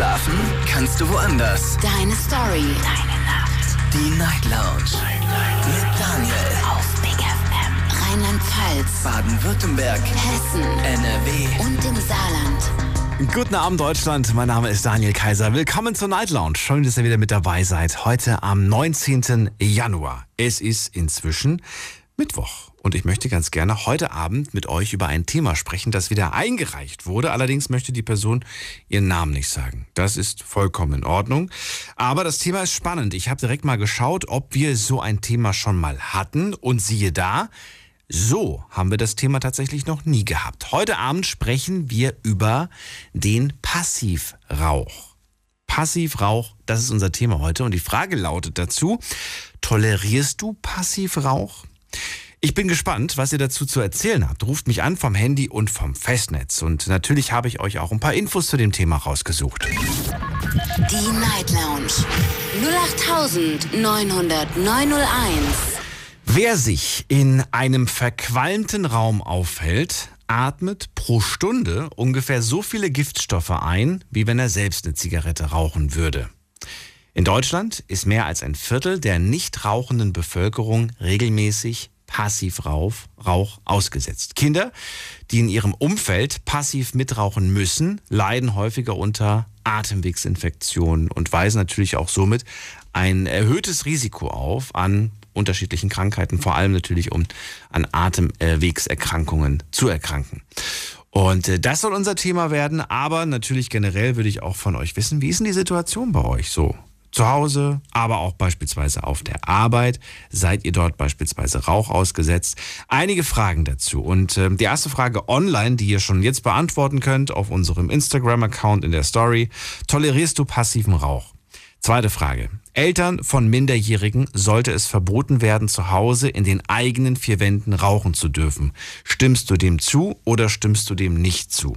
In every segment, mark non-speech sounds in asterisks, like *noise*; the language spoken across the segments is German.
Schlafen kannst du woanders. Deine Story. Deine Nacht. Die Night Lounge. Mit Daniel. Auf Big FM. Rheinland-Pfalz. Baden-Württemberg. Hessen. NRW. Und im Saarland. Guten Abend Deutschland, mein Name ist Daniel Kaiser. Willkommen zur Night Lounge. Schön, dass ihr wieder mit dabei seid. Heute am 19. Januar. Es ist inzwischen Mittwoch. Und ich möchte ganz gerne heute Abend mit euch über ein Thema sprechen, das wieder eingereicht wurde. Allerdings möchte die Person ihren Namen nicht sagen. Das ist vollkommen in Ordnung. Aber das Thema ist spannend. Ich habe direkt mal geschaut, ob wir so ein Thema schon mal hatten. Und siehe da, so haben wir das Thema tatsächlich noch nie gehabt. Heute Abend sprechen wir über den Passivrauch. Passivrauch, das ist unser Thema heute. Und die Frage lautet dazu, tolerierst du Passivrauch? Ich bin gespannt, was ihr dazu zu erzählen habt. Ruft mich an vom Handy und vom Festnetz. Und natürlich habe ich euch auch ein paar Infos zu dem Thema rausgesucht. Die Night Lounge. 0890901. Wer sich in einem verqualmten Raum aufhält, atmet pro Stunde ungefähr so viele Giftstoffe ein, wie wenn er selbst eine Zigarette rauchen würde. In Deutschland ist mehr als ein Viertel der nicht rauchenden Bevölkerung regelmäßig Passivrauch Rauch ausgesetzt. Kinder, die in ihrem Umfeld passiv mitrauchen müssen, leiden häufiger unter Atemwegsinfektionen und weisen natürlich auch somit ein erhöhtes Risiko auf an unterschiedlichen Krankheiten, vor allem natürlich um an Atemwegserkrankungen zu erkranken. Und äh, das soll unser Thema werden, aber natürlich generell würde ich auch von euch wissen, wie ist denn die Situation bei euch so? Zu Hause, aber auch beispielsweise auf der Arbeit. Seid ihr dort beispielsweise Rauch ausgesetzt? Einige Fragen dazu. Und äh, die erste Frage online, die ihr schon jetzt beantworten könnt auf unserem Instagram-Account in der Story. Tolerierst du passiven Rauch? Zweite Frage. Eltern von Minderjährigen sollte es verboten werden, zu Hause in den eigenen vier Wänden rauchen zu dürfen. Stimmst du dem zu oder stimmst du dem nicht zu?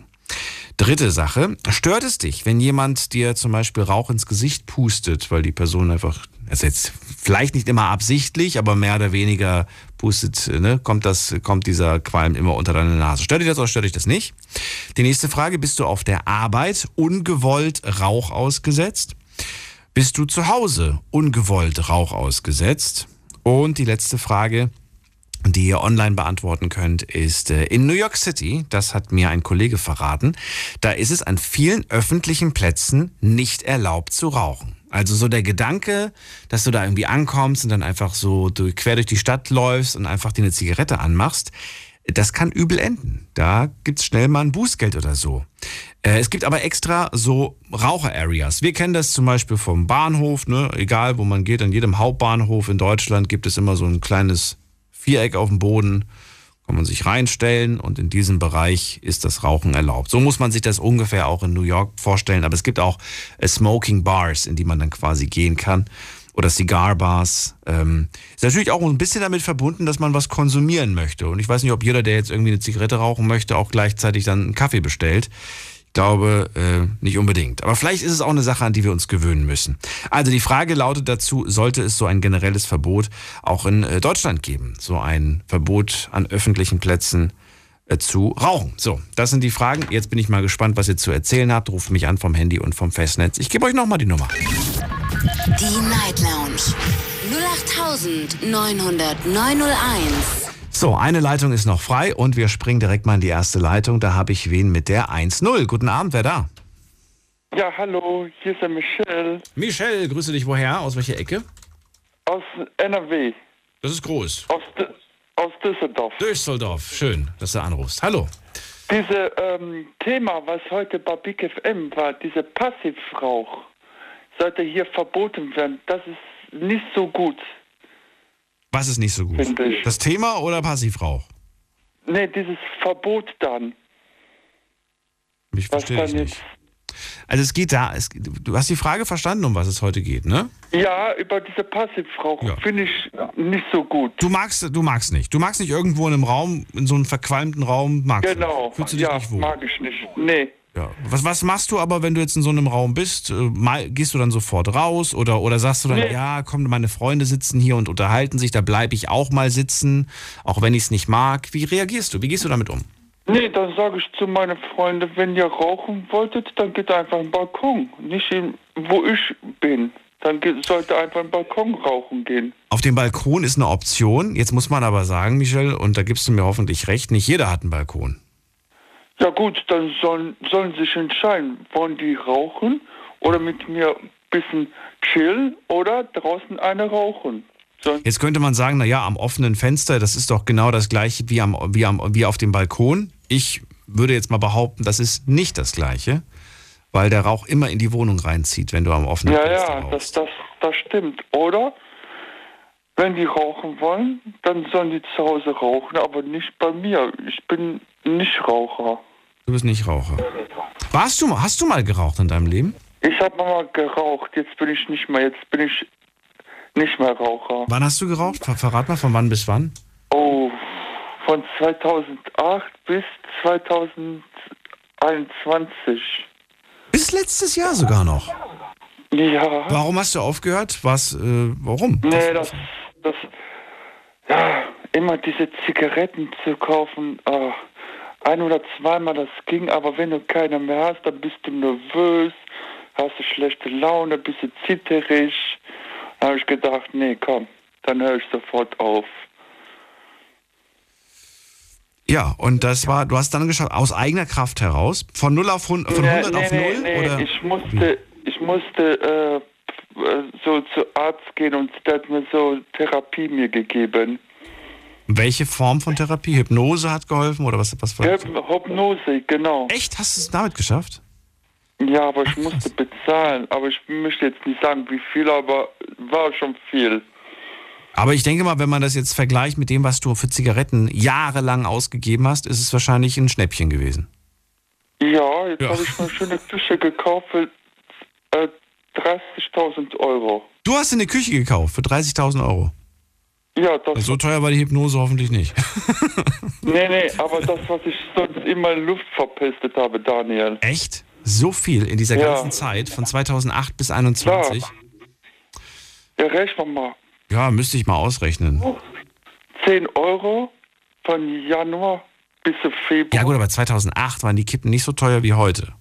Dritte Sache, stört es dich, wenn jemand dir zum Beispiel Rauch ins Gesicht pustet, weil die Person einfach, also jetzt vielleicht nicht immer absichtlich, aber mehr oder weniger pustet, ne, kommt das, kommt dieser Qualm immer unter deine Nase. Stört dich das oder stört dich das nicht? Die nächste Frage, bist du auf der Arbeit ungewollt Rauch ausgesetzt? Bist du zu Hause ungewollt Rauch ausgesetzt? Und die letzte Frage, die ihr online beantworten könnt, ist äh, in New York City, das hat mir ein Kollege verraten, da ist es an vielen öffentlichen Plätzen nicht erlaubt zu rauchen. Also so der Gedanke, dass du da irgendwie ankommst und dann einfach so quer durch die Stadt läufst und einfach dir eine Zigarette anmachst, das kann übel enden. Da gibt's schnell mal ein Bußgeld oder so. Äh, es gibt aber extra so Raucher-Areas. Wir kennen das zum Beispiel vom Bahnhof, ne? egal wo man geht, an jedem Hauptbahnhof in Deutschland gibt es immer so ein kleines Viereck auf dem Boden, kann man sich reinstellen und in diesem Bereich ist das Rauchen erlaubt. So muss man sich das ungefähr auch in New York vorstellen. Aber es gibt auch äh, Smoking Bars, in die man dann quasi gehen kann. Oder Cigar Bars. Ähm, ist natürlich auch ein bisschen damit verbunden, dass man was konsumieren möchte. Und ich weiß nicht, ob jeder, der jetzt irgendwie eine Zigarette rauchen möchte, auch gleichzeitig dann einen Kaffee bestellt glaube äh, nicht unbedingt. Aber vielleicht ist es auch eine Sache, an die wir uns gewöhnen müssen. Also die Frage lautet dazu, sollte es so ein generelles Verbot auch in äh, Deutschland geben? So ein Verbot an öffentlichen Plätzen äh, zu rauchen. So, das sind die Fragen. Jetzt bin ich mal gespannt, was ihr zu erzählen habt. Ruft mich an vom Handy und vom Festnetz. Ich gebe euch nochmal die Nummer. Die Night Lounge 0890901. So, eine Leitung ist noch frei und wir springen direkt mal in die erste Leitung. Da habe ich wen mit der 1-0. Guten Abend, wer da? Ja, hallo, hier ist der Michel. Michel, grüße dich woher? Aus welcher Ecke? Aus NRW. Das ist groß. Aus, aus Düsseldorf. Düsseldorf, schön, dass du anrufst. Hallo. Dieses ähm, Thema, was heute bei Big FM war, diese Passivrauch, sollte hier verboten werden. Das ist nicht so gut. Was ist nicht so gut? Das Thema oder Passivrauch? Nee, dieses Verbot dann. Ich verstehe das nicht. Also es geht da, es, du hast die Frage verstanden, um was es heute geht, ne? Ja, über diese Passivrauch ja. finde ich nicht so gut. Du magst, du magst nicht. Du magst nicht irgendwo in einem Raum, in so einem verqualmten Raum, magst genau. du. Fühlst du dich ja, nicht wohl? mag ich nicht. Nee. Ja. Was, was machst du aber, wenn du jetzt in so einem Raum bist? Äh, gehst du dann sofort raus oder, oder sagst du dann, nee. ja, komm, meine Freunde sitzen hier und unterhalten sich, da bleibe ich auch mal sitzen, auch wenn ich es nicht mag. Wie reagierst du? Wie gehst du damit um? Nee, dann sage ich zu meinen Freunden, wenn ihr rauchen wolltet, dann geht einfach im Balkon. Nicht in, wo ich bin. Dann geht, sollte einfach im Balkon rauchen gehen. Auf dem Balkon ist eine Option. Jetzt muss man aber sagen, Michel, und da gibst du mir hoffentlich recht, nicht jeder hat einen Balkon. Ja gut, dann sollen, sollen sich entscheiden, wollen die rauchen oder mit mir ein bisschen chillen oder draußen eine rauchen. Jetzt könnte man sagen, na ja, am offenen Fenster, das ist doch genau das gleiche wie, am, wie, am, wie auf dem Balkon. Ich würde jetzt mal behaupten, das ist nicht das gleiche, weil der Rauch immer in die Wohnung reinzieht, wenn du am offenen Ja, Fenster ja, das, rauchst. das, das stimmt. Oder wenn die rauchen wollen, dann sollen die zu Hause rauchen, aber nicht bei mir. Ich bin nicht Raucher. Du bist nicht Raucher. Warst du, mal- hast du mal geraucht in deinem Leben? Ich habe mal geraucht, jetzt bin ich nicht mehr, jetzt bin ich nicht mehr Raucher. Wann hast du geraucht? Ver verrat mal, von wann bis wann? Oh, von 2008 bis 2021. Bis letztes Jahr sogar noch. Ja. Warum hast du aufgehört? Was, äh, warum? Nee, das, das, ja, immer diese Zigaretten zu kaufen, ah, ein oder zweimal das ging, aber wenn du keine mehr hast, dann bist du nervös, hast du schlechte Laune, bist du zitterig. Da habe ich gedacht, nee, komm, dann höre ich sofort auf. Ja, und das war, du hast dann geschafft, aus eigener Kraft heraus, von 0 auf 100, von Nee, 100 nee, auf nee, 0? nee, oder? ich musste, ich musste äh, äh, so zu Arzt gehen und der hat mir so Therapie mir gegeben. Welche Form von Therapie? Hypnose hat geholfen oder was? was war Hyp- Hypnose, genau. Echt? Hast du es damit geschafft? Ja, aber ich musste bezahlen. Aber ich möchte jetzt nicht sagen, wie viel, aber war schon viel. Aber ich denke mal, wenn man das jetzt vergleicht mit dem, was du für Zigaretten jahrelang ausgegeben hast, ist es wahrscheinlich ein Schnäppchen gewesen. Ja, jetzt Ja. habe ich eine schöne Küche gekauft für äh, 30.000 Euro. Du hast eine Küche gekauft für 30.000 Euro. Ja, das, So teuer war die Hypnose hoffentlich nicht. *laughs* nee, nee, aber das, was ich sonst immer Luft verpestet habe, Daniel. Echt? So viel in dieser Ja. ganzen Zeit von 2008 bis 2021? Ja, rechnen wir mal. Ja, müsste ich mal ausrechnen. 10 Euro von Januar bis Februar. Ja gut, aber 2008 waren die Kippen nicht so teuer wie heute.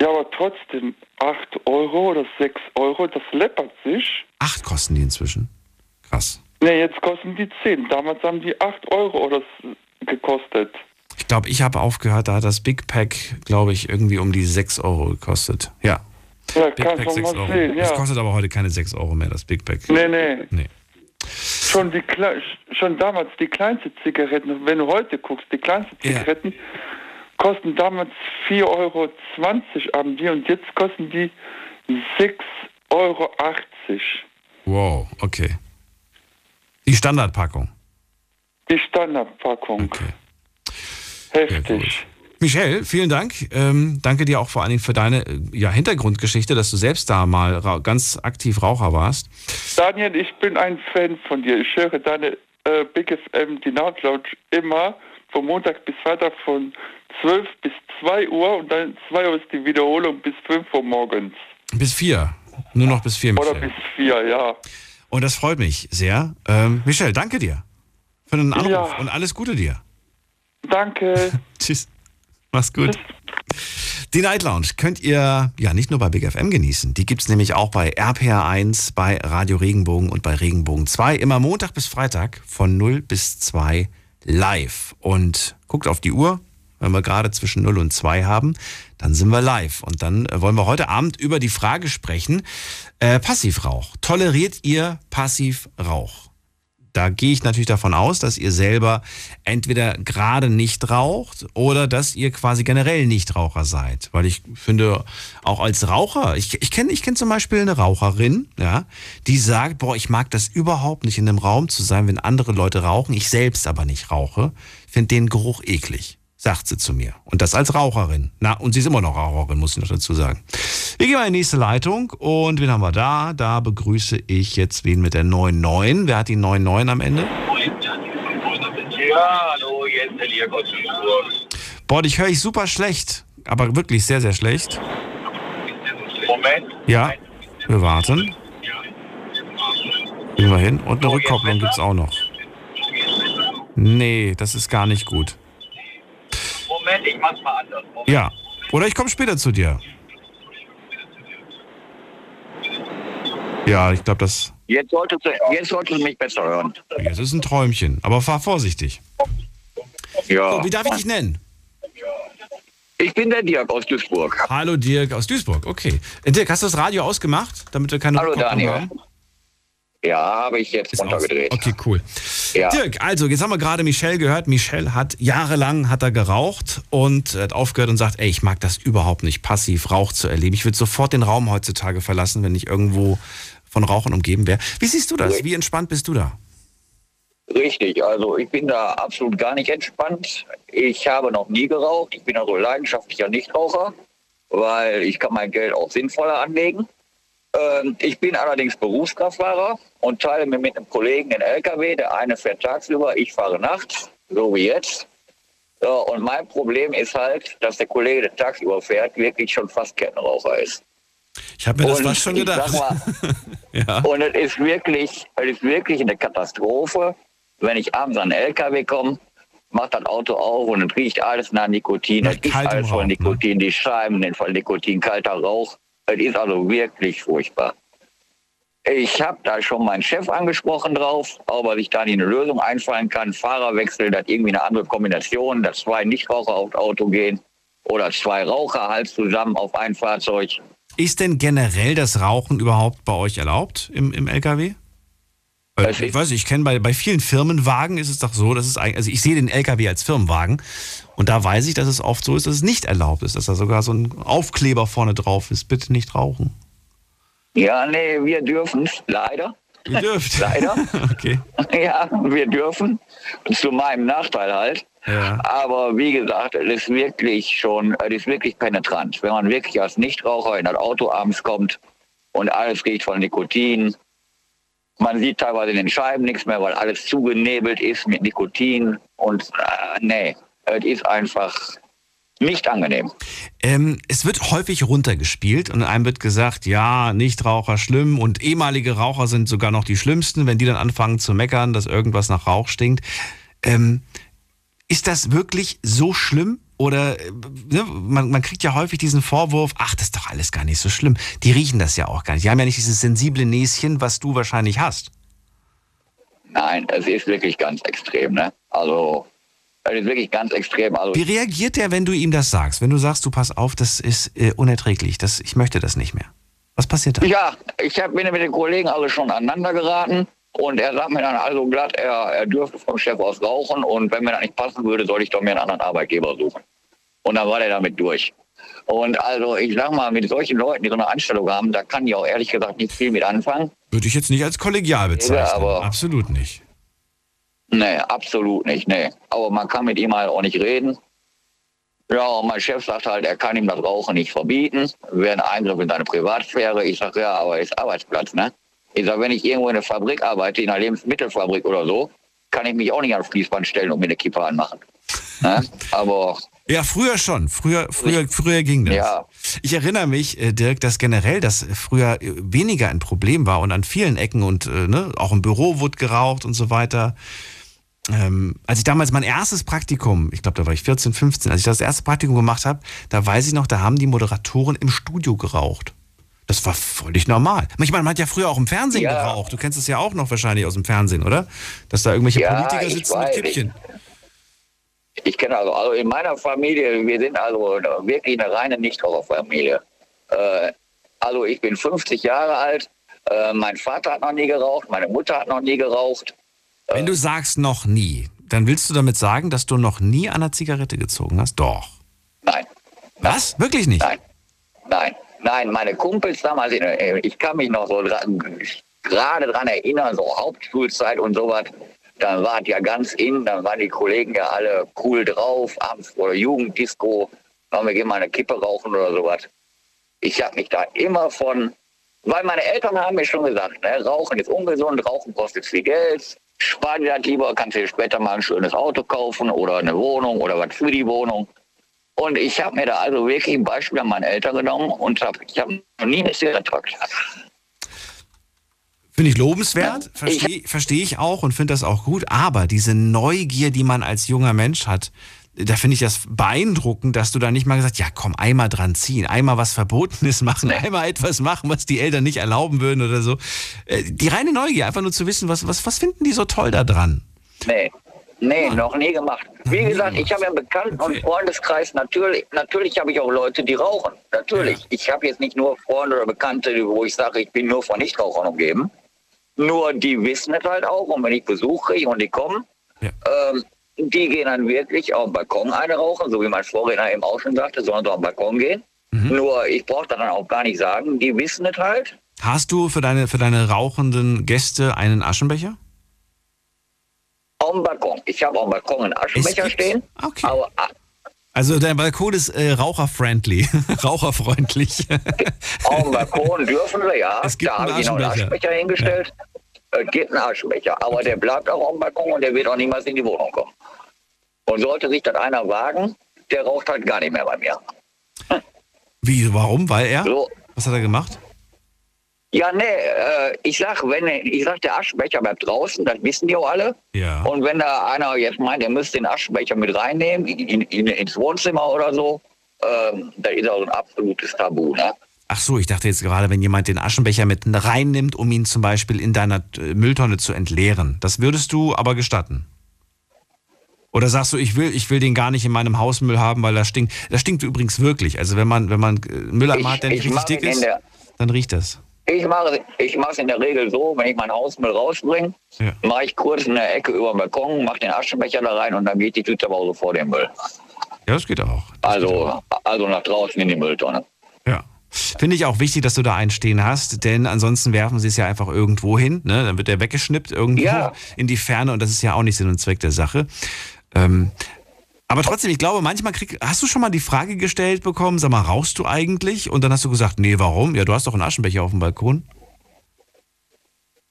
Ja, aber trotzdem 8 Euro oder 6 Euro, das läppert sich. Acht kosten die inzwischen. Krass. Ne, jetzt kosten die 10. Damals haben die 8 Euro oder gekostet. Ich glaube, ich habe aufgehört, da hat das Big Pack, glaube ich, irgendwie um die 6 Euro gekostet. Ja, Ja, Big Pack du 6 mal Euro. sehen, Das ja. kostet aber heute keine 6 Euro mehr, das Big Pack. Nee, nee. Nee. Schon, die, schon damals die kleinste Zigaretten, wenn du heute guckst, die kleinsten Ja. Zigaretten kosten damals 4,20 Euro am die und jetzt kosten die 6,80 Euro. Wow, okay. Die Standardpackung. Die Standardpackung. Okay. Heftig. Michelle, vielen Dank. Ähm, danke dir auch vor allen Dingen für deine äh, ja, Hintergrundgeschichte, dass du selbst da mal ganz aktiv Raucher warst. Daniel, ich bin ein Fan von dir. Ich höre deine äh, Big FM, die Night Lounge, immer von Montag bis Freitag von 12 bis 2 Uhr und dann 2 Uhr ist die Wiederholung bis 5 Uhr morgens. Bis vier. Nur noch bis vier, Oder Michelle. bis 4, ja. Und das freut mich sehr. Ähm, Michelle, danke dir für den Anruf Ja. und alles Gute dir. Danke. *laughs* Tschüss. Mach's gut. Die Night Lounge könnt ihr ja nicht nur bei Big FM genießen. Die gibt's nämlich auch bei RPR1, bei Radio Regenbogen und bei Regenbogen 2. Immer Montag bis Freitag von 0 bis 2 live. Und guckt auf die Uhr. Wenn wir gerade zwischen 0 und 2 haben, dann sind wir live. Und dann äh, wollen wir heute Abend über die Frage sprechen, äh, Passivrauch. Toleriert ihr Passivrauch? Da gehe ich natürlich davon aus, dass ihr selber entweder gerade nicht raucht oder dass ihr quasi generell Nichtraucher seid. Weil ich finde, auch als Raucher, ich, ich kenne ich kenn zum Beispiel eine Raucherin, ja, die sagt, boah, ich mag das überhaupt nicht in einem Raum zu sein, wenn andere Leute rauchen, ich selbst aber nicht rauche, finde den Geruch eklig, sagt sie zu mir. Und das als Raucherin. Na, und sie ist immer noch Raucherin, muss ich noch dazu sagen. Wir gehen mal in die nächste Leitung und wen haben wir da? Da begrüße ich jetzt wen mit der 99. Wer hat die 99 am Ende? Ja, hallo, hier aus Duisburg. Boah, dich höre ich super schlecht. Aber wirklich sehr, sehr schlecht. Moment. Ja, wir warten. Gehen wir hin. Und eine Rückkopplung gibt's auch noch. Nee, das ist gar nicht gut. Ich mach's mal anders. Moment. Ja. Oder ich komme später zu dir. Ja, ich glaube, das Jetzt solltest, du, jetzt solltest du mich besser hören. jetzt ist ein Träumchen. Aber fahr vorsichtig. Ja. So, wie darf ich dich nennen? Ich bin der Dirk aus Duisburg. Hallo Dirk aus Duisburg. Okay. Dirk, hast du das Radio ausgemacht, damit wir keine Hallo Rückkopplung Daniel. haben? Ja, habe ich jetzt Ist aus. runtergedreht. Okay, cool. Ja. Dirk, also jetzt haben wir gerade Michelle gehört. Michelle hat jahrelang hat er geraucht und hat aufgehört und sagt, ey, ich mag das überhaupt nicht, passiv Rauch zu erleben. Ich würde sofort den Raum heutzutage verlassen, wenn ich irgendwo von Rauchen umgeben wäre. Wie siehst du das? Wie entspannt bist du da? Richtig, also ich bin da absolut gar nicht entspannt. Ich habe noch nie geraucht. Ich bin also leidenschaftlicher Nichtraucher, weil ich kann mein Geld auch sinnvoller anlegen. Ähm, ich bin allerdings Berufskraftfahrer und teile mir mit einem Kollegen den LKW. Der eine fährt tagsüber, ich fahre nachts, so wie jetzt. Und mein Problem ist halt, dass der Kollege, der tagsüber fährt, wirklich schon fast Kettenraucher ist. Ich habe mir das Und fast schon gedacht. mal, *laughs* ja. Und es ist wirklich, es ist wirklich eine Katastrophe, wenn ich abends an den LKW komme, macht das Auto auf und es riecht alles nach Nikotin. Nach Es ist alles voll ne? Nikotin, die Scheiben sind voll Nikotin, kalter Rauch. Es ist also wirklich furchtbar. Ich habe da schon meinen Chef angesprochen drauf, ob er sich da nicht eine Lösung einfallen kann. Fahrerwechsel, dass irgendwie eine andere Kombination, dass zwei Nichtraucher aufs Auto gehen oder zwei Raucher halt zusammen auf ein Fahrzeug. Ist denn generell das Rauchen überhaupt bei euch erlaubt im, im LKW? Weil, ich weiß nicht, ich kenne bei, bei vielen Firmenwagen ist es doch so, dass es eigentlich, also ich sehe den LKW als Firmenwagen und da weiß ich, dass es oft so ist, dass es nicht erlaubt ist, dass da sogar so ein Aufkleber vorne drauf ist, bitte nicht rauchen. Ja, nee, wir dürfen leider. Ihr dürft. Leider. *laughs* okay. Ja, wir dürfen. Zu meinem Nachteil halt. Ja. Aber wie gesagt, es ist wirklich schon, es ist wirklich penetrant. Wenn man wirklich als Nichtraucher in das Auto abends kommt und alles riecht von Nikotin. Man sieht teilweise in den Scheiben nichts mehr, weil alles zugenebelt ist mit Nikotin. Und äh, nee, es ist einfach nicht angenehm. Ähm, es wird häufig runtergespielt und einem wird gesagt, ja, Nichtraucher schlimm und ehemalige Raucher sind sogar noch die schlimmsten, wenn die dann anfangen zu meckern, dass irgendwas nach Rauch stinkt. Ähm, ist das wirklich so schlimm? Oder äh, ne, man, man kriegt ja häufig diesen Vorwurf, ach, das ist doch alles gar nicht so schlimm. Die riechen das ja auch gar nicht. Die haben ja nicht dieses sensible Näschen, was du wahrscheinlich hast. Nein, es ist wirklich ganz extrem. Ne? Also, es ist wirklich ganz extrem. Also, Wie reagiert der, wenn du ihm das sagst? Wenn du sagst, du pass auf, das ist äh, unerträglich, das, ich möchte das nicht mehr. Was passiert dann? Ja, ich hab, bin mit den Kollegen alle schon aneinander geraten und er sagt mir dann also glatt, er, er dürfte vom Chef aus rauchen und wenn mir das nicht passen würde, soll ich doch mir einen anderen Arbeitgeber suchen. Und dann war der damit durch. Und also ich sag mal, mit solchen Leuten, die so eine Anstellung haben, da kann ich auch ehrlich gesagt nicht viel mit anfangen. Würde ich jetzt nicht als kollegial bezeichnen. Ja, aber- Absolut nicht. Nee, absolut nicht, nee. Aber man kann mit ihm halt auch nicht reden. Ja, und mein Chef sagt halt, er kann ihm das Rauchen nicht verbieten. Wäre ein Eingriff in seine Privatsphäre. Ich sage, ja, aber ist Arbeitsplatz, ne? Ich sage, wenn ich irgendwo in einer Fabrik arbeite, in einer Lebensmittelfabrik oder so, kann ich mich auch nicht ans Fließband stellen und mir eine Kippe anmachen. Ne? *laughs* Aber Ja, früher schon. Früher, früher, früher ging das. Ja. Ich erinnere mich, äh, Dirk, dass generell das früher äh, weniger ein Problem war und an vielen Ecken und äh, ne, auch im Büro wurde geraucht und so weiter. Ähm, als ich damals mein erstes Praktikum, ich glaube, da war ich 14, 15, als ich das erste Praktikum gemacht habe, da weiß ich noch, da haben die Moderatoren im Studio geraucht. Das war völlig normal. Ich meine, man hat ja früher auch im Fernsehen Ja. geraucht. Du kennst es ja auch noch wahrscheinlich aus dem Fernsehen, oder? Dass da irgendwelche Ja, Politiker ich sitzen mit weiß. Kippchen. ich kenne also, also in meiner Familie, wir sind also wirklich eine reine Nichtraucherfamilie. Äh, also ich bin 50 Jahre alt, äh, mein Vater hat noch nie geraucht, meine Mutter hat noch nie geraucht. Wenn du sagst noch nie, dann willst du damit sagen, dass du noch nie an einer Zigarette gezogen hast? Doch. Nein, Was? Wirklich nicht? nein, nein, nein. Meine Kumpels damals, äh, ich kann mich noch so dran, gerade dran erinnern, so Hauptschulzeit und sowas. Dann war es ja ganz in, dann waren die Kollegen ja alle cool drauf, abends vor der Jugenddisco, dann wir gehen mal eine Kippe rauchen oder sowas. Ich habe mich da immer von, weil meine Eltern haben mir schon gesagt, ne, Rauchen ist ungesund, Rauchen kostet viel Geld, spar dir das lieber, kannst dir später mal ein schönes Auto kaufen oder eine Wohnung oder was für die Wohnung. Und ich habe mir da also wirklich ein Beispiel an meine Eltern genommen und hab, ich habe noch nie eine Zigarette gekauft. Finde ich lobenswert, verstehe versteh ich auch und finde das auch gut. Aber diese Neugier, die man als junger Mensch hat, da finde ich das beeindruckend, dass du da nicht mal gesagt, ja komm, einmal dran ziehen, einmal was Verbotenes machen, einmal etwas machen, was die Eltern nicht erlauben würden oder so. Äh, Die reine Neugier, einfach nur zu wissen, was, was, was finden die so toll da dran? Nee. Nee, noch nie gemacht. Wie gesagt, ich habe ja einen Bekannten- und. Freundeskreis. Natürlich, natürlich habe ich auch Leute, die rauchen. Natürlich. Ja. Ich habe jetzt nicht nur Freunde oder Bekannte, wo ich sage, ich bin nur von Nichtrauchern umgeben. Nur die wissen es halt auch. Und wenn ich Besuch kriege und die kommen, Ja. ähm, die gehen dann wirklich auf den Balkon eine rauchen, so wie mein Vorredner eben auch schon sagte, sollen sie auf den Balkon gehen. Mhm. Nur, ich brauche das dann auch gar nicht sagen. Die wissen es halt. Hast du für deine, für deine rauchenden Gäste einen Aschenbecher? Auf dem Balkon. Ich habe auf dem Balkon einen Aschenbecher stehen. Okay. Aber ah, Also dein Balkon ist äh, raucherfriendly, *laughs* raucherfreundlich. *laughs* Auf dem Balkon dürfen wir, ja. *laughs* Es gibt da habe ich noch einen Aschenbecher. Hingestellt. Es gibt einen Aschenbecher, aber der bleibt auch auf dem Balkon und der wird auch niemals in die Wohnung kommen. Und sollte sich das einer wagen, der raucht halt gar nicht mehr bei mir. Wie, warum? Weil er? So. Was hat er gemacht? Ja, nee, äh, ich sag, wenn ich sag, der Aschenbecher bleibt draußen, das wissen die auch alle. Ja. Und wenn da einer jetzt meint, er müsste den Aschenbecher mit reinnehmen, in, in, ins Wohnzimmer oder so, ähm, da ist auch ein absolutes Tabu, ne? Ach so, ich dachte jetzt gerade, wenn jemand den Aschenbecher mit reinnimmt, um ihn zum Beispiel in deiner äh, Mülltonne zu entleeren. Das würdest du aber gestatten. Oder sagst du, ich will, ich will den gar nicht in meinem Hausmüll haben, weil das stinkt. Das stinkt übrigens wirklich. Also wenn man, wenn man äh, Mülleimer hat, der nicht ich richtig dick ist, der- dann riecht das. Ich mache ich es in der Regel so, wenn ich mein Hausmüll rausbringe, Ja. mache ich kurz in der Ecke über den Balkon, mache den Aschenbecher da rein und dann geht die Tüte aber auch so vor den Müll. Ja, das geht auch. Das geht auch. Also, also nach draußen in die Mülltonne. Ja. Finde ich auch wichtig, dass du da einen stehen hast, denn ansonsten werfen sie es ja einfach irgendwo hin. Ne? Dann wird der weggeschnippt irgendwo Ja. in die Ferne und das ist ja auch nicht Sinn und Zweck der Sache. Ähm, aber trotzdem, ich glaube, manchmal krieg, hast du schon mal die Frage gestellt bekommen, sag mal, rauchst du eigentlich? Und dann hast du gesagt, nee, warum? Ja, du hast doch einen Aschenbecher auf dem Balkon.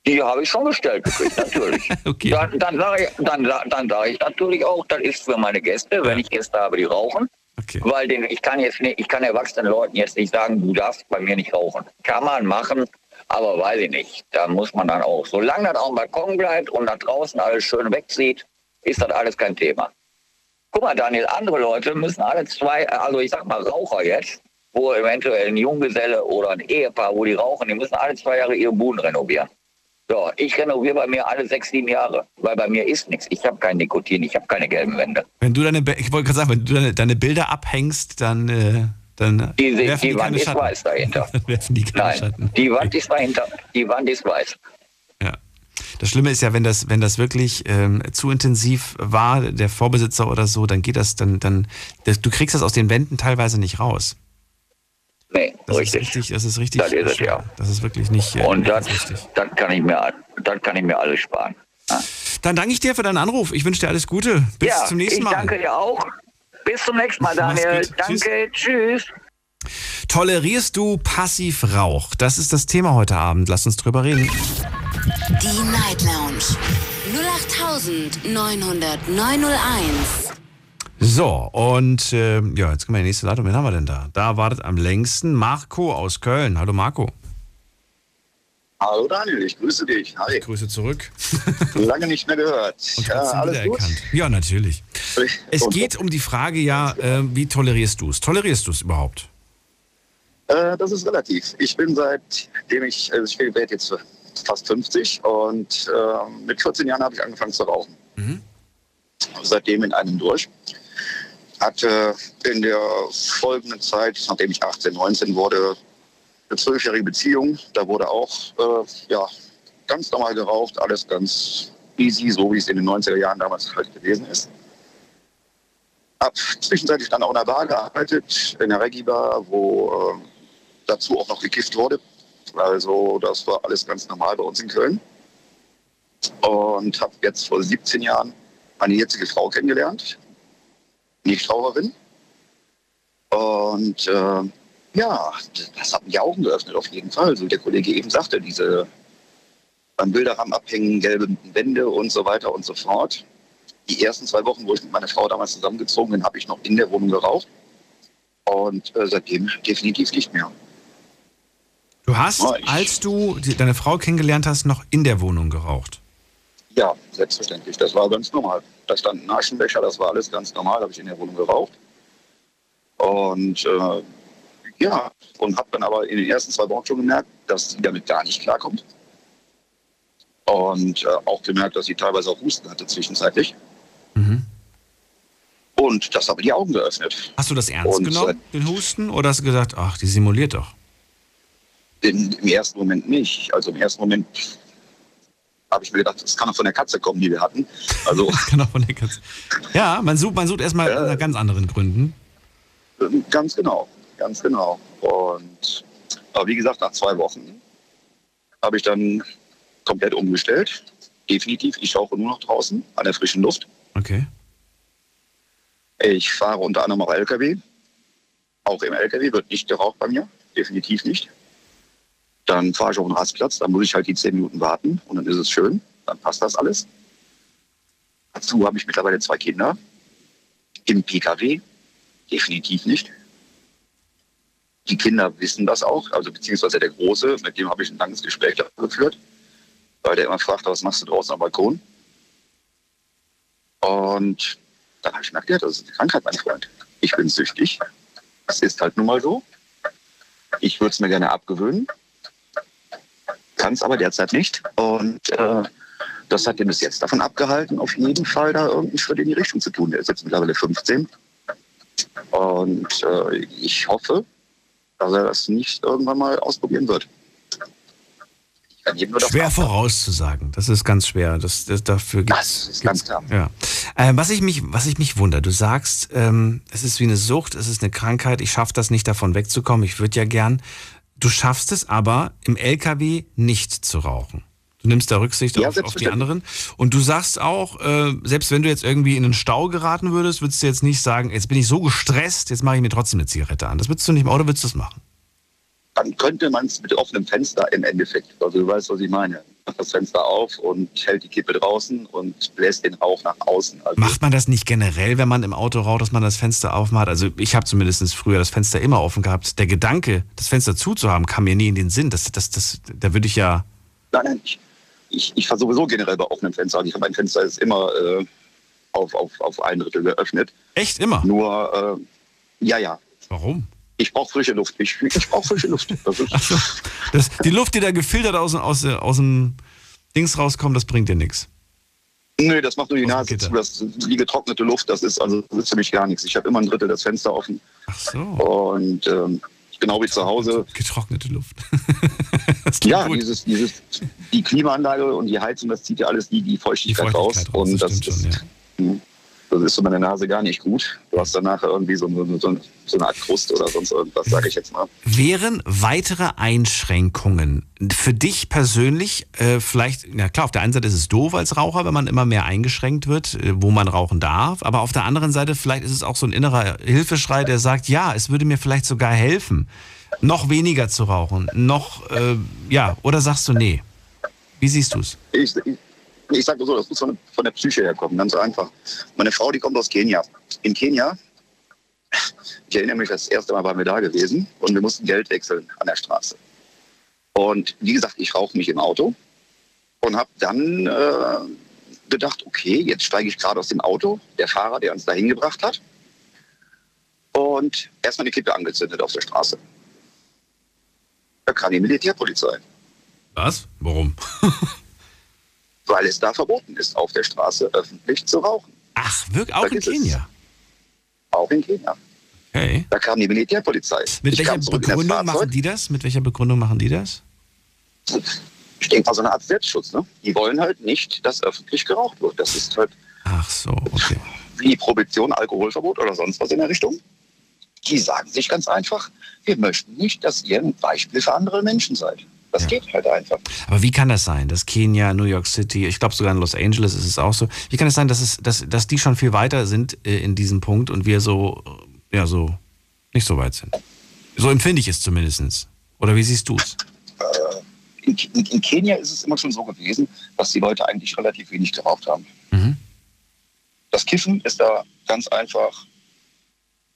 Die habe ich schon gestellt gekriegt, natürlich. *laughs* Okay. Dann, dann sage ich, dann, dann sage ich natürlich auch, das ist für meine Gäste, wenn ich Gäste habe, die rauchen. Okay. Weil den, ich kann jetzt nicht, ich kann erwachsenen Leuten jetzt nicht sagen, du darfst bei mir nicht rauchen. Kann man machen, aber weiß ich nicht. Da muss man dann auch. Solange das auf dem Balkon bleibt und nach draußen alles schön wegzieht, ist das alles kein Thema. Guck mal, Daniel, andere Leute müssen alle zwei, also ich sag mal Raucher jetzt, wo eventuell ein Junggeselle oder ein Ehepaar, wo die rauchen, die müssen alle zwei Jahre ihre Buden renovieren. So, ich renoviere bei mir alle sechs, sieben Jahre, weil bei mir ist nichts. Ich habe kein Nikotin, ich habe keine gelben Wände. Wenn du deine, ich wollte gerade sagen, wenn du deine, deine Bilder abhängst, dann, äh, dann Die, die, die, die Wand keine ist Schatten. weiß dahinter. *laughs* Die Nein, Schatten. die Wand ist dahinter. Die Wand ist weiß. Ja. Das Schlimme ist ja, wenn das, wenn das wirklich ähm, zu intensiv war, der Vorbesitzer oder so, dann geht das, dann, dann, das, du kriegst das aus den Wänden teilweise nicht raus. Nee, Das richtig. ist richtig, das ist richtig. Das ist es, ja. Das ist wirklich nicht, äh, Und nicht das, kann ich mir, das kann ich mir alles sparen. Dann danke ich dir für deinen Anruf. Ich wünsche dir alles Gute. Bis ja, zum nächsten ich Mal. danke dir auch. Bis zum nächsten Mal, *laughs* Daniel. Danke, tschüss. Tolerierst du Passivrauch? Das ist das Thema heute Abend. Lass uns drüber reden. Die Night Lounge 0890901. So, und äh, ja, jetzt kommen wir in die nächste Leitung. Wen haben wir denn da? Da wartet am längsten Marco aus Köln. Hallo Marco. Hallo Daniel, ich grüße dich. Hi. Grüße zurück. *laughs* Lange nicht mehr gehört. Und Ja, alles gut? wiedererkannt. Ja, natürlich. Es Und- geht um die Frage, ja, äh, wie tolerierst du es? Tolerierst du es überhaupt? Äh, das ist relativ. Ich bin seitdem ich, also ich werde jetzt fast 50 und äh, mit 14 Jahren habe ich angefangen zu rauchen. Mhm. Seitdem in einem durch. Hatte in der folgenden Zeit, nachdem ich 18, 19 wurde, eine zwölfjährige Beziehung. Da wurde auch äh, ja, ganz normal geraucht, alles ganz easy, so wie es in den 90er Jahren damals halt gewesen ist. Hab zwischenzeitlich dann auch in der Bar gearbeitet, in der Reggae-Bar, wo äh, dazu auch noch gekifft wurde. Also das war alles ganz normal bei uns in Köln. Und habe jetzt vor 17 Jahren meine jetzige Frau kennengelernt, Nichtraucherin. Und äh, ja, das hat mir Augen geöffnet auf jeden Fall. So wie der Kollege eben sagte, diese beim Bilderrahmen abhängen, gelbe Wände und so weiter und so fort. Die ersten zwei Wochen, wo ich mit meiner Frau damals zusammengezogen bin, habe ich noch in der Wohnung geraucht. Und äh, seitdem definitiv nicht mehr. Du hast, Oh, als du deine Frau kennengelernt hast, noch in der Wohnung geraucht. Ja, selbstverständlich. Das war ganz normal. da stand ein Aschenbecher, das war alles ganz normal, habe ich in der Wohnung geraucht. Und äh, ja, und habe dann aber in den ersten zwei Wochen schon gemerkt, dass sie damit gar nicht klarkommt. Und äh, auch gemerkt, dass sie teilweise auch Husten hatte zwischenzeitlich. Mhm. Und das habe die Augen geöffnet. Hast du das ernst Und, genommen, äh, den Husten? Oder hast du gesagt, ach, die simuliert doch? Im, Im ersten Moment nicht. Also im ersten Moment habe ich mir gedacht, das kann doch von der Katze kommen, die wir hatten. Also Das *laughs* kann auch von der Katze. Ja, man sucht, man sucht erstmal Ja. nach ganz anderen Gründen. ähm, ganz genau, ganz genau. Und aber wie gesagt, nach zwei Wochen habe ich dann komplett umgestellt. Definitiv, ich rauche nur noch draußen an der frischen Luft. Okay. Ich fahre unter anderem auch LKW. Auch im LKW wird nicht geraucht bei mir, definitiv nicht. Dann fahre ich auf den Rastplatz, dann muss ich halt die zehn Minuten warten und dann ist es schön, dann passt das alles. Dazu habe ich mittlerweile zwei Kinder. Im PKW definitiv nicht. Die Kinder wissen das auch, also beziehungsweise der Große, mit dem habe ich ein langes Gespräch geführt, weil der immer fragt, was machst du draußen am Balkon? Und dann habe ich mir erklärt, das ist eine Krankheit, mein Freund. Ich bin süchtig. Das ist halt nun mal so. Ich würde es mir gerne abgewöhnen. Kann es aber derzeit nicht. Und äh, das hat ihn bis jetzt davon abgehalten, auf jeden Fall da irgendeinen Schritt in die Richtung zu tun. Er ist jetzt mittlerweile 15. Und äh, ich hoffe, dass er das nicht irgendwann mal ausprobieren wird. Schwer vorauszusagen. Das ist ganz schwer. Das, das, dafür gibt's, Das ist ganz klar. Ja. Äh, was, ich mich, was ich mich wundere, du sagst, ähm, es ist wie eine Sucht, es ist eine Krankheit, ich schaffe das nicht davon wegzukommen, ich würde ja gern. Du schaffst es aber im LKW nicht zu rauchen. Du nimmst da Rücksicht Ja, auf, auf die anderen. Und du sagst auch, äh, selbst wenn du jetzt irgendwie in einen Stau geraten würdest, würdest du jetzt nicht sagen, jetzt bin ich so gestresst, jetzt mache ich mir trotzdem eine Zigarette an. Das würdest du nicht machen, oder würdest du es machen? dann könnte man es mit offenem Fenster im Endeffekt, also du weißt, was ich meine, macht das Fenster auf und hält die Kippe draußen und bläst den Rauch nach außen. Also Macht man das nicht generell, wenn man im Auto raucht, dass man das Fenster aufmacht? Also ich habe zumindest früher das Fenster immer offen gehabt. Der Gedanke, das Fenster zuzuhaben, kam mir nie in den Sinn. Das, das, das, da würde ich ja. nein, nein, ich, ich, ich fahre sowieso generell bei offenem Fenster. Also ich habe mein Fenster ist immer äh, auf, auf, auf ein Drittel geöffnet. Echt immer. Nur, äh, ja, ja, Warum? Ich brauche frische Luft. Ich, ich brauche frische Luft. Das ist, so. Das, die Luft, die da gefiltert aus, aus, aus dem Dings rauskommt, das bringt dir nichts. Nö, das macht nur die Nase zu. Das, die getrocknete Luft, das ist also das ist für mich gar nichts. Ich habe immer ein Drittel das Fenster offen Ach so. und ähm, genau wie zu Hause. Getrocknete Luft. *laughs* Ja, gut. dieses, dieses, die Klimaanlage und die Heizung, das zieht ja alles die, die die Feuchtigkeit, Feuchtigkeit raus. raus, Und das das, ist, schon, ja. Das ist für meine Nase gar nicht gut. Du hast danach irgendwie so, so, so, eine Art Kruste oder sonst irgendwas, sage ich jetzt mal. Wären weitere Einschränkungen für dich persönlich äh, vielleicht, na klar, auf der einen Seite ist es doof als Raucher, wenn man immer mehr eingeschränkt wird, äh, wo man rauchen darf, aber auf der anderen Seite vielleicht ist es auch so ein innerer Hilfeschrei, der sagt, ja, es würde mir vielleicht sogar helfen, noch weniger zu rauchen, noch, äh, ja, oder sagst du, nee? Wie siehst du es? Ich, ich, ich sage so, das muss von, der Psyche herkommen, ganz einfach. Meine Frau, die kommt aus Kenia. In Kenia, ich erinnere mich, das erste Mal waren wir da gewesen und wir mussten Geld wechseln an der Straße. Und wie gesagt, ich rauche mich im Auto und habe dann äh, gedacht, okay, jetzt steige ich gerade aus dem Auto, der Fahrer, der uns dahin gebracht hat, und erstmal eine Kippe angezündet auf der Straße. Da kam die Militärpolizei. Was? Warum? *laughs* weil es da verboten ist, auf der Straße öffentlich zu rauchen. Ach, wirklich? Auch in Vergiss es. Kenia? Auch in Kenia. Okay. Da kam die Militärpolizei. Mit Ich welcher Begründung machen die das? Mit welcher Begründung machen die das? Ich denke mal, so eine Art Selbstschutz. Ne? Die wollen halt nicht, dass öffentlich geraucht wird. Das ist halt Ach so, okay. wie Prohibition, Alkoholverbot oder sonst was in der Richtung. Die sagen sich ganz einfach, wir möchten nicht, dass ihr ein Beispiel für andere Menschen seid. Das Ja. geht halt einfach. Aber wie kann das sein, dass Kenia, New York City, ich glaube sogar in Los Angeles ist es auch so, wie kann es sein, dass, es, dass, dass die schon viel weiter sind äh, in diesem Punkt und wir so, äh, ja, so nicht so weit sind? So empfinde ich es zumindest. Oder wie siehst du es? In, in, in Kenia ist es immer schon so gewesen, dass die Leute eigentlich relativ wenig geraucht haben. Mhm. Das Kiffen ist da ganz einfach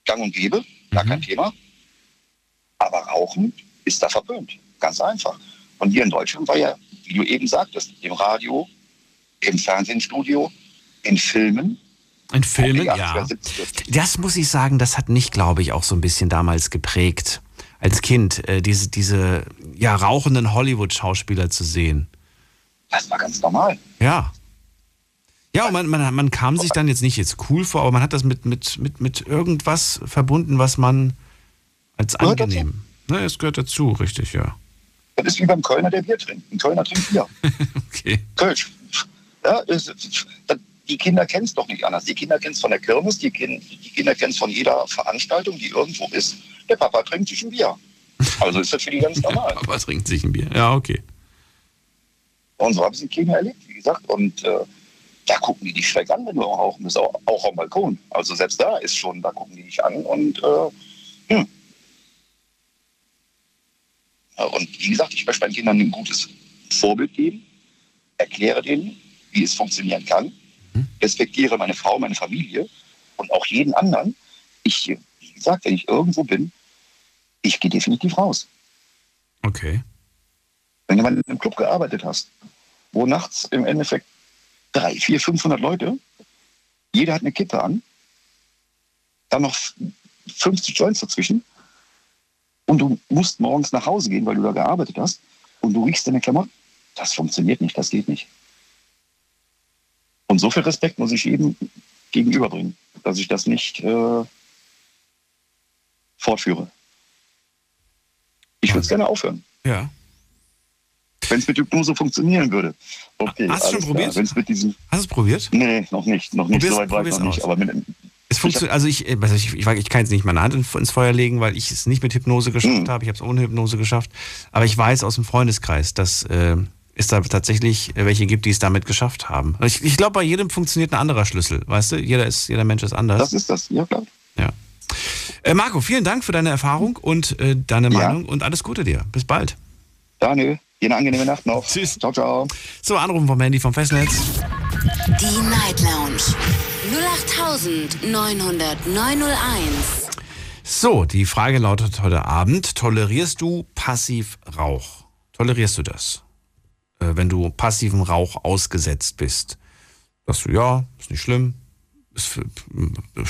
gang und gäbe, gar Mhm. kein Thema. Aber Rauchen ist da verpönt. Ganz einfach. Und hier in Deutschland war ja, wie du eben sagtest, im Radio, im Fernsehstudio, in Filmen, In Filmen, Die 80er, ja. 70er. Das muss ich sagen, das hat mich, glaube ich, auch so ein bisschen damals geprägt. Als Kind, äh, diese, diese ja, rauchenden Hollywood-Schauspieler zu sehen. Das war ganz normal. Ja. Ja, und man, man, man kam sich dann jetzt nicht jetzt cool vor, aber man hat das mit, mit, mit, mit irgendwas verbunden, was man als Gehört angenehm. Ne, es gehört dazu, richtig, ja. Das ist wie beim Kölner, der Bier trinkt. Ein Kölner trinkt Bier. *laughs* Okay. Kölsch. Ja, das, die Kinder kennen es doch nicht anders. Die Kinder kennen es von der Kirmes, die, Kin- die Kinder kennen es von jeder Veranstaltung, die irgendwo ist. Der Papa trinkt sich ein Bier. Also ist das für die ganz *laughs* normal. Aber trinkt sich ein Bier. Ja, okay. Und so habe ich die Kinder erlebt, wie gesagt. Und äh, da gucken die dich schräg an, wenn du rauchen bist, auch, auch am Balkon. Also selbst da ist schon, da gucken die dich an und äh, hm. Ja, Und wie gesagt, ich möchte meinen Kindern ein gutes Vorbild geben, erkläre denen, wie es funktionieren kann, respektiere meine Frau, meine Familie und auch jeden anderen. Ich, wie gesagt, wenn ich irgendwo bin, ich gehe definitiv raus. Okay. Wenn du mal in einem Club gearbeitet hast, wo nachts im Endeffekt drei, vier, 500 Leute, jeder hat eine Kippe an, dann noch 50 Joints dazwischen und du musst morgens nach Hause gehen, weil du da gearbeitet hast und du riechst deine Klamotten, das funktioniert nicht, das geht nicht. Und so viel Respekt muss ich jedem gegenüberbringen, dass ich das nicht äh, fortführe. Ich würde es gerne aufhören. Ja. Wenn es mit Hypnose funktionieren würde. Okay, Hast du schon probiert? Mit diesem. Hast du es probiert? Nee, noch nicht. Noch nicht. Probier's- so weit war ich noch nicht. aus. Aber mit, Es funktioniert, also ich, äh, also ich, ich, ich kann jetzt nicht meine Hand in- ins Feuer legen, weil ich es nicht mit Hypnose geschafft Mhm. habe. Ich habe es ohne Hypnose geschafft. Aber ich weiß aus dem Freundeskreis, dass äh, es da tatsächlich äh, welche gibt, die es damit geschafft haben. Ich, ich glaube, bei jedem funktioniert ein anderer Schlüssel. Weißt du, jeder, ist, jeder Mensch ist anders. das ist das. Ja, klar. ja. Äh, Marco, vielen Dank für deine Erfahrung und äh, deine Ja. Meinung und alles Gute dir. Bis bald. Daniel, dir eine angenehme Nacht noch. Tschüss. Ciao, ciao. So, Anrufen vom Handy vom Festnetz. Die Night Lounge 0890901. So, die Frage lautet heute Abend: Tolerierst du Passivrauch? Tolerierst du das? Äh, wenn du passiven Rauch ausgesetzt bist. Sagst du, ja, ist nicht schlimm. Es f-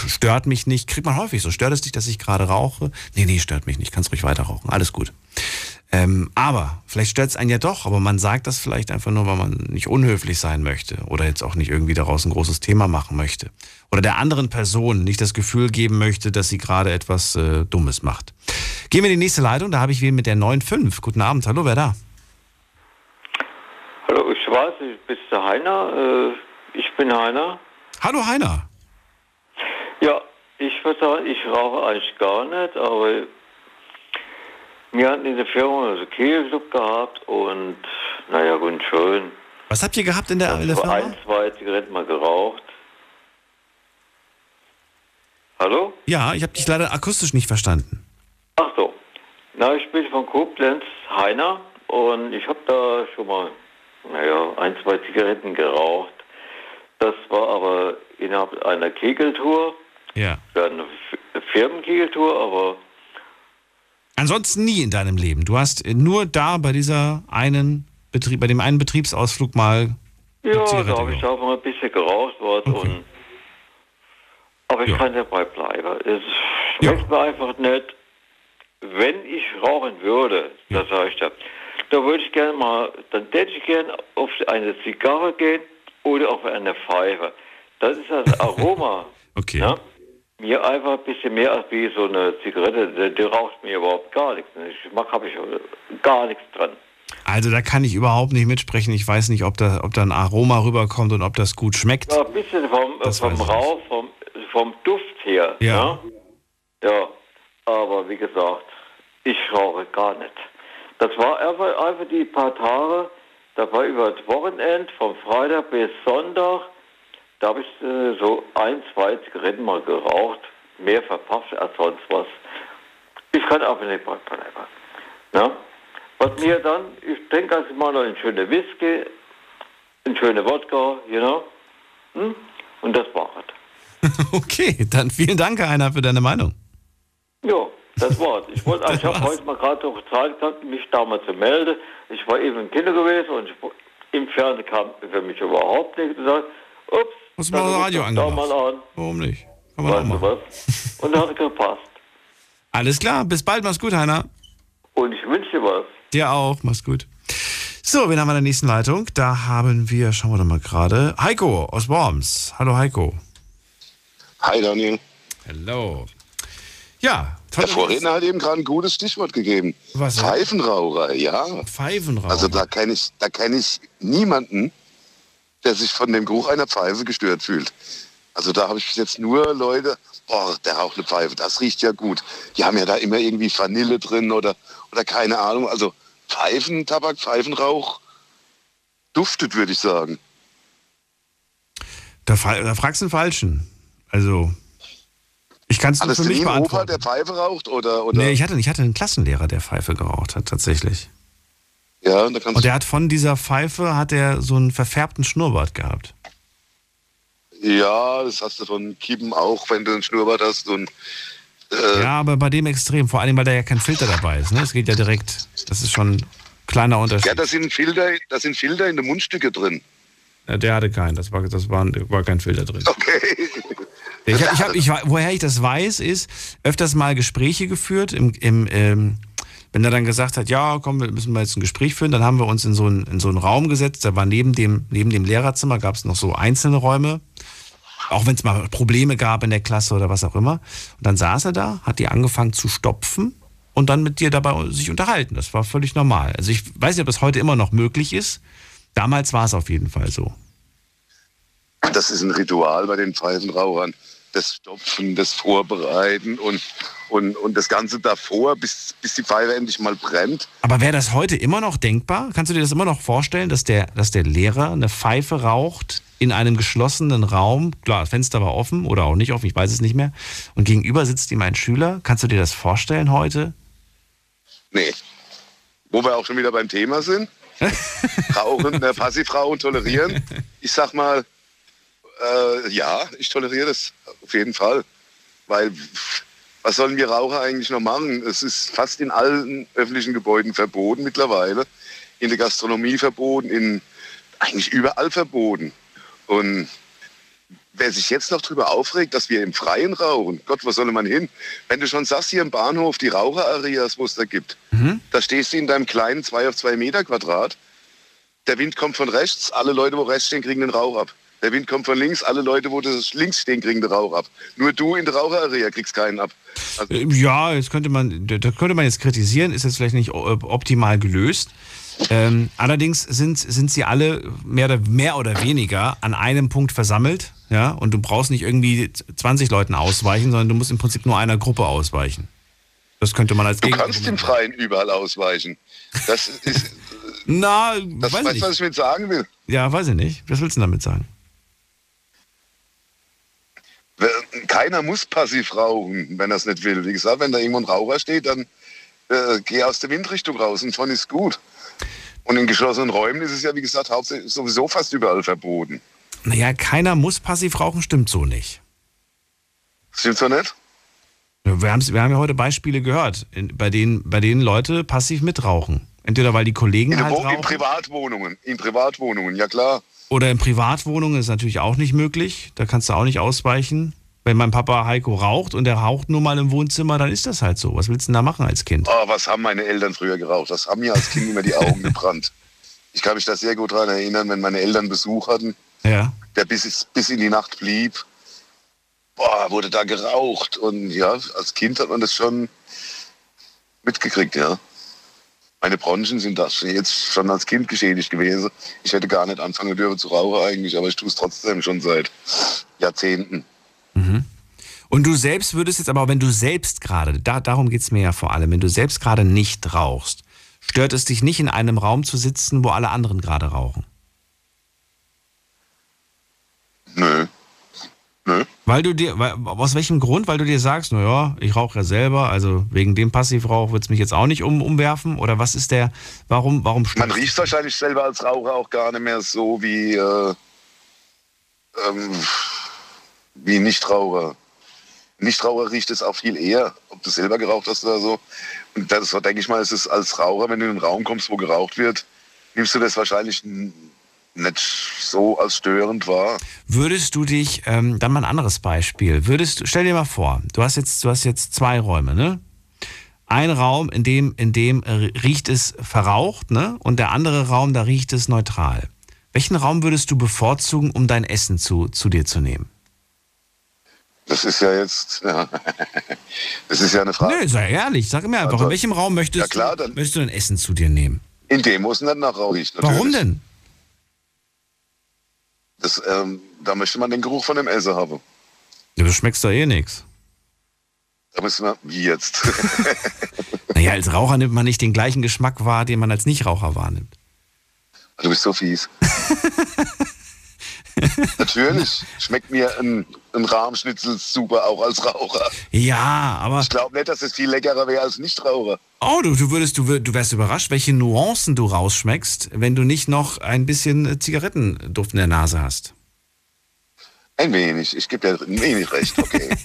stört mich nicht. Kriegt man häufig so. Stört es dich, dass ich gerade rauche? Nee, nee, stört mich nicht. Kannst ruhig weiter rauchen. Alles gut. Ähm, aber vielleicht stört es einen ja doch, aber man sagt das vielleicht einfach nur, weil man nicht unhöflich sein möchte oder jetzt auch nicht irgendwie daraus ein großes Thema machen möchte. Oder der anderen Person nicht das Gefühl geben möchte, dass sie gerade etwas äh, Dummes macht. Gehen wir in die nächste Leitung, da habe ich wen mit der 9.5. Guten Abend, hallo, wer da? Hallo, ich weiß nicht, bist du Heiner? Äh, ich bin Heiner. Hallo Heiner. Ja, ich würde sagen, ich rauche eigentlich gar nicht, aber wir hatten in der Firma also Kegelclub gehabt und naja, gut, schön. Was habt ihr gehabt in der, in der So Firma? ein, zwei Zigaretten mal geraucht. Hallo? Ja, ich habe dich leider akustisch nicht verstanden. Ach so. Na, ich bin von Koblenz, Heiner, und ich habe da schon mal, naja, ein, zwei Zigaretten geraucht. Das war aber innerhalb einer Kegeltour, Ja. ja, eine Firmenkegeltour, aber Ansonsten nie in deinem Leben. Du hast nur da bei dieser einen Betrieb, bei dem einen Betriebsausflug mal. ja, da habe ich auch mal ein bisschen geraucht worden. Okay. Und, aber ich Ja. kann dabei bleiben. Es schmeckt mir einfach nicht. Wenn ich rauchen würde, das sage ich da, da würde ich gerne mal, dann hätte ich gerne auf eine Zigarre gehen oder auf eine Pfeife. Das ist das *laughs* Aroma. Okay. Ja? Mir einfach ein bisschen mehr als wie so eine Zigarette, die, die raucht mir überhaupt gar nichts. Geschmack habe ich gar nichts dran. Also da kann ich überhaupt nicht mitsprechen. Ich weiß nicht, ob da, ob da ein Aroma rüberkommt und ob das gut schmeckt. Ja, ein bisschen vom, Das vom ich Rauch, vom, vom Duft her. Ja. Ja? ja, aber wie gesagt, ich rauche gar nicht. Das war einfach, einfach die paar Tage, da war über das Wochenende, vom Freitag bis Sonntag, da habe ich äh, so ein, zwei Zigaretten mal geraucht, mehr verpasst als sonst was. Ich kann einfach nicht bleiben. Ja? Was mir dann, ich trinke also mal noch einen schönen Whisky, einen schönen Wodka, you know? Hm? Und das war es. *laughs* Okay, dann vielen Dank, Heiner, für deine Meinung. Ja, das *laughs* war's. Ich wollte, ich habe war's. heute mal gerade noch Zeit gehabt, mich da mal zu melden. Ich war eben im Kinder gewesen und ich, im Fernsehen kam für mich überhaupt nichts. Gesagt, ups, Hast du mal das Radio angemacht? mal an. Warum nicht? Kann man auch Weißt du machen. was? Und hat gepasst. *laughs* Alles klar, bis bald, mach's gut, Heiner. Und ich wünsche dir was. Dir auch, mach's gut. So, wen haben wir in der nächsten Leitung? Da haben wir, schauen wir doch mal gerade, Heiko aus Worms. Hallo Heiko. Hi Daniel. Hello. Ja, Der Vorredner hat eben gerade ein gutes Stichwort gegeben. Was? Pfeifenraucher, ja. Pfeifenrauch. Also da kenne ich, da kenne ich niemanden, der sich von dem Geruch einer Pfeife gestört fühlt. Also da habe ich bis jetzt nur Leute, boah, der raucht eine Pfeife, das riecht ja gut. Die haben ja da immer irgendwie Vanille drin oder, oder keine Ahnung. Also Pfeifentabak, Pfeifenrauch duftet, würde ich sagen. da, da fragst du den Falschen. Also, ich kann es Alles für mich ein Opa, beantworten. der Pfeife raucht oder, oder Nee, ich hatte, ich hatte einen Klassenlehrer, der Pfeife geraucht hat, tatsächlich. Ja, da kannst Und der hat von dieser Pfeife, hat er so einen verfärbten Schnurrbart gehabt. ja, das hast du von Kippen auch, wenn du einen Schnurrbart hast und äh, Ja, aber bei dem extrem, vor allem, weil da ja kein Filter dabei ist. Ne? Es geht ja direkt, das ist schon ein kleiner Unterschied. Ja, da sind Filter, da sind Filter in den Mundstücke drin. Ja, Der hatte keinen, das war, das war, war kein Filter drin. Okay. Ich hab, ich hab, ich, woher ich das weiß, ist öfters mal Gespräche geführt, im, im, ähm, wenn er dann gesagt hat, ja, komm, wir müssen mal jetzt ein Gespräch führen, dann haben wir uns in so einen, in so einen Raum gesetzt, da war neben dem, neben dem Lehrerzimmer, gab es noch so einzelne Räume, auch wenn es mal Probleme gab in der Klasse oder was auch immer. Und dann saß er da, hat die angefangen zu stopfen und dann mit dir dabei sich unterhalten. Das war völlig normal. Also ich weiß nicht, ob das heute immer noch möglich ist. Damals war es auf jeden Fall so. Das ist ein Ritual bei den Pfeifenrauchern. Das Stopfen, das Vorbereiten und, und, und das Ganze davor, bis, bis die Pfeife endlich mal brennt. Aber wäre das heute immer noch denkbar? Kannst du dir das immer noch vorstellen, dass der, dass der Lehrer eine Pfeife raucht in einem geschlossenen Raum? Klar, das Fenster war offen oder auch nicht offen, ich weiß es nicht mehr. Und gegenüber sitzt ihm ein Schüler. Kannst du dir das vorstellen heute? Nee. Wo wir auch schon wieder beim Thema sind. *laughs* Rauchen, äh, Passivrauchen tolerieren. Ich sag mal, äh, ja, ich toleriere das auf jeden Fall. Weil, was sollen wir Raucher eigentlich noch machen? Es ist fast in allen öffentlichen Gebäuden verboten mittlerweile. In der Gastronomie verboten, in eigentlich überall verboten. Und wer sich jetzt noch darüber aufregt, dass wir im Freien rauchen, Gott, wo soll man hin? Wenn du schon sagst, hier im Bahnhof, die Raucherareas, wo es da gibt, da stehst du in deinem kleinen 2 auf 2 Meter Quadrat, der Wind kommt von rechts, alle Leute, wo rechts stehen, kriegen den Rauch ab. Der Wind kommt von links, alle Leute, wo das links stehen, kriegen den Rauch ab. Nur du in der Raucherarea kriegst keinen ab. Also, Ähm, Ja, jetzt könnte man, da könnte man jetzt kritisieren, ist jetzt vielleicht nicht o- optimal gelöst. Ähm, allerdings sind, sind sie alle mehr oder, mehr oder weniger an einem Punkt versammelt, ja, und du brauchst nicht irgendwie 20 Leuten ausweichen, sondern du musst im Prinzip nur einer Gruppe ausweichen. Das könnte man als du kannst im. Freien überall ausweichen. Das ist, *laughs* Na, das weiß weißt ich du, was ich mit sagen will? Ja, weiß ich nicht. Was willst du damit sagen? Keiner muss passiv rauchen, wenn er es nicht will. Wie gesagt, wenn da irgendwo ein Raucher steht, dann äh, geh aus der Windrichtung raus und schon ist gut. Und in geschlossenen Räumen ist es ja, wie gesagt, hauptsächlich sowieso fast überall verboten. Naja, keiner muss passiv rauchen, stimmt so nicht. Stimmt so nicht? Wir, haben's, wir haben ja heute Beispiele gehört, in, bei, denen, bei denen Leute passiv mitrauchen. Entweder weil die Kollegen In, halt Wo- in rauchen Privatwohnungen. In Privatwohnungen, ja klar. Oder in Privatwohnungen ist natürlich auch nicht möglich. Da kannst du auch nicht ausweichen. Wenn mein Papa Heiko raucht und er raucht nur mal im Wohnzimmer, dann ist das halt so. Was willst du denn da machen als Kind? Oh, was haben meine Eltern früher geraucht? Das haben mir als Kind immer die Augen gebrannt. Ich kann mich da sehr gut daran erinnern, wenn meine Eltern Besuch hatten, Ja. der bis, bis in die Nacht blieb. Boah, wurde da geraucht. Und ja, als Kind hat man das schon mitgekriegt, ja. Meine Bronchien sind das jetzt schon als Kind geschädigt gewesen. Ich hätte gar nicht anfangen dürfen zu rauchen eigentlich, aber ich tue es trotzdem schon seit Jahrzehnten. Und du selbst würdest jetzt aber, wenn du selbst gerade, da, darum geht es mir ja vor allem, wenn du selbst gerade nicht rauchst, stört es dich nicht in einem Raum zu sitzen, wo alle anderen gerade rauchen? Nö. Nö. Weil du dir, weil, aus welchem Grund? Weil du dir sagst, naja, ich rauche ja selber, also wegen dem Passivrauch wird es mich jetzt auch nicht um, umwerfen? Oder was ist der, warum, warum Man riecht wahrscheinlich selber als Raucher auch gar nicht mehr so wie, äh, ähm, wie Nichtraucher. Nichtraucher riecht es auch viel eher, ob du selber geraucht hast oder so. Und das denke ich mal, ist es als Raucher, wenn du in einen Raum kommst, wo geraucht wird, nimmst du das wahrscheinlich nicht so als störend wahr. Würdest du dich, ähm, dann mal ein anderes Beispiel, würdest, stell dir mal vor, du hast jetzt, du hast jetzt zwei Räume, ne? Ein Raum, in dem, in dem riecht es verraucht, ne? Und der andere Raum, da riecht es neutral. Welchen Raum würdest du bevorzugen, um dein Essen zu, zu dir zu nehmen? Das ist ja jetzt, ja, *laughs* das ist ja eine Frage. Nee, sei ehrlich, sag mir einfach, Also, in welchem Raum möchtest, ja klar, du, dann- möchtest du dein Essen zu dir nehmen? In dem muss nicht nach Rauch riechen. natürlich. Warum denn? Das, ähm, da möchte man den Geruch von dem Essen haben. Ja, du schmeckst doch eh nichts. Da müssen wir, wie jetzt? *laughs* Naja, als Raucher nimmt man nicht den gleichen Geschmack wahr, den man als Nichtraucher wahrnimmt. Du bist so fies. *laughs* Natürlich schmeckt mir ein, ein Rahmschnitzel super, auch als Raucher. Ja, aber. Ich glaube nicht, dass es viel leckerer wäre als Nichtraucher. Oh, du, du würdest, du, du wärst überrascht, welche Nuancen du rausschmeckst, wenn du nicht noch ein bisschen äh, Zigarettenduft in der Nase hast. Ein wenig. Ich gebe dir ein wenig recht, okay. *laughs*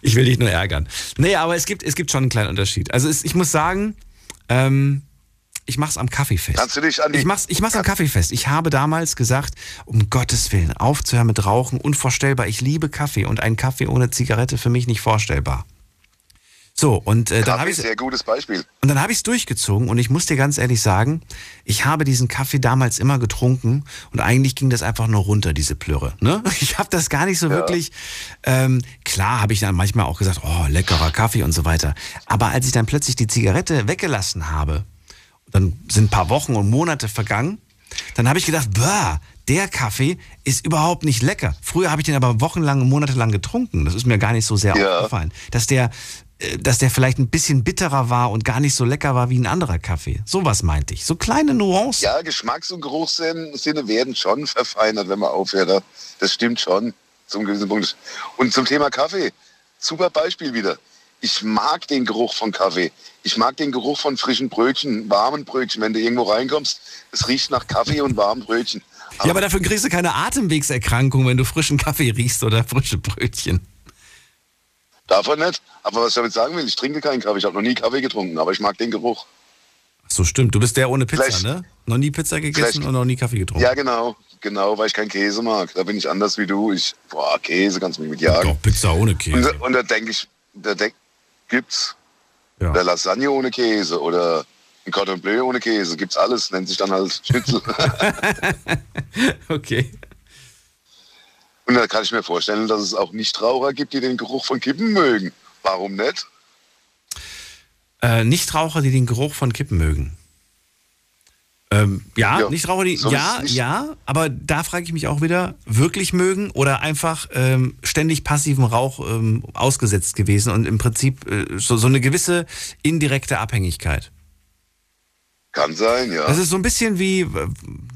Ich will dich nur ärgern. Nee, aber es gibt, es gibt schon einen kleinen Unterschied. Also es, ich muss sagen, ähm, ich mach's am Kaffee fest. Kannst du dich an die- Ich mach's, ich mach's am Kaffee fest. Ich habe damals gesagt, um Gottes Willen, aufzuhören mit Rauchen, unvorstellbar. Ich liebe Kaffee und ein Kaffee ohne Zigarette für mich nicht vorstellbar. So, und äh, dann habe ich sehr gutes Beispiel. und dann habe ich es durchgezogen und ich muss dir ganz ehrlich sagen, ich habe diesen Kaffee damals immer getrunken und eigentlich ging das einfach nur runter, diese Plürre. Ne? *laughs* Ich habe das gar nicht so wirklich, ähm, klar habe ich dann manchmal auch gesagt, oh, leckerer Kaffee und so weiter. Aber als ich dann plötzlich die Zigarette weggelassen habe, dann sind ein paar Wochen und Monate vergangen, dann habe ich gedacht, bah, der Kaffee ist überhaupt nicht lecker. Früher habe ich den aber wochenlang und monatelang getrunken. Das ist mir gar nicht so sehr Ja. aufgefallen. Dass der, äh, dass der vielleicht ein bisschen bitterer war und gar nicht so lecker war wie ein anderer Kaffee. Sowas meinte ich. So kleine Nuancen. Ja, Geschmacks- und Geruchssinne werden schon verfeinert, wenn man aufhört. Das stimmt schon, zum gewissen Punkt. Und zum Thema Kaffee, super Beispiel wieder. Ich mag den Geruch von Kaffee. Ich mag den Geruch von frischen Brötchen, warmen Brötchen. Wenn du irgendwo reinkommst, es riecht nach Kaffee und warmen Brötchen. Ja, aber dafür kriegst du keine Atemwegserkrankung, wenn du frischen Kaffee riechst oder *laughs* frische Brötchen. Davon nicht. Aber was ich damit sagen will, ich trinke keinen Kaffee. Ich habe noch nie Kaffee getrunken, aber ich mag den Geruch. Ach so, stimmt. Du bist der ohne Pizza, Vielleicht- ne? Noch nie Pizza gegessen und noch nie Kaffee getrunken. Ja, genau. Genau, weil ich keinen Käse mag. Da bin ich anders wie du. Ich, boah, Käse kannst du mich mit jagen. Doch, Pizza ohne Und, Käse. da- und da denke ich, da denk, gibt's Ja. oder Lasagne ohne Käse oder ein Cordon Bleu ohne Käse. Gibt's alles, nennt sich dann halt Schnitzel. *laughs* Okay. und da kann ich mir vorstellen, dass es auch Nichtraucher gibt, die den Geruch von Kippen mögen. Warum nicht? Äh, Nichtraucher, die den Geruch von Kippen mögen. Ähm, ja, Ja, Nichtraucher, die, soll ja, nicht- ja, aber da frage ich mich auch wieder, wirklich mögen oder einfach ähm, ständig passivem Rauch ähm, ausgesetzt gewesen und im Prinzip äh, so, so eine gewisse indirekte Abhängigkeit. Kann sein, ja. Das ist so ein bisschen wie, äh,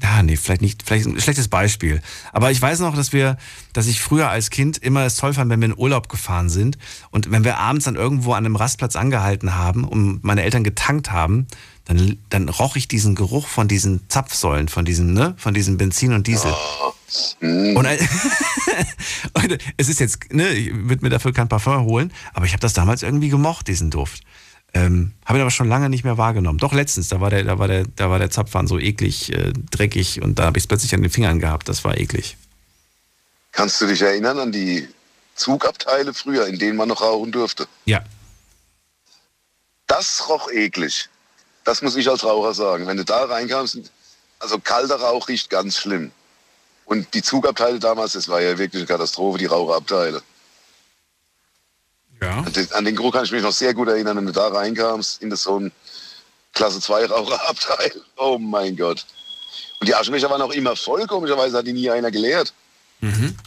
ja, nee, vielleicht nicht, vielleicht ein schlechtes Beispiel. Aber ich weiß noch, dass wir, dass ich früher als Kind immer es toll fand, wenn wir in Urlaub gefahren sind und wenn wir abends dann irgendwo an einem Rastplatz angehalten haben und meine Eltern getankt haben, dann, dann roch ich diesen Geruch von diesen Zapfsäulen, von diesen, ne, von diesem Benzin und Diesel. Und, ein- *laughs* und es ist jetzt, ne, ich würde mir dafür kein Parfum holen, aber ich habe das damals irgendwie gemocht, diesen Duft. Ähm, habe ihn aber schon lange nicht mehr wahrgenommen. Doch letztens, da war der, da war der, da war der Zapfhahn so eklig, äh, dreckig und da habe ich es plötzlich an den Fingern gehabt. Das war eklig. Kannst du dich erinnern an die Zugabteile früher, in denen man noch rauchen durfte? Ja. Das roch eklig. Das muss ich als Raucher sagen. Wenn du da reinkamst, also kalter Rauch riecht ganz schlimm. Und die Zugabteile damals, das war ja wirklich eine Katastrophe, die Raucherabteile. Ja. An den, an den Geruch kann ich mich noch sehr gut erinnern, wenn du da reinkamst, in das so ein Klasse 2 Raucherabteil. *laughs* Oh mein Gott. Und die Aschenbecher waren auch immer voll, komischerweise hat die nie einer geleert. Mhm.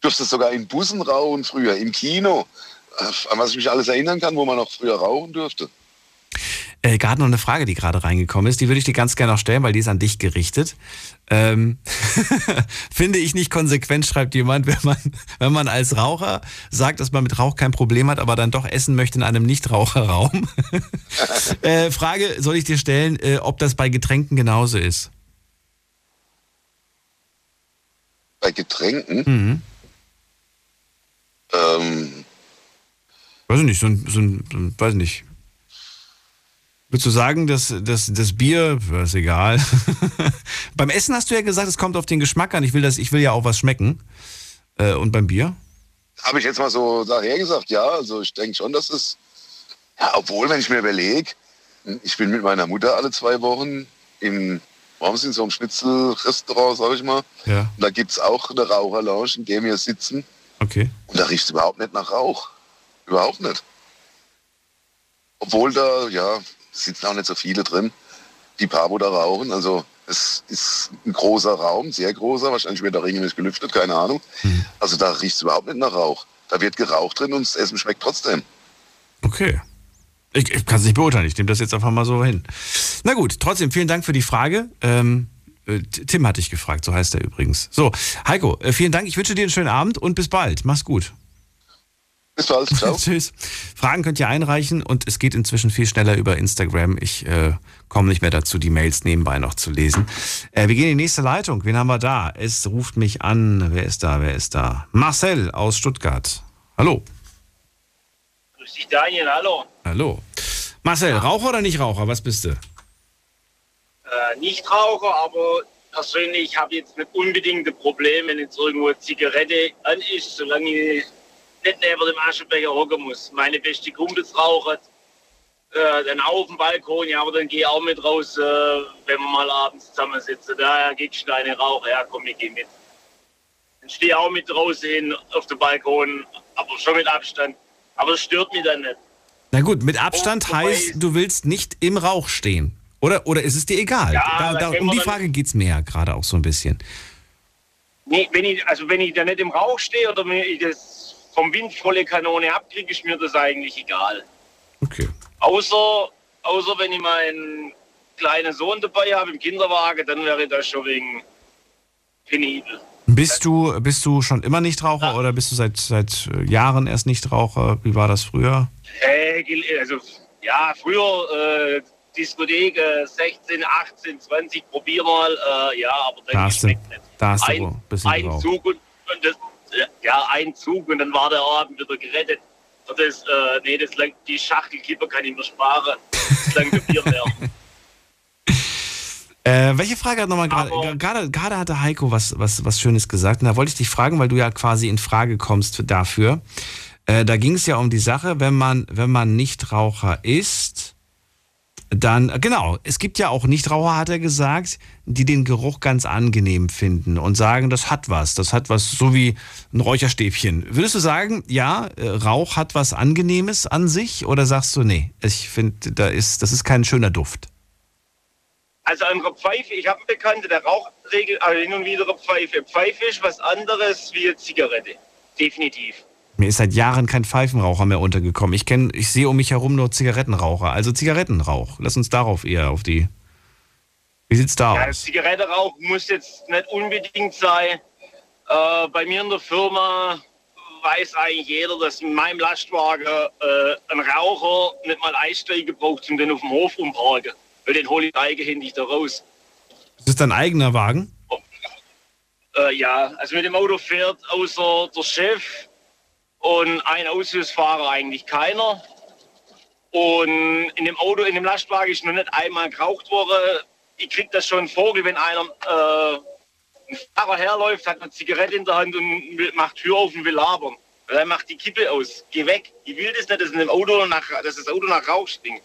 Durftest sogar in Bussen rauchen früher, im Kino. An was ich mich alles erinnern kann, wo man noch früher rauchen durfte. Äh, gerade noch eine Frage, die gerade reingekommen ist. Die würde ich dir ganz gerne noch stellen, weil die ist an dich gerichtet. Ähm, *laughs* finde ich nicht konsequent, schreibt jemand, wenn man, wenn man als Raucher sagt, dass man mit Rauch kein Problem hat, aber dann doch essen möchte in einem Nichtraucherraum. *laughs* äh, Frage soll ich dir stellen, äh, ob das bei Getränken genauso ist? Bei Getränken, Mhm. ähm, Weiß ich nicht, so ein, so ein, so ein weiß ich nicht. Würdest du sagen, dass das, das Bier, ist egal. *laughs* beim Essen hast du ja gesagt, es kommt auf den Geschmack an. Ich will, das, ich will ja auch was schmecken. Äh, und beim Bier? Habe ich jetzt mal so daher gesagt, ja. Also ich denke schon, dass es, ja, obwohl, wenn ich mir überlege, ich bin mit meiner Mutter alle zwei Wochen in, warum sind so einem Schnitzelrestaurant, sag ich mal. Ja. Und da gibt es auch eine Raucherlounge, in der wir sitzen. Okay. Und da riecht es überhaupt nicht nach Rauch. Überhaupt nicht. Obwohl da, ja, sitzen auch nicht so viele drin, die paar, wo da rauchen. Also es ist ein großer Raum, sehr großer, wahrscheinlich wird da regelmäßig gelüftet, keine Ahnung. Also da riecht es überhaupt nicht nach Rauch. Da wird geraucht drin und das Essen schmeckt trotzdem. Okay. Ich, ich kann es nicht beurteilen, ich nehme das jetzt einfach mal so hin. Na gut, trotzdem vielen Dank für die Frage. Ähm, äh, Tim hat dich gefragt, so heißt er übrigens. So, Heiko, äh, vielen Dank. Ich wünsche dir einen schönen Abend und bis bald. Mach's gut. Bis bald. Ciao. *laughs* Tschüss. Fragen könnt ihr einreichen und es geht inzwischen viel schneller über Instagram. Ich äh, komme nicht mehr dazu, die Mails nebenbei noch zu lesen. Äh, wir gehen in die nächste Leitung. Wen haben wir da? Es ruft mich an. Wer ist da? Wer ist da? Marcel aus Stuttgart. Hallo. Grüß dich, Daniel, hallo. Hallo. Marcel, Raucher oder nicht Raucher? Was bist du? Äh, Nichtraucher, aber persönlich habe ich jetzt nicht unbedingt ein Problem, wenn jetzt irgendwo eine Zigarette an ist, solange ich nicht neben dem Aschenbecher hocken muss. Meine beste Kumpels rauchen, äh, dann auch auf dem Balkon, ja, aber dann gehe ich auch mit raus, äh, wenn wir mal abends zusammensitzen. Da gibt's eine Raucher, ja, komm, ich geh mit. Dann stehe ich auch mit draußen hin auf dem Balkon, aber schon mit Abstand. Aber es stört mich dann nicht. Na gut, mit Abstand wobei- heißt, du willst nicht im Rauch stehen. Oder, oder ist es dir egal? Ja, da, da um die Frage geht's mir ja gerade auch so ein bisschen. Nee, wenn ich, also wenn ich da nicht im Rauch stehe oder wenn ich das vom Wind volle Kanone abkriege, ist mir das eigentlich egal. Okay. Außer, außer wenn ich meinen kleinen Sohn dabei habe im Kinderwagen, dann wäre das schon wegen penibel. Bist du, bist du schon immer Nichtraucher oder bist du seit, seit äh, Jahren erst Nichtraucher? Wie war das früher? Äh, also, ja, früher äh, Diskothek äh, 16, 18, 20, probier mal, äh, ja, aber Da dann hast du, nicht. da hast du Ein- bisschen Ein. Zug und, und das, ja, ein Zug und dann war der Abend wieder gerettet. Und das, äh, nee, das lang, die Schachtelkipper kann ich mir sparen. Das langt Bier mehr. *laughs* Äh, welche Frage hat nochmal gerade, gerade, hatte Heiko was, was, was Schönes gesagt. Und da wollte ich dich fragen, weil du ja quasi in Frage kommst für- dafür. Äh, da ging es ja um die Sache, wenn man, wenn man Nichtraucher ist, dann, genau, es gibt ja auch Nichtraucher, hat er gesagt, die den Geruch ganz angenehm finden und sagen, das hat was, das hat was, so wie ein Räucherstäbchen. Würdest du sagen, ja, äh, Rauch hat was Angenehmes an sich oder sagst du, nee, ich finde, da ist, das ist kein schöner Duft? Also an der Pfeife, ich habe einen Bekannten, der raucht regel, also hin und wieder Pfeife. Pfeife ist was anderes wie Zigarette. Definitiv. Mir ist seit Jahren kein Pfeifenraucher mehr untergekommen. Ich kenne, ich sehe um mich herum nur Zigarettenraucher, also Zigarettenrauch. Lass uns darauf eher auf die. Wie sieht's da Ja, aus? Zigarettenrauch muss jetzt nicht unbedingt sein. Äh, bei mir in der Firma weiß eigentlich jeder, dass in meinem Lastwagen äh, ein Raucher nicht mal einsteigen braucht, um den auf dem Hof umparken. Weil den hole ich eigenhändig da raus. Ist das dein eigener Wagen? Äh, ja, also mit dem Auto fährt außer der Chef und ein Aushilfsfahrer eigentlich keiner. Und in dem Auto, in dem Lastwagen ist noch nicht einmal geraucht worden. Ich krieg das schon Vogel, wenn einer äh, ein Fahrer herläuft, hat eine Zigarette in der Hand und macht Tür auf und will labern. Dann macht die Kippe aus. Geh weg. Ich will das nicht, dass, in dem Auto nach, dass das Auto nach Rauch stinkt.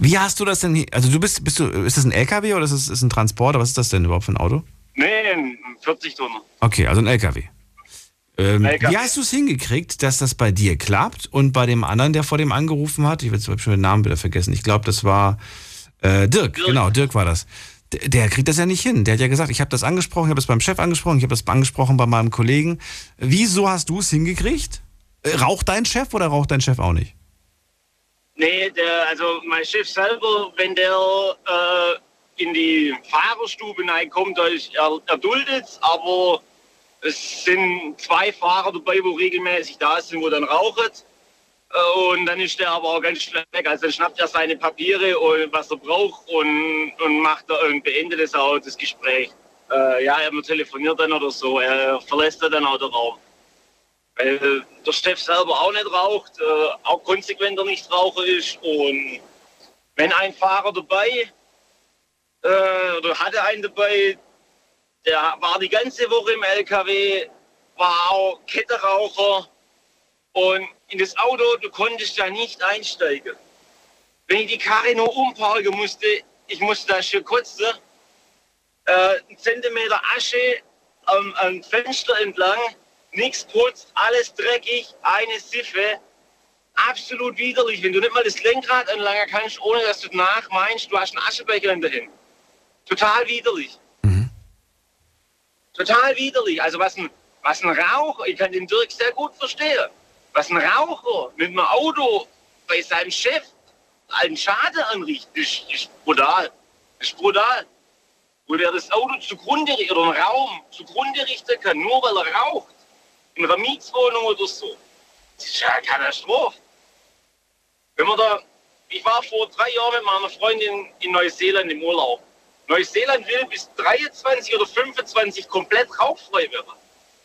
Wie hast du das denn? hier- Also du bist, bist du, ist das ein LKW oder ist es ist ein Transporter? Was ist das denn überhaupt für ein Auto? Nee, ein 40 Tonner. Okay, also ein LKW. Ähm. Wie hast du es hingekriegt, dass das bei dir klappt und bei dem anderen, der vor dem angerufen hat? Ich habe schon den Namen wieder vergessen. Ich glaube, das war äh, Dirk. Genau, Dirk war das. Der, der kriegt das ja nicht hin. Der hat ja gesagt, ich habe das angesprochen, ich habe das beim Chef angesprochen, ich habe das angesprochen bei meinem Kollegen. Wieso hast du es hingekriegt? Äh, Raucht dein Chef oder raucht dein Chef auch nicht? Nee, der, also mein Chef selber, wenn der äh, in die Fahrerstube reinkommt, da ist er, er duldet aber es sind zwei Fahrer dabei, wo regelmäßig da sind, wo dann rauchen. Äh, Und dann ist der aber auch ganz schnell weg. Also dann schnappt er seine Papiere und was er braucht und, und macht und beendet das auch das Gespräch. Äh, ja, er telefoniert dann oder so, er verlässt dann auch den Raum. Weil der Chef selber auch nicht raucht, äh, auch konsequenter nicht Raucher ist und wenn ein Fahrer dabei äh, oder hatte einen dabei, der war die ganze Woche im LKW, war auch Kettenraucher und in das Auto, du konntest da nicht einsteigen. Wenn ich die Karre nur umparken musste, ich musste da schon kotzen, äh, ein Zentimeter Asche am, am Fenster entlang, nichts putzt, alles dreckig, eine Siffe. Absolut widerlich, wenn du nicht mal das Lenkrad anlangen kannst, ohne dass du danach meinst, du hast einen Aschebecher in der Hand. Total widerlich. Total widerlich. Also was ein, was ein Raucher, ich kann den Dirk sehr gut verstehen, was ein Raucher mit einem Auto bei seinem Chef einen Schaden anrichtet, ist, ist brutal. Ist brutal. Wo der das Auto zugrunde oder einen Raum zugrunde richten kann, nur weil er raucht. In einer Mietswohnung oder so. Das ist ja eine Katastrophe. Wenn man da, ich war vor drei Jahren mit meiner Freundin in Neuseeland im Urlaub. Neuseeland will bis 23 oder 25 komplett rauchfrei werden.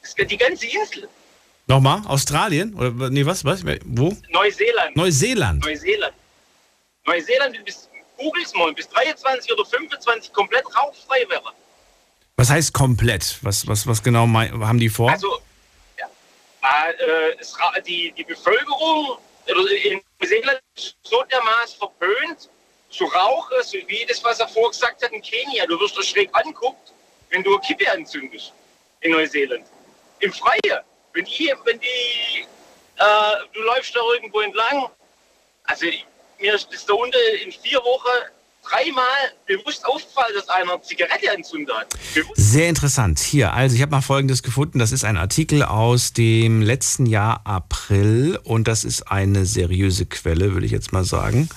Das geht die ganze Insel. Nochmal, Australien? Oder nee, was? was? Wo? Neuseeland. Neuseeland. Neuseeland. Neuseeland will bis, googles mal, bis 23 oder 25 komplett rauchfrei werden. Was heißt komplett? Was, was, was genau mein, haben die vor? Also, ja, äh, es, die, die Bevölkerung in Neuseeland ist so dermaßen verpönt, zu rauchen, so wie das, was er vorher gesagt hat in Kenia. Du wirst doch schräg anguckt, wenn du eine Kippe anzündest in Neuseeland. Im Freien. Wenn die, wenn die, äh, du läufst da irgendwo entlang, also mir ist da unten in vier Wochen dreimal bewusst aufgefallen, dass einer eine Zigarette anzündet hat. Sehr interessant. Hier, also ich habe mal Folgendes gefunden. Das ist ein Artikel aus dem letzten Jahr April und das ist eine seriöse Quelle, würde ich jetzt mal sagen.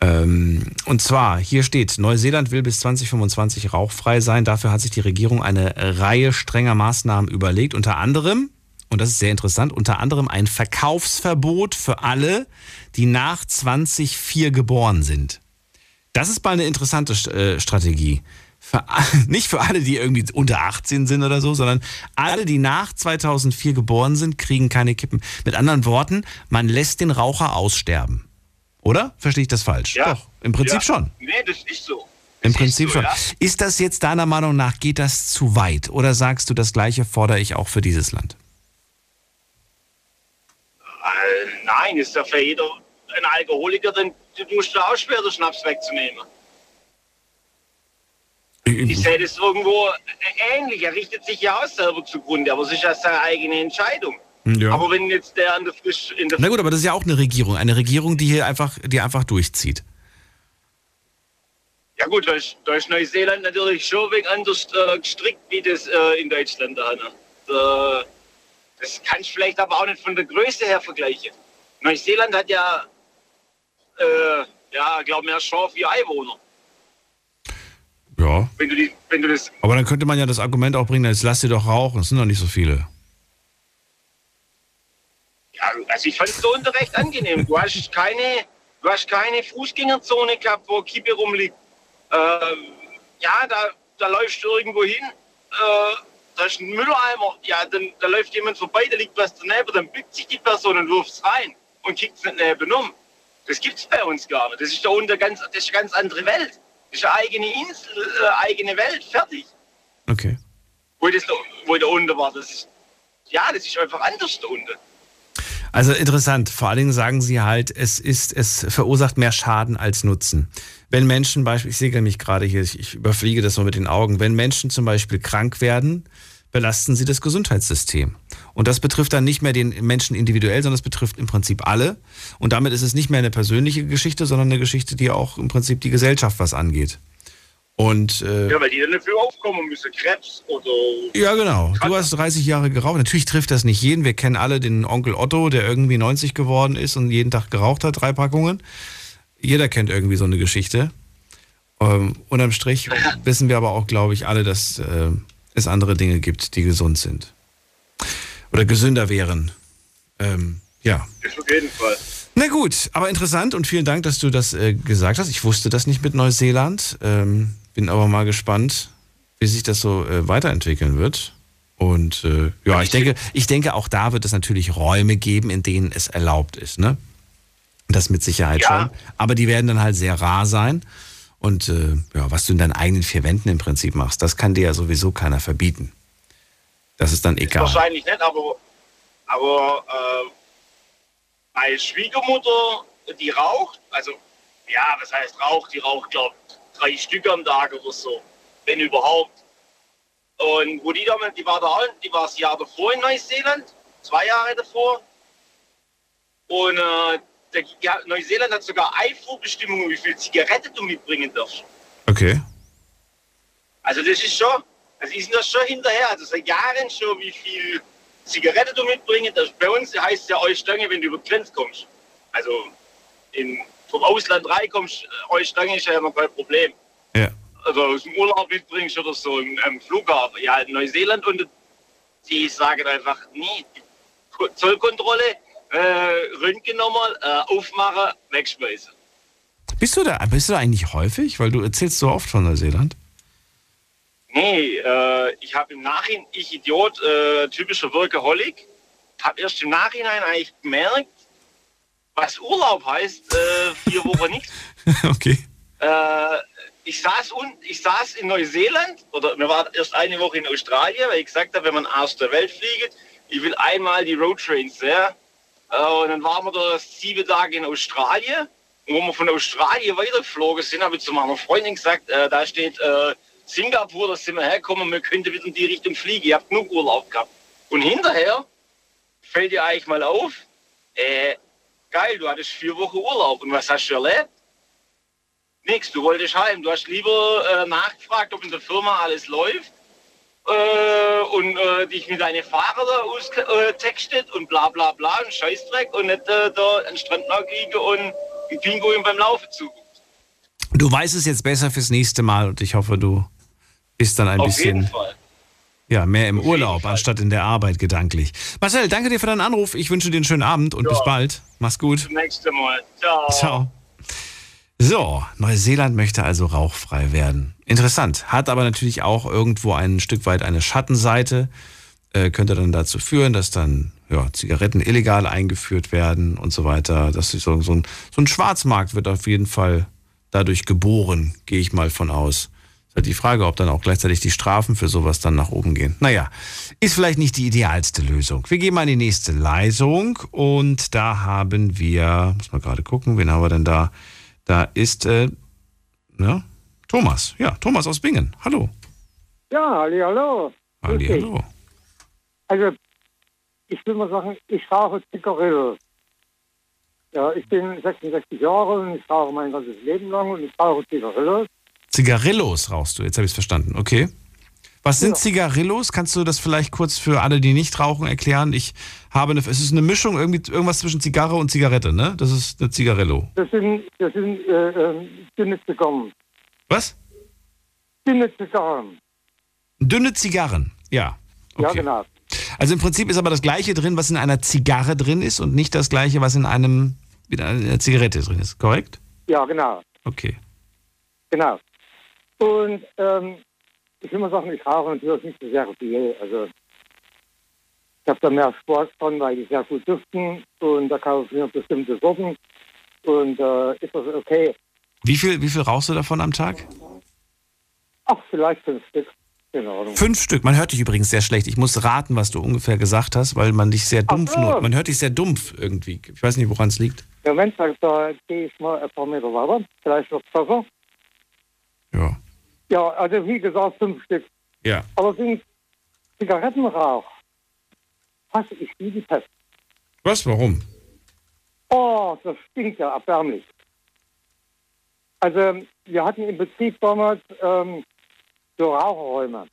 Ähm, und zwar, hier steht, Neuseeland will bis 2025 rauchfrei sein. Dafür hat sich die Regierung eine Reihe strenger Maßnahmen überlegt. Unter anderem, und das ist sehr interessant, unter anderem ein Verkaufsverbot für alle, die nach 2004 geboren sind. Das ist mal eine interessante äh, Strategie. Für, *laughs* nicht für alle, die irgendwie unter 18 sind oder so, sondern alle, die nach 2004 geboren sind, kriegen keine Kippen. Mit anderen Worten, man lässt den Raucher aussterben. Oder? Verstehe ich das falsch? Ja. Doch, im Prinzip Ja. schon. Nee, das ist nicht so. Im Das Prinzip so, schon. ja. Ist das jetzt deiner Meinung nach, geht das zu weit? Oder sagst du, das Gleiche fordere ich auch für dieses Land? Äh, nein, ist ja für jeder ein Alkoholiker, dann musst du auch schwer, den Schnaps wegzunehmen. Ich sehe das irgendwo ähnlich. Er richtet sich ja auch selber zugrunde, aber es ist ja seine eigene Entscheidung. Ja. Aber wenn jetzt der an der Frisch in der Na gut, aber das ist ja auch eine Regierung. Eine Regierung, die hier einfach, die einfach durchzieht. Ja gut, da ist, da ist Neuseeland natürlich schon wenig anders äh, gestrickt, wie das äh, in Deutschland da. Ne? Da, das kannst du vielleicht aber auch nicht von der Größe her vergleichen. Neuseeland hat ja, äh, ja, glaube mehr Chance wie Einwohner. Ja. Wenn du, die, wenn du das, Aber dann könnte man ja das Argument auch bringen, jetzt lass sie doch rauchen. Es sind doch nicht so viele. Ja, also ich fand es so unter recht angenehm. Du hast keine, du hast keine Fußgängerzone gehabt, wo Kippe rumliegt. Ähm, ja, da, da läufst du irgendwo hin, äh, da ist ein Mülleimer, ja, dann da läuft jemand vorbei, da liegt was daneben, dann bückt sich die Person und wirft es rein und kickt es nicht nebenan. Das gibt es bei uns gar nicht. Das ist da unter ganz, das ist eine ganz andere Welt. Das ist eine eigene Insel, äh, eigene Welt, fertig. Okay. Wo das da, wo da unten war, das ist, ja, das ist einfach anders da unten. Also interessant. Vor allen Dingen sagen sie halt, es ist, es verursacht mehr Schaden als Nutzen. Wenn Menschen beispielsweise, ich sehe mich gerade hier, ich, ich überfliege das mal mit den Augen, wenn Menschen zum Beispiel krank werden, belasten sie das Gesundheitssystem. Und das betrifft dann nicht mehr den Menschen individuell, sondern es betrifft im Prinzip alle. Und damit ist es nicht mehr eine persönliche Geschichte, sondern eine Geschichte, die auch im Prinzip die Gesellschaft was angeht. Und äh, Ja, weil die dann dafür aufkommen müssen, Krebs oder ja, genau. Du hast 30 Jahre geraucht. Natürlich trifft das nicht jeden. Wir kennen alle den Onkel Otto, der irgendwie 90 geworden ist und jeden Tag geraucht hat, drei Packungen. Jeder kennt irgendwie so eine Geschichte. Ähm, unterm Strich wissen wir aber auch, glaube ich, alle, dass äh, es andere Dinge gibt, die gesund sind. Oder gesünder wären. Ähm, ja. Das auf jeden Fall. Na gut, aber interessant und vielen Dank, dass du das äh, gesagt hast. Ich wusste das nicht mit Neuseeland. Ähm, bin aber mal gespannt, wie sich das so äh, weiterentwickeln wird. Und äh, ja, ich denke, ich denke, auch da wird es natürlich Räume geben, in denen es erlaubt ist, ne? Das mit Sicherheit Ja. schon. Aber die werden dann halt sehr rar sein. Und äh, ja, was du in deinen eigenen vier Wänden im Prinzip machst, das kann dir ja sowieso keiner verbieten. Das ist dann egal. Wahrscheinlich nicht, aber, aber äh, meine Schwiegermutter, die raucht, also ja, was heißt raucht? Die raucht, glaube drei Stück am Tag oder so, wenn überhaupt. Und wo die damals, die war da, die war das Jahr davor in Neuseeland, zwei Jahre davor. Und äh, der, ja, Neuseeland hat sogar Einfuhrbestimmungen, wie viel Zigarette du mitbringen darfst. Okay. Also das ist schon, also ist das schon hinterher, also seit Jahren schon, wie viel Zigarette du mitbringen darfst. Bei uns heißt es ja Eustange, wenn du über die Grenze kommst. Also in, vom Ausland reinkommst, äh, Eustange ist ja immer kein Problem. Ja. Also aus dem Urlaub mitbringst oder so im, am Flughafen. Ja, in Neuseeland und die sagen einfach nie. Ko- Zollkontrolle, äh, Röntgen nochmal, äh, aufmachen, wegschmeißen. Bist du da, bist du da eigentlich häufig? Weil du erzählst so oft von Neuseeland. Nee, äh, ich habe im Nachhinein, ich Idiot, äh, typischer Workaholic, habe erst im Nachhinein eigentlich gemerkt, was Urlaub heißt, äh, vier Wochen nichts. *laughs* okay. Äh, ich, saß un, ich saß in Neuseeland, oder wir waren erst eine Woche in Australien, weil ich gesagt habe, wenn man aus der Welt fliegt, ich will einmal die Roadtrains sehen. Äh, und dann waren wir da sieben Tage in Australien. Und wo wir von Australien weitergeflogen sind, habe ich zu meiner Freundin gesagt, äh, da steht äh, Singapur, da sind wir hergekommen, wir könnten wieder in die Richtung fliegen. Ihr habt genug Urlaub gehabt. Und hinterher fällt dir eigentlich mal auf, äh, geil, du hattest vier Wochen Urlaub. Und was hast du erlebt? Nix, du wolltest heim. Du hast lieber äh, nachgefragt, ob in der Firma alles läuft äh, und äh, dich mit deinen Fahrer da austextet und bla bla bla und Scheißdreck und nicht äh, da an den Strand liegen und die Pinguin beim Laufen zu. Du weißt es jetzt besser fürs nächste Mal und ich hoffe, du bist dann ein Auf bisschen jeden Fall. ja, mehr im Urlaub anstatt in der Arbeit gedanklich. Marcel, danke dir für deinen Anruf. Ich wünsche dir einen schönen Abend und Ja. bis bald. Mach's gut. Bis nächste Mal. Ciao. Ciao. So, Neuseeland möchte also rauchfrei werden. Interessant. Hat aber natürlich auch irgendwo ein Stück weit eine Schattenseite. Äh, könnte dann dazu führen, dass dann ja, Zigaretten illegal eingeführt werden und so weiter. Das ist so, so, ein, so ein Schwarzmarkt wird auf jeden Fall dadurch geboren, gehe ich mal von aus. Halt die Frage, ob dann auch gleichzeitig die Strafen für sowas dann nach oben gehen. Naja, ist vielleicht nicht die idealste Lösung. Wir gehen mal in die nächste Leisung und da haben wir, muss mal gerade gucken, wen haben wir denn da? Da ist, äh, ne? Thomas. Ja, Thomas aus Bingen. Hallo. Ja, halli, hallo. Dich. Hallo. Also, ich will mal sagen, ich rauche Zigarillos. Ja, ich bin 66 Jahre und ich rauche mein ganzes Leben lang und ich rauche Zigarillos. Zigarillos rauchst du, jetzt habe ich es verstanden. Okay. Was sind Ja. Zigarillos? Kannst du das vielleicht kurz für alle, die nicht rauchen, erklären? Ich habe eine, es ist eine Mischung, irgendwie irgendwas zwischen Zigarre und Zigarette, ne? Das ist eine Zigarillo. Das sind, das sind äh, ähm, dünne Zigarren. Was? Dünne Zigarren. Dünne Zigarren, ja. Ja, Okay. genau. Also im Prinzip ist aber das Gleiche drin, was in einer Zigarre drin ist und nicht das Gleiche, was in einem, in einer Zigarette drin ist, korrekt? Ja, genau. Okay. Genau. Und ähm, ich will mal sagen, ich rauche natürlich nicht so sehr viel. Also ich habe da mehr Spaß dran, weil die sehr gut duften und da kaufe ich mir bestimmte Sorten und äh, ist das okay. Wie viel, wie viel rauchst du davon am Tag? Ach, vielleicht fünf Stück. Fünf Stück. Man hört dich übrigens sehr schlecht. Ich muss raten, was du ungefähr gesagt hast, weil man dich sehr dumpf so. nur. Man hört dich sehr dumpf irgendwie. Ich weiß nicht, woran es liegt. Moment, da, da gehe ich mal ein paar Meter weiter. Vielleicht noch besser. Ja. Ja, also wie gesagt, fünf Stück. Ja. Allerdings Zigarettenrauch hasse ich wie die Pest. Was? Warum? Oh, das stinkt ja erbärmlich. Also wir hatten im Betrieb damals ähm, so Raucherräume.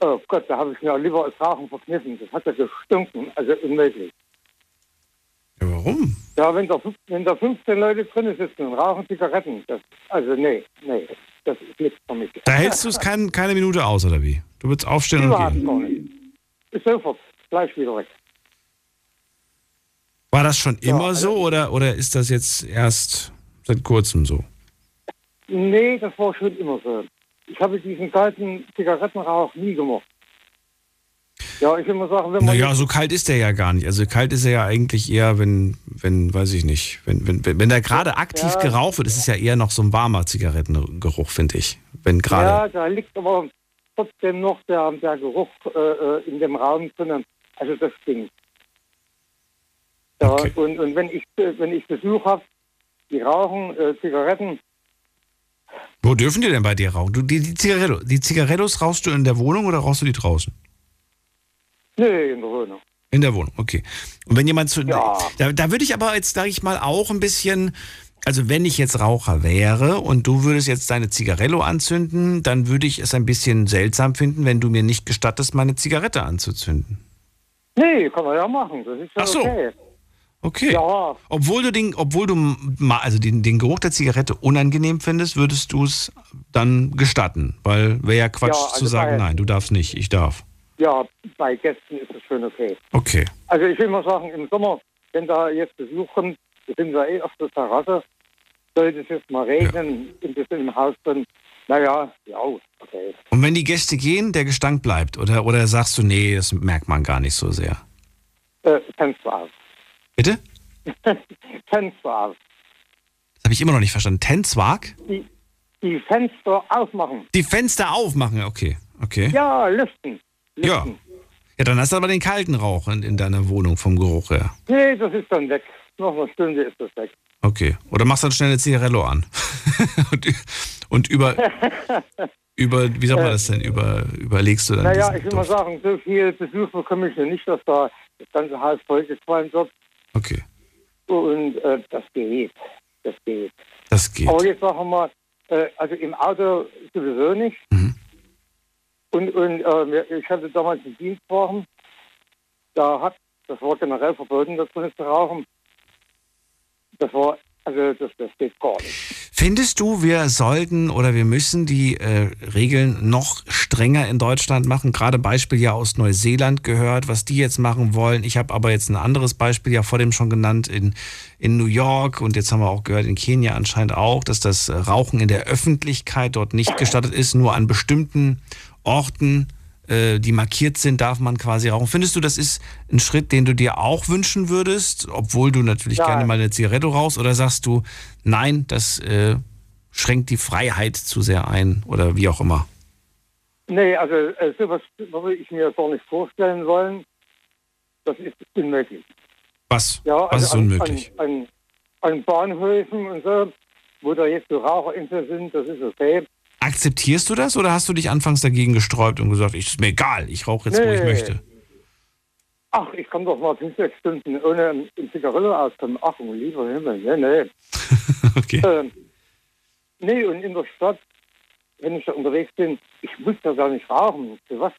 Oh Gott, da habe ich mir lieber das Rauchen verkniffen. Das hat ja gestunken, also unmöglich. Ja, warum? Ja, wenn da, wenn da 15 Leute drin sitzen und rauchen Zigaretten, das, also nee, nee, das ist nichts für mich. Da hältst du es kein, keine Minute aus, oder wie? Du würdest aufstehen und Überhaupt gehen. gar nicht. Sofort, gleich wieder weg. War das schon immer also- so oder, oder ist das jetzt erst seit kurzem so? Nee, das war schon immer so. Ich habe diesen kalten Zigarettenrauch nie gemacht. Ja, ich will mal sagen, wenn man. Naja, so kalt ist der ja gar nicht. Also kalt ist er ja eigentlich eher, wenn, wenn, weiß ich nicht, wenn, wenn, wenn der gerade aktiv Ja. geraucht wird, ist es ja eher noch so ein warmer Zigarettengeruch, finde ich. Wenn ja, gerade. da liegt aber trotzdem noch der, der Geruch äh, äh, in dem Raum drin. Also das stinkt. Ja, und, und wenn ich äh, wenn ich Besuch habe, die rauchen äh, Zigaretten, Wo dürfen die denn bei dir rauchen? Du, die, die, Zigaretto, die Zigarettos rauchst du in der Wohnung oder rauchst du die draußen? Nee, in der Wohnung. In der Wohnung, okay. Und wenn jemand zu. Ja. Da, da würde ich aber jetzt, sage ich mal, auch ein bisschen. Also wenn ich jetzt Raucher wäre und du würdest jetzt deine Zigarello anzünden, dann würde ich es ein bisschen seltsam finden, wenn du mir nicht gestattest, meine Zigarette anzuzünden. Nee, kann man ja machen. Das ist ja Ach so. okay. Okay. Ja. Obwohl du den, obwohl du also den, den Geruch der Zigarette unangenehm findest, würdest du es dann gestatten, weil wäre ja Quatsch Ja, also zu sagen, nein, du darfst nicht, ich darf. Ja, bei Gästen ist es schon okay. Okay. Also ich will mal sagen, im Sommer, wenn da jetzt Besuch kommt, wir sind da eh auf der Terrasse, sollte es jetzt mal regnen, ein bisschen im Haus drin, naja, ja, okay. Und wenn die Gäste gehen, der Gestank bleibt oder oder sagst du, nee, das merkt man gar nicht so sehr. Äh, Fenster auf. Bitte? *laughs* Fenster auf. Das habe ich immer noch nicht verstanden. Tenzwag? Die, die Fenster aufmachen. Die Fenster aufmachen, okay. Okay. Ja, lüften. Ja. Ja, dann hast du aber den kalten Rauch in, in deiner Wohnung vom Geruch her. Nee, das ist dann weg. Noch eine Stunde ist das weg. Okay. Oder machst dann schnell eine Zigarello an. *laughs* und, und über, *laughs* über, wie sagt man das denn, über, überlegst du dann naja, ich will mal sagen, so viel Besuch bekomme ich noch nicht, dass da das ganze Haus vollgequalmt wird. Okay, Und äh, das geht. Das geht. das geht. Aber jetzt sagen wir mal, äh, also im Auto sowieso nicht. Mhm. Und, und äh, ich hatte damals einen Dienstwagen, da hat, das war generell verboten, da drin zu rauchen. Das war, also das, das geht gar nicht. Findest du, wir sollten oder wir müssen die äh, Regeln noch strenger in Deutschland machen? Gerade Beispiel ja aus Neuseeland gehört, was die jetzt machen wollen. Ich habe aber jetzt ein anderes Beispiel ja vor dem schon genannt in, in New York und jetzt haben wir auch gehört in Kenia anscheinend auch, dass das Rauchen in der Öffentlichkeit dort nicht gestattet ist, nur an bestimmten Orten, äh, die markiert sind, darf man quasi rauchen. Findest du, das ist ein Schritt, den du dir auch wünschen würdest, obwohl du natürlich Nein. gerne mal eine Zigarette rauchst? Oder sagst du, nein, das äh, schränkt die Freiheit zu sehr ein oder wie auch immer? Nee, also äh, sowas würde ich mir gar nicht vorstellen wollen. Das ist unmöglich. Was? Ja, Was ist also an, unmöglich? An, an, an Bahnhöfen und so, wo da jetzt so Raucherinsel sind, das ist okay. Akzeptierst du das oder hast du dich anfangs dagegen gesträubt und gesagt, ich, ist mir egal, ich rauche jetzt, wo ich Nee. möchte? Ach, ich kann doch mal fünf, sechs Stunden ohne ein Zigarette auskommen. Ach, um lieber Himmel, nee, nee. *laughs* okay. Ähm, nee, und in der Stadt, wenn ich da unterwegs bin, ich muss da gar nicht rauchen. Für was?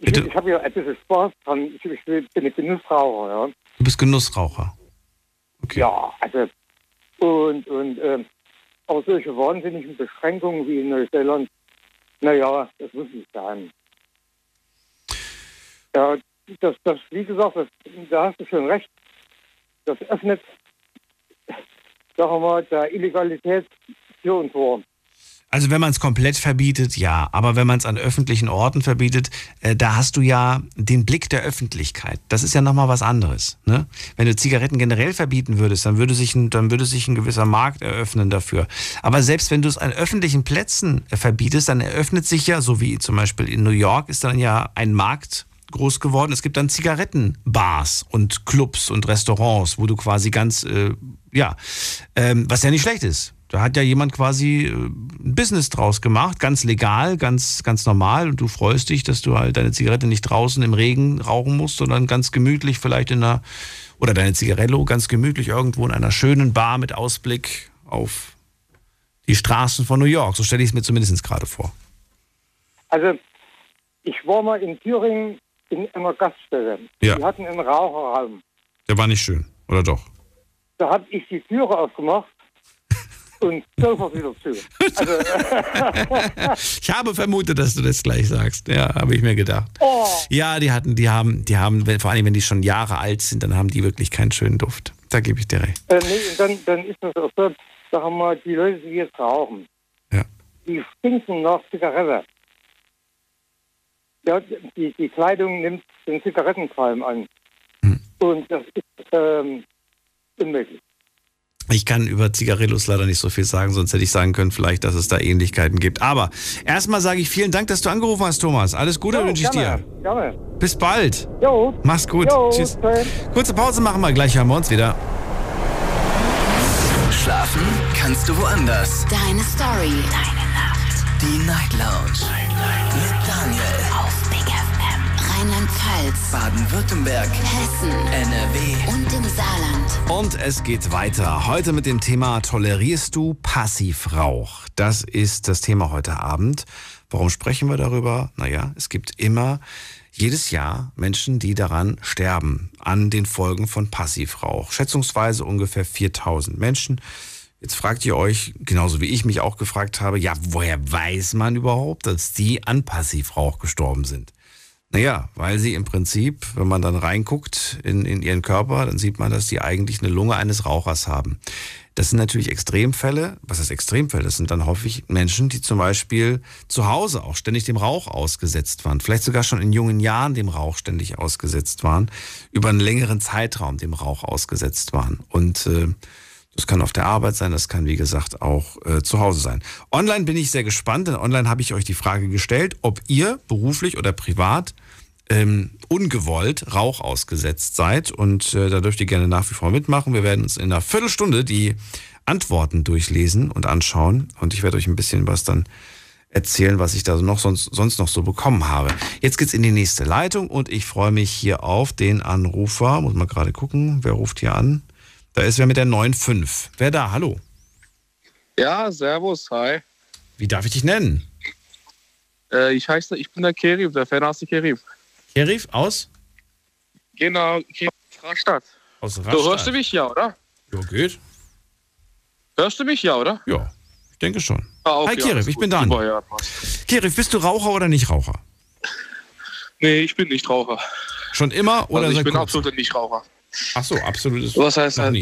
Ich, ich habe ja ein bisschen Spaß dran. Ich, ich bin ein Genussraucher, ja. Du bist Genussraucher. Ja, also, und, und, ähm, aber solche wahnsinnigen Beschränkungen wie in Neuseeland, naja, das muss nicht sein. Ja, das, das, wie gesagt, das, da hast du schon recht. Das öffnet, sagen wir mal, der Illegalität Tür und Tor. Also wenn man es komplett verbietet, ja. Aber wenn man es an öffentlichen Orten verbietet, äh, da hast du ja den Blick der Öffentlichkeit. Das ist ja nochmal was anderes. Ne? Wenn du Zigaretten generell verbieten würdest, dann würde, sich ein, dann würde sich ein gewisser Markt eröffnen dafür. Aber selbst wenn du es an öffentlichen Plätzen äh, verbietest, dann eröffnet sich ja, so wie zum Beispiel in New York, ist dann ja ein Markt groß geworden. Es gibt dann Zigarettenbars und Clubs und Restaurants, wo du quasi ganz, äh, ja, ähm, was ja nicht schlecht ist. Da hat ja jemand quasi äh, ein Business draus gemacht, ganz legal, ganz, ganz normal. Und du freust dich, dass du halt deine Zigarette nicht draußen im Regen rauchen musst, sondern ganz gemütlich vielleicht in einer, oder deine Zigarello ganz gemütlich irgendwo in einer schönen Bar mit Ausblick auf die Straßen von New York. So stelle ich es mir zumindest gerade vor. Also, ich war mal in Thüringen in einer Gaststätte. Ja. Die hatten einen Raucherraum. Der war nicht schön, oder doch? Da habe ich die Türe aufgemacht und sofort wieder zu. Also, *laughs* Ich habe vermutet, dass du das gleich sagst. Ja, habe ich mir gedacht. oh, Ja, die hatten, die haben, die haben, vor allem wenn die schon Jahre alt sind, dann haben die wirklich keinen schönen Duft. Da gebe ich dir recht. äh, nee, dann, dann ist das auch so, sagen wir mal, die Leute, die jetzt rauchen, Ja. die stinken nach Zigarette. ja, die, die Kleidung nimmt den Zigarettenqualm an. Hm. Und das ist ähm, unmöglich. Ich kann über Zigarillos leider nicht so viel sagen, sonst hätte ich sagen können, vielleicht, dass es da Ähnlichkeiten gibt. Aber erstmal sage ich vielen Dank, dass du angerufen hast, Thomas. Alles Gute Jo, wünsche ich gerne, dir. Gerne. Bis bald. Jo. Mach's gut. Jo, Tschüss. tschüss. Kurze Pause machen wir, gleich hören wir uns wieder. Schlafen kannst du woanders. Deine Story. Deine Nacht. Die Night Lounge. Mit Daniel. Rheinland-Pfalz. Baden-Württemberg. Hessen. NRW. Und im Saarland. Und es geht weiter. Heute mit dem Thema Tolerierst du Passivrauch? Das ist das Thema heute Abend. Warum sprechen wir darüber? Naja, es gibt immer jedes Jahr Menschen, die daran sterben, an den Folgen von Passivrauch. Schätzungsweise ungefähr 4000 Menschen. Jetzt fragt ihr euch, genauso wie ich mich auch gefragt habe, ja, woher weiß man überhaupt, dass die an Passivrauch gestorben sind? Naja, weil sie im Prinzip, wenn man dann reinguckt in, in ihren Körper, dann sieht man, dass die eigentlich eine Lunge eines Rauchers haben. Das sind natürlich Extremfälle. Was heißt Extremfälle? Das sind dann häufig Menschen, die zum Beispiel zu Hause auch ständig dem Rauch ausgesetzt waren. Vielleicht sogar schon in jungen Jahren dem Rauch ständig ausgesetzt waren. Über einen längeren Zeitraum dem Rauch ausgesetzt waren. Und äh, das kann auf der Arbeit sein, das kann wie gesagt auch äh, zu Hause sein. Online bin ich sehr gespannt, denn online habe ich euch die Frage gestellt, ob ihr beruflich oder privat ähm, ungewollt Rauch ausgesetzt seid. Und äh, da dürft ihr gerne nach wie vor mitmachen. Wir werden uns in einer Viertelstunde die Antworten durchlesen und anschauen. Und ich werde euch ein bisschen was dann erzählen, was ich da noch sonst, sonst noch so bekommen habe. Jetzt geht's in die nächste Leitung und ich freue mich hier auf den Anrufer. Muss mal gerade gucken, wer ruft hier an. Da ist wer mit der 9.5. Wer da? Hallo. Ja, servus, hi. Wie darf ich dich nennen? Äh, ich heiße, ich bin der Kerim, der Fernasi Kerim. Kerif aus? Genau, Kerim aus Rastatt. Aus Du hörst du mich ja, oder? Ja, geht. Hörst du mich ja, oder? Ja, ich denke schon. Ah, okay, Hi Kerif, alles ich gut. bin Daniel. Super, ja. Kerif, bist du Raucher oder nicht Raucher? Nee, ich bin nicht Raucher. Schon immer oder also ich bin absoluter Nichtraucher. Ach so, absolutes. Was heißt halt?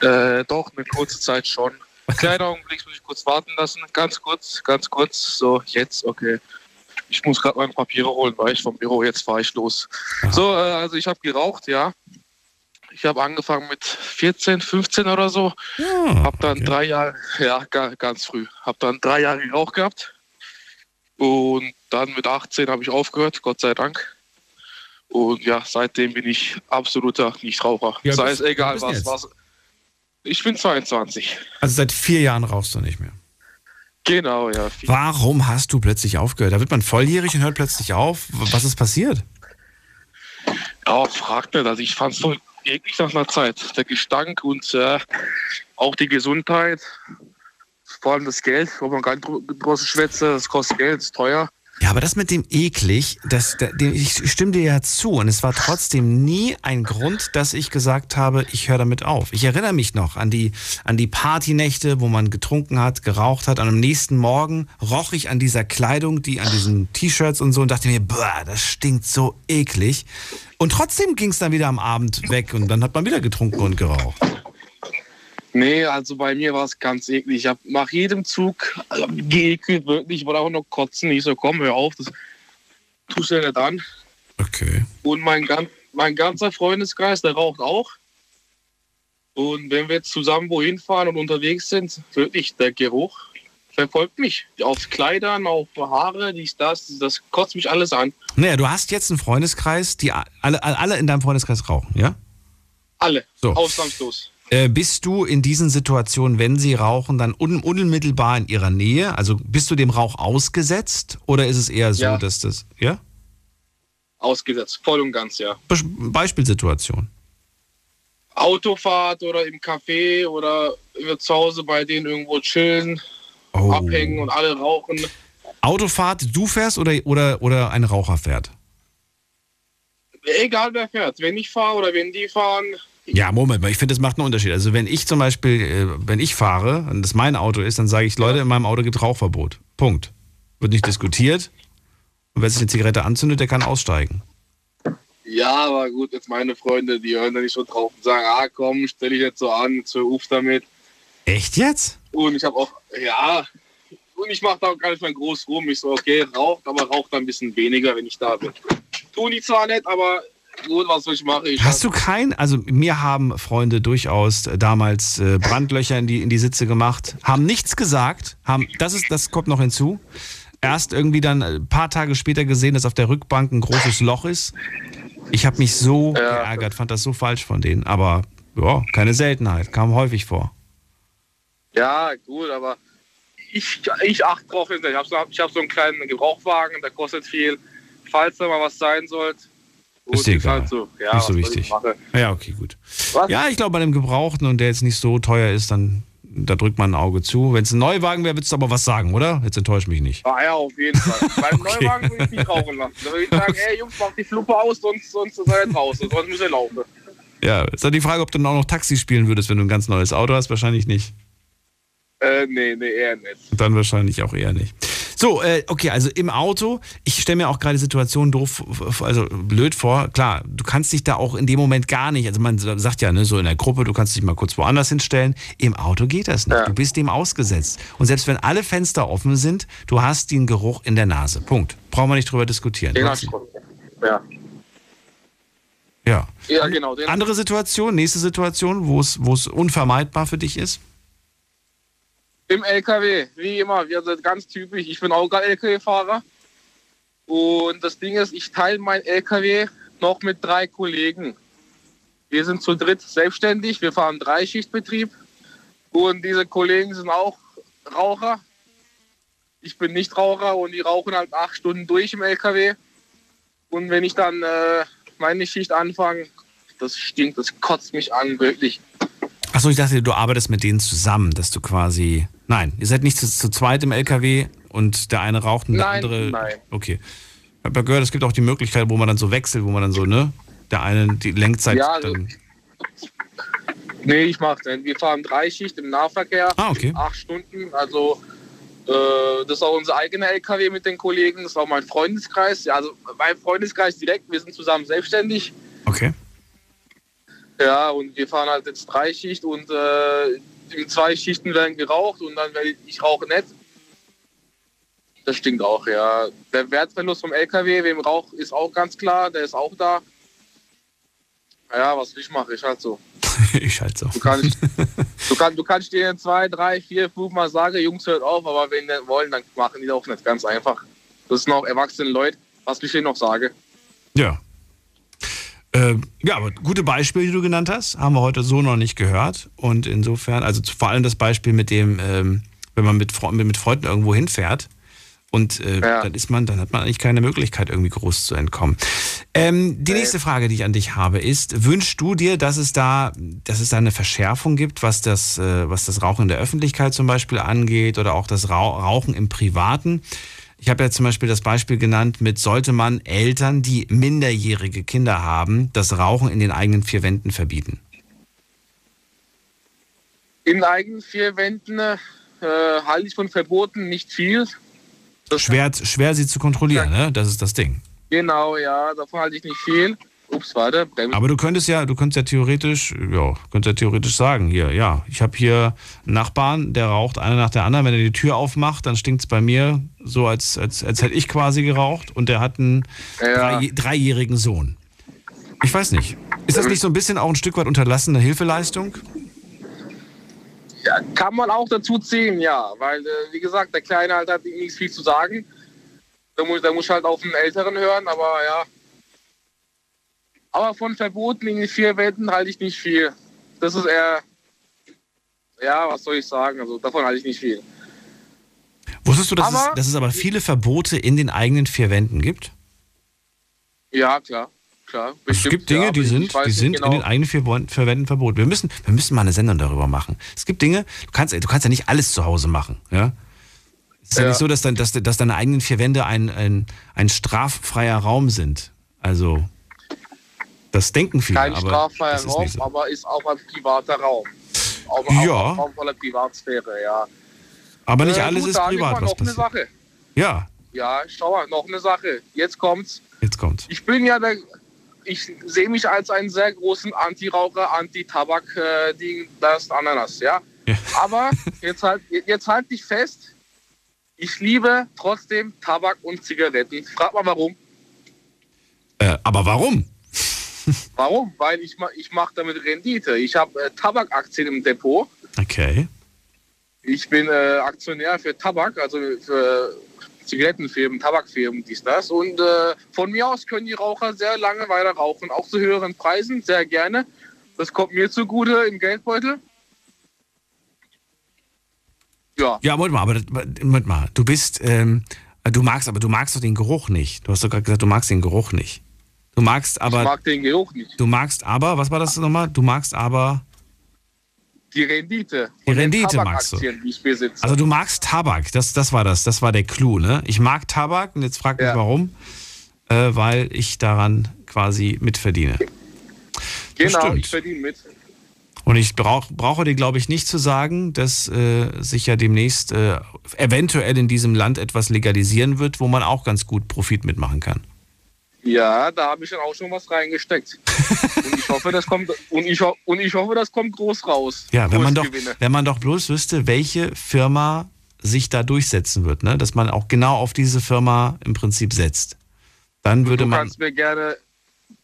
Äh, doch, eine kurze Zeit schon. Kleiner Augenblick, muss ich kurz warten lassen. Ganz kurz, ganz kurz. So, jetzt, okay. Ich muss gerade meine Papiere holen, weil ich vom Büro, jetzt fahre ich los. So, äh, also ich habe geraucht, ja. Ich habe angefangen mit 14, 15 oder so. Ja, Hab dann drei Jahre, ja, ga, ganz früh. Hab dann drei Jahre geraucht gehabt. Und dann mit 18 habe ich aufgehört, Gott sei Dank. Und ja, seitdem bin ich absoluter Nichtraucher. Alt Sei es egal was, was. Ich bin 22. Also seit vier Jahren rauchst du nicht mehr. Genau, ja. Warum hast du plötzlich aufgehört? Da wird man volljährig und hört plötzlich auf. Was ist passiert? Ja, fragt nicht. Also ich fand es so eklig nach einer Zeit. Der Gestank und äh, auch die Gesundheit. Vor allem das Geld, wo man gar nicht draußen schwätze, das kostet Geld, ist teuer. Ja, aber das mit dem eklig, das, da- dem- ich stimme dir ja zu und es war trotzdem nie ein Grund, dass ich gesagt habe, ich höre damit auf. Ich erinnere mich noch an die, an die Partynächte, wo man getrunken hat, geraucht hat. Und am nächsten Morgen roch ich an dieser Kleidung, die an diesen T-Shirts und so und dachte mir, boah, das stinkt so eklig. Und trotzdem ging es dann wieder am Abend weg und dann hat man wieder getrunken und geraucht. Nee, also bei mir war es ganz eklig. Ich habe nach jedem Zug also, geekelt, wirklich. Ich wollte auch noch kotzen. Ich so, komm, hör auf, das tust du ja nicht an. Okay. Und mein, mein ganzer Freundeskreis, der raucht auch. Und wenn wir jetzt zusammen wohin fahren und unterwegs sind, wirklich der Geruch verfolgt mich. Auf Kleidern, auf Haare, dies, das, das kotzt mich alles an. Naja, du hast jetzt einen Freundeskreis, die alle, alle in deinem Freundeskreis rauchen, ja? Alle, So. ausnahmslos. Äh, bist du in diesen Situationen, wenn sie rauchen, dann un unmittelbar in ihrer Nähe? Also bist du dem Rauch ausgesetzt oder ist es eher so, Ja. dass das, ja? Ausgesetzt, voll und ganz, ja. Be Beispielsituation. Autofahrt oder im Café oder zu Hause bei denen irgendwo chillen, Oh. abhängen und alle rauchen. Autofahrt, du fährst oder, oder, oder ein Raucher fährt? Egal wer fährt, wenn ich fahre oder wenn die fahren, Ja, Moment mal, ich finde, das macht einen Unterschied. Also wenn ich zum Beispiel, äh, wenn ich fahre und das mein Auto ist, dann sage ich, Leute, in meinem Auto gibt Rauchverbot. Punkt. Wird nicht diskutiert. Und wer sich eine Zigarette anzündet, der kann aussteigen. Ja, aber gut, jetzt meine Freunde, die hören da nicht so drauf und sagen, ah komm, stell dich jetzt so an, jetzt hör auf damit. Echt jetzt? Und ich habe auch, ja, und ich mache da auch gar nicht mal groß rum. Ich so, okay, raucht, aber raucht ein bisschen weniger, wenn ich da bin. Tun die zwar nicht, aber gut, was ich machen? Ich Hast du kein, also mir haben Freunde durchaus damals äh, Brandlöcher in die, in die Sitze gemacht, haben nichts gesagt, haben, das ist, das kommt noch hinzu. Erst irgendwie dann ein paar Tage später gesehen, dass auf der Rückbank ein großes Loch ist. Ich habe mich so geärgert, fand das so falsch von denen. Aber ja, keine Seltenheit, kam häufig vor. Ja, gut, aber ich, ich achte drauf hin. Ich habe so, ich hab so einen kleinen Gebrauchwagen, der kostet viel. Falls da mal was sein sollte. Gut, Ist dir egal. halt so. Ja, nicht so wichtig. Ja, okay, gut. Was? Ja, ich glaube, bei einem Gebrauchten und der jetzt nicht so teuer ist, dann da drückt man ein Auge zu. Wenn es ein Neuwagen wäre, würdest du aber was sagen, oder? Jetzt enttäuscht mich nicht. Ah ja, auf jeden Fall. *laughs* Beim Neuwagen würde ich nicht rauchen lassen. Da würde ich sagen, ey Jungs, macht die Fluppe aus, sonst, sonst seid ihr draußen, sonst müsst ihr laufen. Ja, ist dann die Frage, ob du dann auch noch Taxi spielen würdest, wenn du ein ganz neues Auto hast. Wahrscheinlich nicht. Äh, nee, nee, eher nicht. Dann wahrscheinlich auch eher nicht. So, äh, okay, also im Auto, ich stelle mir auch gerade die Situation doof, also blöd vor. Klar, du kannst dich da auch in dem Moment gar nicht, also man sagt ja, ne, so in der Gruppe, du kannst dich mal kurz woanders hinstellen. Im Auto geht das nicht. Du bist dem ausgesetzt. Und selbst wenn alle Fenster offen sind, du hast den Geruch in der Nase. Punkt. Brauchen wir nicht drüber diskutieren. Den hast du. Ja. ja. Ja, genau. Andere Situation, nächste Situation, wo es, wo es unvermeidbar für dich ist? Im LKW, wie immer, wir sind ganz typisch. Ich bin auch gerade LKW-Fahrer. Und das Ding ist, ich teile mein LKW noch mit drei Kollegen. Wir sind zu dritt selbstständig, wir fahren Dreischichtbetrieb. Und diese Kollegen sind auch Raucher. Ich bin nicht Raucher und die rauchen halt acht Stunden durch im LKW. Und wenn ich dann äh, meine Schicht anfange, das stinkt, das kotzt mich an, wirklich. Achso, ich dachte, du arbeitest mit denen zusammen, dass du quasi. Nein, ihr seid nicht zu, zu zweit im LKW und der eine raucht und der Nein, andere. nein. Okay. Ich habe ja gehört, es gibt auch die Möglichkeit, wo man dann so wechselt, wo man dann so, ne? Der eine die Lenkzeit Ja, also- dann. Nee, ich mach den. Wir fahren Dreischicht im Nahverkehr. Ah, okay. Acht Stunden. Also, äh, das ist auch unser eigener LKW mit den Kollegen. Das ist auch mein Freundeskreis. Ja, also, mein Freundeskreis direkt. Wir sind zusammen selbstständig. Okay. Ja, und wir fahren halt jetzt Dreischicht und äh, zwei Schichten werden geraucht und dann werde ich, ich rauche nicht. Das stinkt auch, ja. Der Wertverlust vom LKW wem Rauch ist auch ganz klar, der ist auch da. Ja, was ich mache, ich halt so. *laughs* ich halt so. Du kannst, *laughs* du, kann, du kannst denen zwei, drei, vier, fünf Mal sagen, Jungs, hört auf, aber wenn die wollen, dann machen die das auch nicht ganz einfach. Das sind auch erwachsene Leute, was ich denen noch sage. Ja. Ähm, ja, aber gute Beispiele, die du genannt hast, haben wir heute so noch nicht gehört. Und insofern, also vor allem das Beispiel mit dem, ähm, wenn man mit, mit, Freunden irgendwo hinfährt und äh, dann ist man, dann hat man eigentlich keine Möglichkeit, irgendwie groß zu entkommen. Ähm, die nächste Frage, die ich an dich habe, ist: Wünschst du dir, dass es da, dass es da eine Verschärfung gibt, was das, äh, was das Rauchen in der Öffentlichkeit zum Beispiel angeht oder auch das Rau Rauchen im Privaten? Ich habe ja zum Beispiel das Beispiel genannt mit, sollte man Eltern, die minderjährige Kinder haben, das Rauchen in den eigenen vier Wänden verbieten? In eigenen vier Wänden äh, halte ich von Verboten nicht viel. Schwer, schwer sie zu kontrollieren, ne? Das ist das Ding. Genau, ja, davon halte ich nicht viel. Ups, warte. Aber du könntest ja, du könntest ja theoretisch, ja, könntest ja theoretisch sagen, hier, ja, ich habe hier einen Nachbarn, der raucht einer nach der anderen. Wenn er die Tür aufmacht, dann stinkt es bei mir so, als, als, als hätte ich quasi geraucht und der hat einen Ja. drei, dreijährigen Sohn. Ich weiß nicht. Ist das nicht so ein bisschen auch ein Stück weit unterlassene Hilfeleistung? Ja, kann man auch dazu ziehen, ja. Weil, äh, wie gesagt, der Kleine halt hat nicht viel zu sagen. Da muss, da muss halt auf den Älteren hören, aber ja. Aber von Verboten in den vier Wänden halte ich nicht viel. Das ist eher, ja, was soll ich sagen? Also davon halte ich nicht viel. Wusstest du, dass, es, Aber- dass es aber viele Verbote in den eigenen vier Wänden gibt? Ja, klar. klar es gibt Dinge, ja, die sind, die sind genau. in den eigenen vier Wänden- verboten. Wir müssen, wir müssen mal eine Sendung darüber machen. Es gibt Dinge, du kannst, du kannst ja nicht alles zu Hause machen. Ja? Es ist ja, Ja. nicht so, dass, dann, dass, dass deine eigenen vier Wände ein, ein, ein straffreier Raum sind. Also, das denken viele. Kein ist Raum, so. aber ist auch ein privater Raum. Auch, Ja. auch ein Raum voller Privatsphäre, ja. Aber nicht Äh, alles gut, ist privat, was noch eine passiert. Sache. Ja, Ja, schau mal, noch eine Sache. Jetzt kommt's. jetzt kommt's. Ich bin ja der, ich sehe mich als einen sehr großen Anti-Raucher, Anti-Tabak, äh, die, das Ananas, ja. Ja. Aber *laughs* jetzt halt, jetzt halt dich fest. ich liebe trotzdem Tabak und Zigaretten. Frag mal warum. Äh, aber warum? *laughs* Warum? Weil ich, ich mache damit Rendite. Ich habe äh, Tabakaktien im Depot. Okay. Ich bin äh, Aktionär für Tabak, also für Zigarettenfirmen, Tabakfirmen, dies, das. Und äh, von mir aus können die Raucher sehr lange weiter rauchen, auch zu höheren Preisen, sehr gerne. Das kommt mir zugute im Geldbeutel. Ja, Ja, Moment mal, aber Moment mal. Du bist, ähm, du magst, aber du magst doch den Geruch nicht. Du hast doch gerade gesagt, du magst den Geruch nicht. Du magst aber. ich mag den Geruch nicht. Du magst aber, was war das nochmal? Du magst aber. Die Rendite. Die Rendite magst du. Also du magst Tabak, das, das war das, das war der Clou, ne? Ich mag Tabak und jetzt frag mich warum. Äh, weil ich daran quasi mitverdiene. genau, bestimmt. ich verdiene mit. Und ich brauch, brauche dir, glaube ich, nicht zu sagen, dass äh, sich ja demnächst äh, eventuell in diesem Land etwas legalisieren wird, wo man auch ganz gut Profit mitmachen kann. Ja, da habe ich dann auch schon was reingesteckt. *laughs* und ich hoffe, das kommt und ich, und ich hoffe, das kommt groß raus. Ja, wenn man, doch, wenn man doch bloß wüsste, welche Firma sich da durchsetzen wird, ne? dass man auch genau auf diese Firma im Prinzip setzt. Dann würde du man. kannst mir gerne,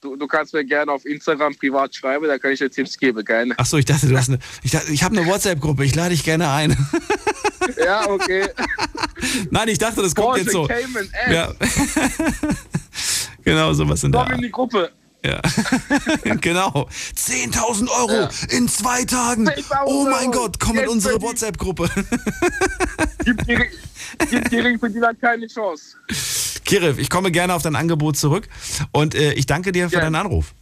du, du kannst mir gerne auf Instagram privat schreiben, da kann ich dir Tipps geben, gerne. Ach so, ich dachte, du hast eine. Ich, dachte, ich habe eine WhatsApp-Gruppe, ich lade dich gerne ein. Ja, okay. *laughs* Nein, ich dachte, das kommt Porsche jetzt so. Cayman. Ja. *laughs* genau, sowas in der Komm in die Gruppe. Ja. *laughs* genau. 10.000 Euro in zwei Tagen. 10.000 Oh mein Euro. Gott, komm in unsere. WhatsApp-Gruppe. Gib die, gib die Ringverdiener keine Chance. Kiriff, ich komme gerne auf dein Angebot zurück und äh, ich danke dir für deinen Anruf.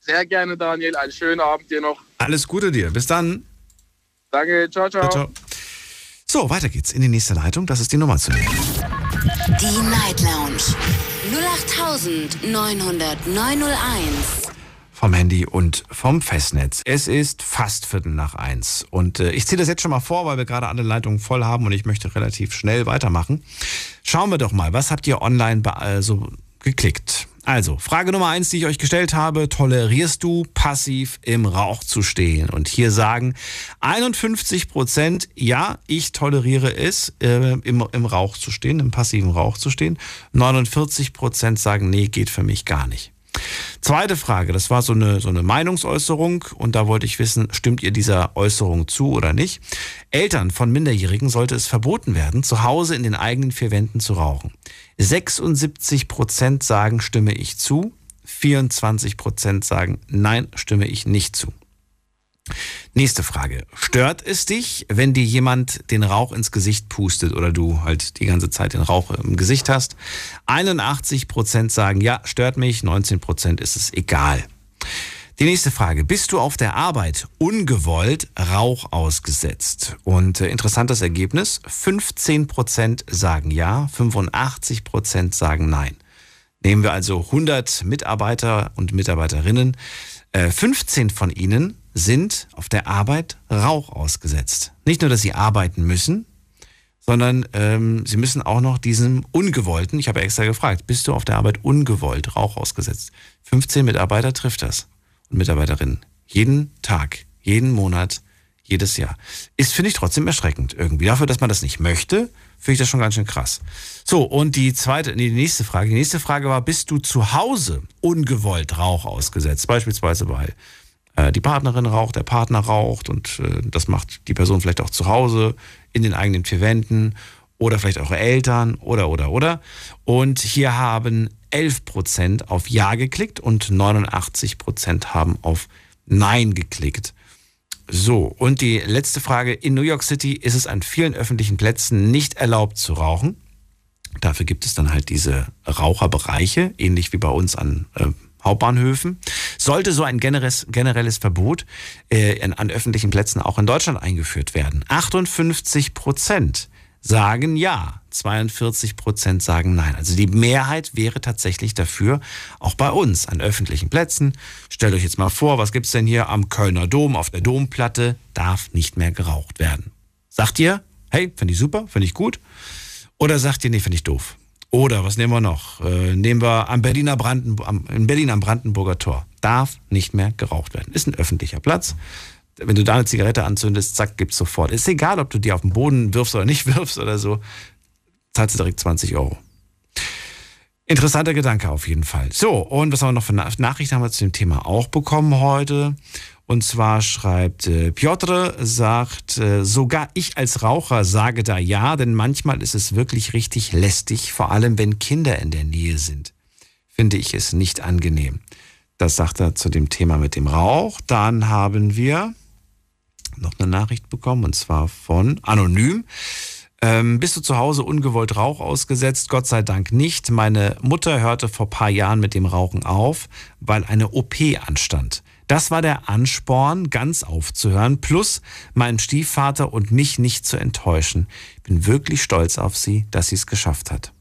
Sehr gerne, Daniel. Einen schönen Abend dir noch. Alles Gute dir. Bis dann. Danke, ciao, ciao. Ciao, ciao. So, weiter geht's in die nächste Leitung. Das ist die Nummer zu nehmen. Die Night Lounge 0890901. Vom Handy und vom Festnetz. Es ist fast Viertel nach eins. Und äh, ich ziehe das jetzt schon mal vor, weil wir gerade alle Leitungen voll haben und ich möchte relativ schnell weitermachen. Schauen wir doch mal, was habt ihr online äh, so geklickt? Also, Frage Nummer eins, die ich euch gestellt habe, tolerierst du passiv im Rauch zu stehen? Und hier sagen 51 Prozent, ja, ich toleriere es, äh, im, im Rauch zu stehen, im passiven Rauch zu stehen. 49 Prozent sagen, nee, geht für mich gar nicht. Zweite Frage, das war so eine, so eine Meinungsäußerung und da wollte ich wissen, stimmt ihr dieser Äußerung zu oder nicht? Eltern von Minderjährigen sollte es verboten werden, zu Hause in den eigenen vier Wänden zu rauchen. 76 Prozent sagen, stimme ich zu. 24 Prozent sagen, nein, stimme ich nicht zu. Nächste Frage. Stört es dich, wenn dir jemand den Rauch ins Gesicht pustet oder du halt die ganze Zeit den Rauch im Gesicht hast? 81 Prozent sagen, ja, stört mich. 19 Prozent ist es egal. Die nächste Frage. Bist du auf der Arbeit ungewollt Rauch ausgesetzt? Und äh, interessantes Ergebnis. 15 Prozent sagen ja, 85 Prozent sagen nein. Nehmen wir also 100 Mitarbeiter und Mitarbeiterinnen. Äh, 15 von ihnen sind auf der Arbeit Rauch ausgesetzt. Nicht nur, dass sie arbeiten müssen, sondern ähm, sie müssen auch noch diesem ungewollten, ich habe extra gefragt, bist du auf der Arbeit ungewollt Rauch ausgesetzt? 15 Mitarbeiter trifft das Mitarbeiterinnen. Jeden Tag, jeden Monat, jedes Jahr. Ist, finde ich, trotzdem erschreckend irgendwie. Dafür, dass man das nicht möchte, finde ich das schon ganz schön krass. So, und die zweite, nee, die nächste Frage. Die nächste Frage war, bist du zu Hause ungewollt Rauch ausgesetzt? Beispielsweise bei äh, die Partnerin raucht, der Partner raucht und äh, das macht die Person vielleicht auch zu Hause in den eigenen vier Wänden oder vielleicht eure Eltern oder oder oder. Und hier haben 11% auf Ja geklickt und 89% haben auf Nein geklickt. So, und die letzte Frage. In New York City ist es an vielen öffentlichen Plätzen nicht erlaubt zu rauchen. Dafür gibt es dann halt diese Raucherbereiche, ähnlich wie bei uns an äh, Hauptbahnhöfen. Sollte so ein generelles, generelles Verbot äh, in, an öffentlichen Plätzen auch in Deutschland eingeführt werden? 58 Prozent sagen ja, 42 Prozent sagen nein. Also die Mehrheit wäre tatsächlich dafür, auch bei uns an öffentlichen Plätzen. Stellt euch jetzt mal vor, was gibt's denn hier am Kölner Dom auf der Domplatte? Darf nicht mehr geraucht werden. Sagt ihr, hey, finde ich super, finde ich gut? Oder sagt ihr, nee, finde ich doof? Oder was nehmen wir noch? Äh, nehmen wir am Berliner Brandenburg, am, in Berlin am Brandenburger Tor. Darf nicht mehr geraucht werden. Ist ein öffentlicher Platz. Wenn du da eine Zigarette anzündest, zack, gibt's sofort. Ist egal, ob du die auf den Boden wirfst oder nicht *laughs* wirfst oder so, zahlst du direkt 20 Euro. Interessanter Gedanke auf jeden Fall. So, und was haben wir noch für Nachrichten haben wir zu dem Thema auch bekommen heute? Und zwar schreibt äh, Piotr, sagt, äh, sogar ich als Raucher sage da ja, denn manchmal ist es wirklich richtig lästig, vor allem wenn Kinder in der Nähe sind. Finde ich es nicht angenehm. Das sagt er zu dem Thema mit dem Rauch. Dann haben wir noch eine Nachricht bekommen und zwar von Anonym. Ähm, bist du zu Hause ungewollt Rauch ausgesetzt? Gott sei Dank nicht. Meine Mutter hörte vor paar Jahren mit dem Rauchen auf, weil eine OP anstand. Das war der Ansporn, ganz aufzuhören, plus meinen Stiefvater und mich nicht zu enttäuschen. Ich bin wirklich stolz auf sie, dass sie es geschafft hat.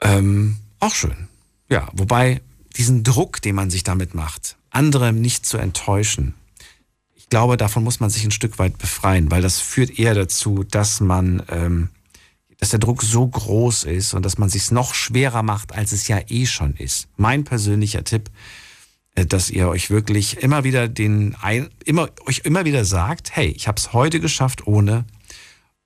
Ähm, auch schön. Ja, wobei diesen Druck, den man sich damit macht, andere nicht zu enttäuschen, ich glaube, davon muss man sich ein Stück weit befreien, weil das führt eher dazu, dass man, ähm, dass der Druck so groß ist und dass man sich noch schwerer macht, als es ja eh schon ist. Mein persönlicher Tipp, äh, dass ihr euch wirklich immer wieder den ein, immer euch immer wieder sagt, hey, ich habe es heute geschafft ohne,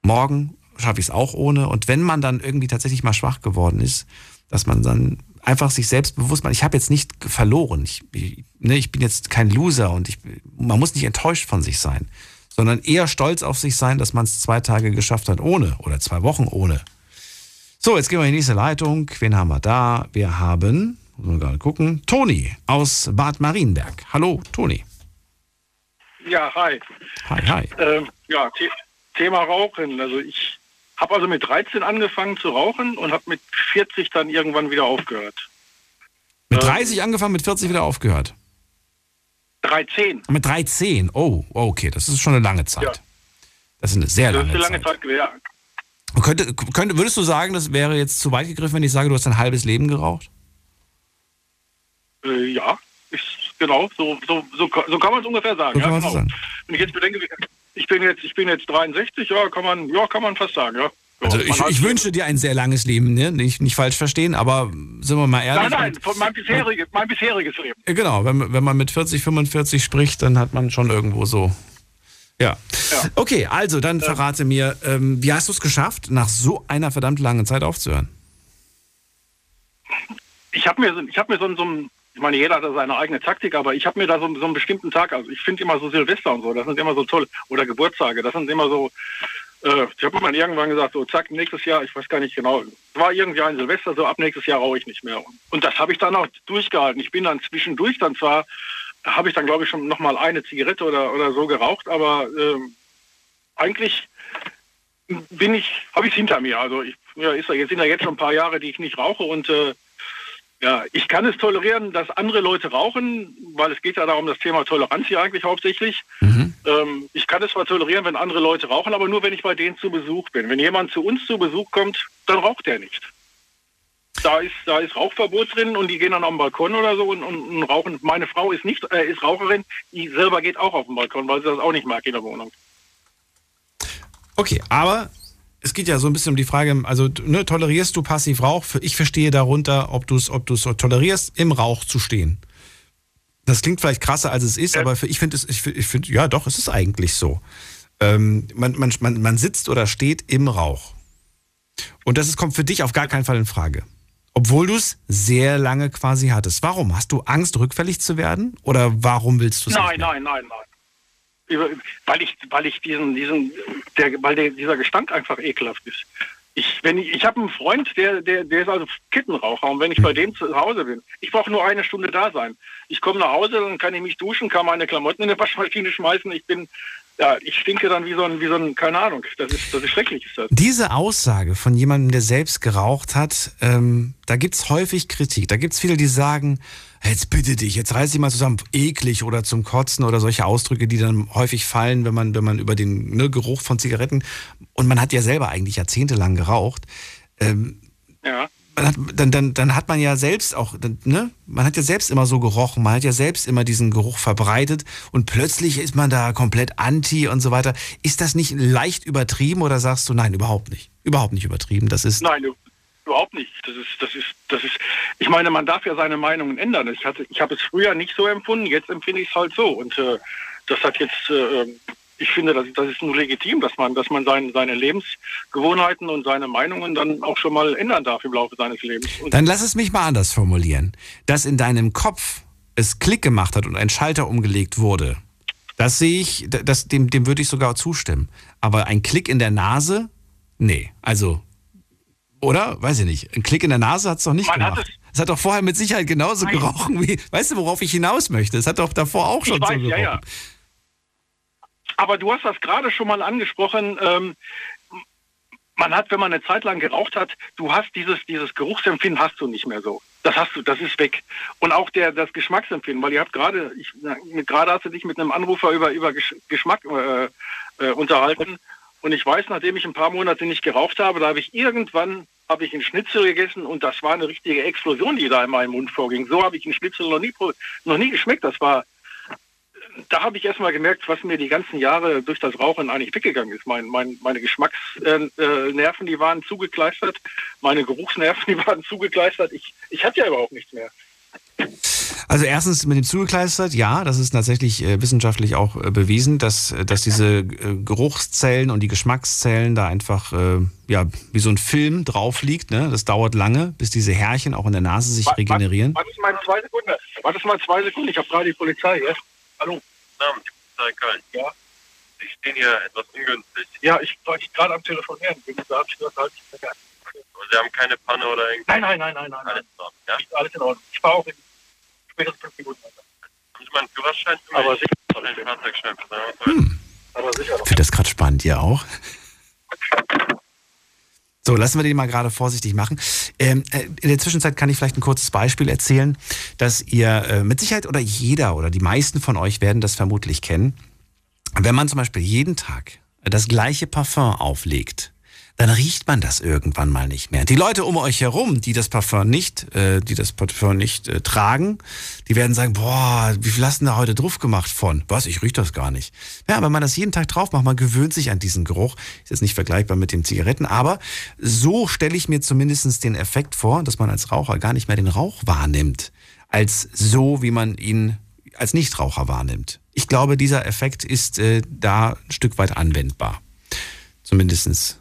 morgen schaffe ich es auch ohne und wenn man dann irgendwie tatsächlich mal schwach geworden ist, dass man dann einfach sich selbst bewusst macht, ich habe jetzt nicht verloren, ich, ich, ne, ich bin jetzt kein Loser und ich, man muss nicht enttäuscht von sich sein, sondern eher stolz auf sich sein, dass man es zwei Tage geschafft hat ohne oder zwei Wochen ohne. So, jetzt gehen wir in die nächste Leitung. Wen haben wir da? Wir haben muss man gerade gucken. Toni aus Bad Marienberg. Hallo, Toni. Ja, hi. Hi, hi. Ähm, ja, The Thema Rauchen. Also ich habe also mit 13 angefangen zu rauchen und habe mit 40 dann irgendwann wieder aufgehört. Mit 30 ähm, angefangen, mit 40 wieder aufgehört? 13. Mit 13? Oh, okay, das ist schon eine lange Zeit. Ja. Das ist eine sehr lange, das ist eine lange Zeit. Zeit ja. Könnte, könnte, würdest du sagen, das wäre jetzt zu weit gegriffen, wenn ich sage, du hast ein halbes Leben geraucht? Äh, ja, ist, genau, so, so, so, so kann man es ungefähr sagen. So ja, genau. sagen. Wenn ich jetzt bedenke, ich bin jetzt, ich bin jetzt 63, ja, kann man, ja, kann man fast sagen, ja. Also ich, ich wünsche dir ein sehr langes Leben, ne? nicht, nicht falsch verstehen, aber sind wir mal ehrlich. Nein, nein, von mein, bisheriges, mein bisheriges Leben. Genau, wenn, wenn man mit 40, 45 spricht, dann hat man schon irgendwo so. Ja. ja. Okay, also dann verrate mir, ähm, wie hast du es geschafft, nach so einer verdammt langen Zeit aufzuhören? Ich habe mir, ich hab mir so, so, ich meine, jeder hat da seine eigene Taktik, aber ich habe mir da so, so einen bestimmten Tag, also ich finde immer so Silvester und so, das sind immer so toll, oder Geburtstage, das sind immer so, äh, ich habe mir irgendwann gesagt, so zack, nächstes Jahr, ich weiß gar nicht genau, war irgendwie ein Silvester, so ab nächstes Jahr rauche ich nicht mehr. Und das habe ich dann auch durchgehalten. Ich bin dann zwischendurch dann zwar, habe ich dann glaube ich schon nochmal eine Zigarette oder, oder so geraucht, aber äh, eigentlich bin ich, habe ich es hinter mir. Also ich, ja, ist, jetzt sind ja jetzt schon ein paar Jahre, die ich nicht rauche und äh, ja, ich kann es tolerieren, dass andere Leute rauchen, weil es geht ja darum, das Thema Toleranz hier eigentlich hauptsächlich. Mhm. Ähm, ich kann es zwar tolerieren, wenn andere Leute rauchen, aber nur, wenn ich bei denen zu Besuch bin. Wenn jemand zu uns zu Besuch kommt, dann raucht er nicht. Da ist, da ist Rauchverbot drin und die gehen dann auf den Balkon oder so und, und, und rauchen. Meine Frau ist nicht, äh, ist Raucherin, die selber geht auch auf den Balkon, weil sie das auch nicht mag in der Wohnung. Okay, aber es geht ja so ein bisschen um die Frage, also ne, tolerierst du passiv Rauch? Ich verstehe darunter, ob du es ob tolerierst, im Rauch zu stehen. Das klingt vielleicht krasser, als es ist, ja. aber für, ich finde es, ich, ich finde, ja doch, es ist eigentlich so. Ähm, man, man, man, man sitzt oder steht im Rauch. Und das ist, kommt für dich auf gar keinen Fall in Frage. Obwohl du es sehr lange quasi hattest. Warum? Hast du Angst, rückfällig zu werden? Oder warum willst du es Nein, nein, nein, nein weil ich, weil ich diesen, diesen, der, weil der, dieser Gestank einfach ekelhaft ist. Ich, wenn ich, ich habe einen Freund, der, der, der ist also Kittenraucher und wenn ich bei dem zu Hause bin, ich brauche nur eine Stunde da sein. Ich komme nach Hause, dann kann ich mich duschen, kann meine Klamotten in der Waschmaschine schmeißen. Ich bin, ja, ich stinke dann wie so ein, wie so ein, keine Ahnung. Das ist, das ist schrecklich. Ist das. Diese Aussage von jemandem, der selbst geraucht hat, ähm, da es häufig Kritik. Da gibt es viele, die sagen, jetzt bitte dich, jetzt reiß dich mal zusammen, eklig oder zum Kotzen oder solche Ausdrücke, die dann häufig fallen, wenn man, wenn man über den ne, Geruch von Zigaretten, und man hat ja selber eigentlich jahrzehntelang geraucht, ähm, ja. Hat, dann, dann, dann hat man ja selbst auch, ne? Man hat ja selbst immer so gerochen, man hat ja selbst immer diesen Geruch verbreitet und plötzlich ist man da komplett anti und so weiter. Ist das nicht leicht übertrieben oder sagst du, nein, überhaupt nicht? Überhaupt nicht übertrieben. Das ist. Nein, Überhaupt nicht. Das ist, das ist, das ist, ich meine, man darf ja seine Meinungen ändern. Ich hatte, ich habe es früher nicht so empfunden, jetzt empfinde ich es halt so. Und äh, das hat jetzt, äh, ich finde, das, das ist nur legitim, dass man, dass man sein, seine Lebensgewohnheiten und seine Meinungen dann auch schon mal ändern darf im Laufe seines Lebens. Und Dann lass es mich mal anders formulieren. Dass in deinem Kopf es Klick gemacht hat und ein Schalter umgelegt wurde, das sehe ich, das, dem, dem würde ich sogar zustimmen. Aber ein Klick in der Nase, nee. Also, oder? Weiß ich nicht. Ein Klick in der Nase hat es doch nicht Man hat gemacht. Es hat doch vorher mit Sicherheit genauso Nein. gerochen wie. Weißt du, worauf ich hinaus möchte? Es hat doch davor auch schon ich so weiß, gerochen. ja, ja. Aber du hast das gerade schon mal angesprochen. Ähm, man hat, wenn man eine Zeit lang geraucht hat, du hast dieses, dieses Geruchsempfinden hast du nicht mehr so. Das hast du, das ist weg. Und auch der, das Geschmacksempfinden, weil ihr habt gerade, gerade hast du dich mit einem Anrufer über, über Gesch Geschmack äh, äh, unterhalten. Und ich weiß, nachdem ich ein paar Monate nicht geraucht habe, da habe ich irgendwann habe ich einen Schnitzel gegessen und das war eine richtige Explosion, die da in meinem Mund vorging. So habe ich einen Schnitzel noch nie, noch nie geschmeckt. Das war, da habe ich erstmal gemerkt, was mir die ganzen Jahre durch das Rauchen eigentlich weggegangen ist. Mein, mein, meine Geschmacksnerven, äh, die waren zugekleistert, meine Geruchsnerven, die waren zugekleistert. Ich, ich hatte ja überhaupt nichts mehr. Also erstens mit dem zugekleistert, ja, das ist tatsächlich äh, wissenschaftlich auch äh, bewiesen, dass, äh, dass diese äh, Geruchszellen und die Geschmackszellen da einfach äh, ja, wie so ein Film drauf liegt. Ne? Das dauert lange, bis diese Härchen auch in der Nase sich regenerieren. Warte mal zwei Sekunden. Warte mal zwei Sekunden. Ich habe gerade die Polizei hier. Hallo. Namen, die Polizei Köln. Ja. Sie stehen hier etwas ungünstig. Ja, ich war ich gerade am Telefonieren. bin. Da habe ich gehört, halt Aber Sie haben keine Panne oder irgendwas? Nein, nein, nein, nein, nein. Alles in Ordnung, ja? Alles in Ordnung. Ich fahre auch in spätestens fünf Minuten. Führerschein für Aber sicher. Ein Fahrzeugschein für Aber sicher. Ich finde das gerade spannend, ihr auch. So, lassen wir den mal gerade vorsichtig machen. Ähm, äh, in der Zwischenzeit kann ich vielleicht ein kurzes Beispiel erzählen, dass ihr äh, mit Sicherheit oder jeder oder die meisten von euch werden das vermutlich kennen. Wenn man zum Beispiel jeden Tag das gleiche Parfum auflegt, dann riecht man das irgendwann mal nicht mehr. Die Leute um euch herum, die das Parfum nicht, äh, die das Parfum nicht äh, tragen, die werden sagen, boah, wie viel hast du da heute drauf gemacht von? Was, ich riech das gar nicht. Ja, wenn man das jeden Tag drauf macht, man gewöhnt sich an diesen Geruch. Ist jetzt nicht vergleichbar mit den Zigaretten, aber so stelle ich mir zumindest den Effekt vor, dass man als Raucher gar nicht mehr den Rauch wahrnimmt, als so, wie man ihn als Nichtraucher wahrnimmt. Ich glaube, dieser Effekt ist äh, da ein Stück weit anwendbar. Zumindestens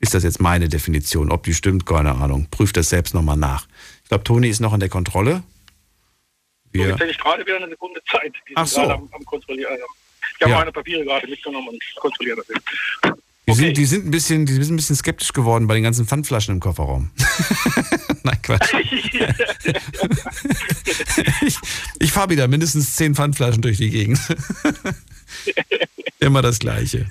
ist das jetzt meine Definition. Ob die stimmt, keine Ahnung. Prüft das selbst nochmal nach. Ich glaube, Toni ist noch in der Kontrolle. So, Wir, jetzt hätte ich gerade wieder eine Sekunde Zeit. Die Ach so. Am, am Kontrollieren. Ich habe Ja. meine Papiere gerade mitgenommen und kontrolliere das jetzt. die, sind, die, sind ein bisschen, die sind ein bisschen skeptisch geworden bei den ganzen Pfandflaschen im Kofferraum. *laughs* Nein, Quatsch. *laughs* ich ich fahre wieder mindestens zehn Pfandflaschen durch die Gegend. *laughs* Immer das Gleiche.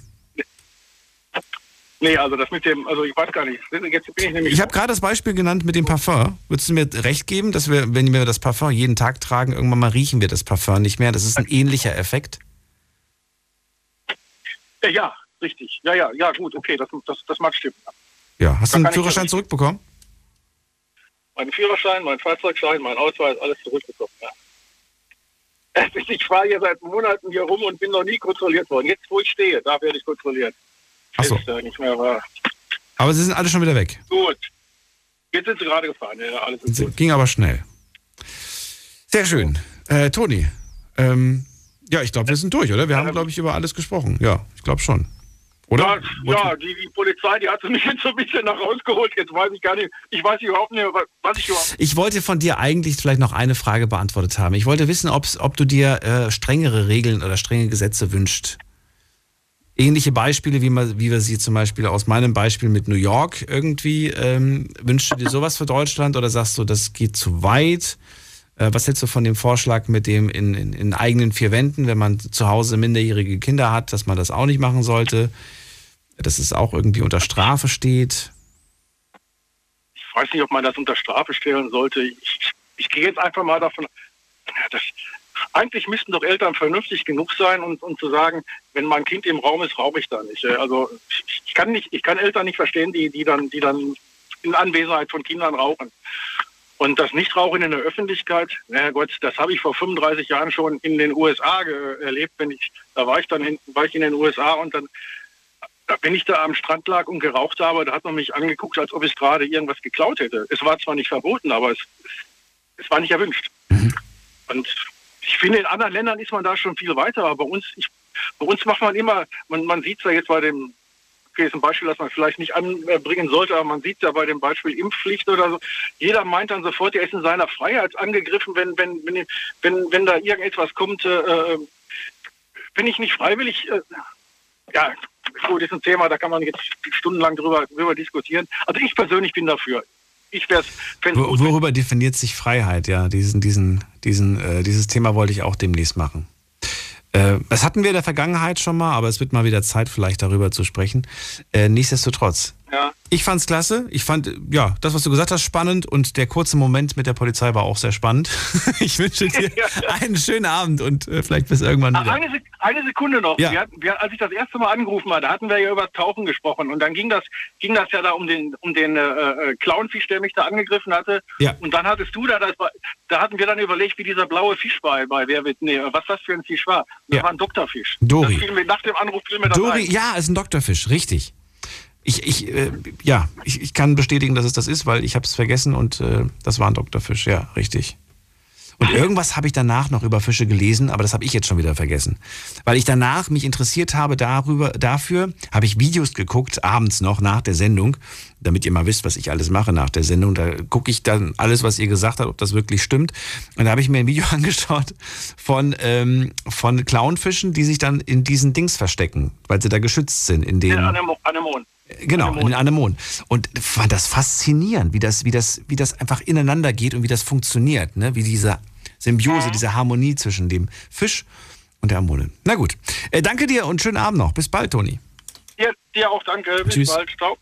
Nee, also das mit dem, also ich weiß gar nicht. Jetzt bin ich nämlich. Ich habe gerade das Beispiel genannt mit dem Parfum. Würdest du mir recht geben, dass wir, wenn wir das Parfum jeden Tag tragen, irgendwann mal riechen wir das Parfum nicht mehr? Das ist ein ähnlicher Effekt. Ja, ja, richtig. Ja, ja, ja, gut, okay, das, das, das mag stimmen. Ja, hast Da du einen Führerschein zurückbekommen? Mein Führerschein, mein Fahrzeugschein, mein Ausweis, alles zurückbekommen. Ja. Ich fahre hier seit Monaten hier rum und bin noch nie kontrolliert worden. Jetzt, wo ich stehe, da werde ich kontrolliert. Ach so. Ist äh, nicht mehr wahr. Aber sie sind alle schon wieder weg. Gut. Jetzt sind sie gerade gefahren. Ja, alles ist gut. Ging aber schnell. Sehr schön. Äh, Toni, ähm, ja, ich glaube, wir sind durch, oder? Wir haben, glaube ich, über alles gesprochen. Ja, ich glaube schon. Oder? Ja, ja die, die Polizei, die hat mich jetzt so ein bisschen nach rausgeholt. Jetzt weiß ich gar nicht, ich weiß überhaupt nicht, was, was ich überhaupt. Ich wollte von dir eigentlich vielleicht noch eine Frage beantwortet haben. Ich wollte wissen, ob du dir äh, strengere Regeln oder strenge Gesetze wünscht. Ähnliche Beispiele, wie, man, wie wir sie zum Beispiel aus meinem Beispiel mit New York irgendwie, ähm, wünschst du dir sowas für Deutschland oder sagst du, das geht zu weit? Äh, was hältst du von dem Vorschlag mit dem in, in, in eigenen vier Wänden, wenn man zu Hause minderjährige Kinder hat, dass man das auch nicht machen sollte? Dass es auch irgendwie unter Strafe steht? Ich weiß nicht, ob man das unter Strafe stellen sollte. Ich, ich gehe jetzt einfach mal davon. Das, eigentlich müssten doch Eltern vernünftig genug sein, um, um zu sagen, wenn mein Kind im Raum ist, rauche ich da nicht. Äh, Also ich, kann nicht, ich kann Eltern nicht verstehen, die, die dann, die dann in Anwesenheit von Kindern rauchen. Und das Nichtrauchen in der Öffentlichkeit, na Gott, das habe ich vor 35 Jahren schon in den USA erlebt. Wenn ich, da war ich dann in, war ich in den USA und dann da, wenn ich da am Strand lag und geraucht habe, da hat man mich angeguckt, als ob ich gerade irgendwas geklaut hätte. Es war zwar nicht verboten, aber es, es war nicht erwünscht. Und ich finde, in anderen Ländern ist man da schon viel weiter, aber bei uns, ich, Bei uns macht man immer, man, man sieht es ja jetzt bei dem, okay, ist ein Beispiel, das man vielleicht nicht anbringen sollte, aber man sieht es ja bei dem Beispiel Impfpflicht oder so. Jeder meint dann sofort, er ist in seiner Freiheit angegriffen, wenn, wenn, wenn, wenn, wenn da irgendetwas kommt, äh, bin ich nicht freiwillig, äh, ja, gut, ist ein Thema, da kann man jetzt stundenlang drüber, drüber diskutieren. Also ich persönlich bin dafür. Ich wär's, Wo, worüber definiert sich Freiheit? Ja, diesen, diesen, diesen, äh, dieses Thema wollte ich auch demnächst machen. Äh, das hatten wir in der Vergangenheit schon mal, aber es wird mal wieder Zeit, vielleicht darüber zu sprechen. Äh, nichtsdestotrotz, Ja. ich fand's klasse. Ich fand, ja, das, was du gesagt hast, spannend und der kurze Moment mit der Polizei war auch sehr spannend. *laughs* Ich wünsche dir *laughs* einen schönen Abend und äh, vielleicht bis irgendwann Ah, wieder. Eine, Sek eine Sekunde noch. Ja. Wir hatten, wir, als ich das erste Mal angerufen hatte, hatten wir ja über das Tauchen gesprochen. Und dann ging das, ging das ja da um den, um den äh, äh, Clownfisch, der mich da angegriffen hatte. Ja. Und dann hattest du da, das war, da hatten wir dann überlegt, wie dieser blaue Fisch bei, bei Wer wird, nee, was das für ein Fisch war. Das Ja. war ein Doktorfisch. Dori. Mir, nach dem Anruf fiel mir das Dori, ein. ja, ist ein Doktorfisch, richtig. Ich, ich, äh, ja, ich, ich kann bestätigen, dass es das ist, weil ich habe es vergessen und äh, das war ein Doktorfisch, ja, richtig. Und irgendwas habe ich danach noch über Fische gelesen, aber das habe ich jetzt schon wieder vergessen. Weil ich danach mich interessiert habe darüber, dafür, habe ich Videos geguckt, abends noch nach der Sendung, damit ihr mal wisst, was ich alles mache nach der Sendung. Da gucke ich dann alles, was ihr gesagt habt, ob das wirklich stimmt. Und da habe ich mir ein Video *laughs* angeschaut von, ähm, von Clownfischen, die sich dann in diesen Dings verstecken, weil sie da geschützt sind, in den. Anemo Anemon. Genau, in den Anemonen. Und fand das faszinierend, wie das, wie das, wie das einfach ineinander geht und wie das funktioniert, ne? Wie diese Symbiose, diese Harmonie zwischen dem Fisch und der Amone. Na gut. Äh, danke dir und schönen Abend noch. Bis bald, Toni. Dir, dir auch danke. Bis Tschüss. bald. Ciao.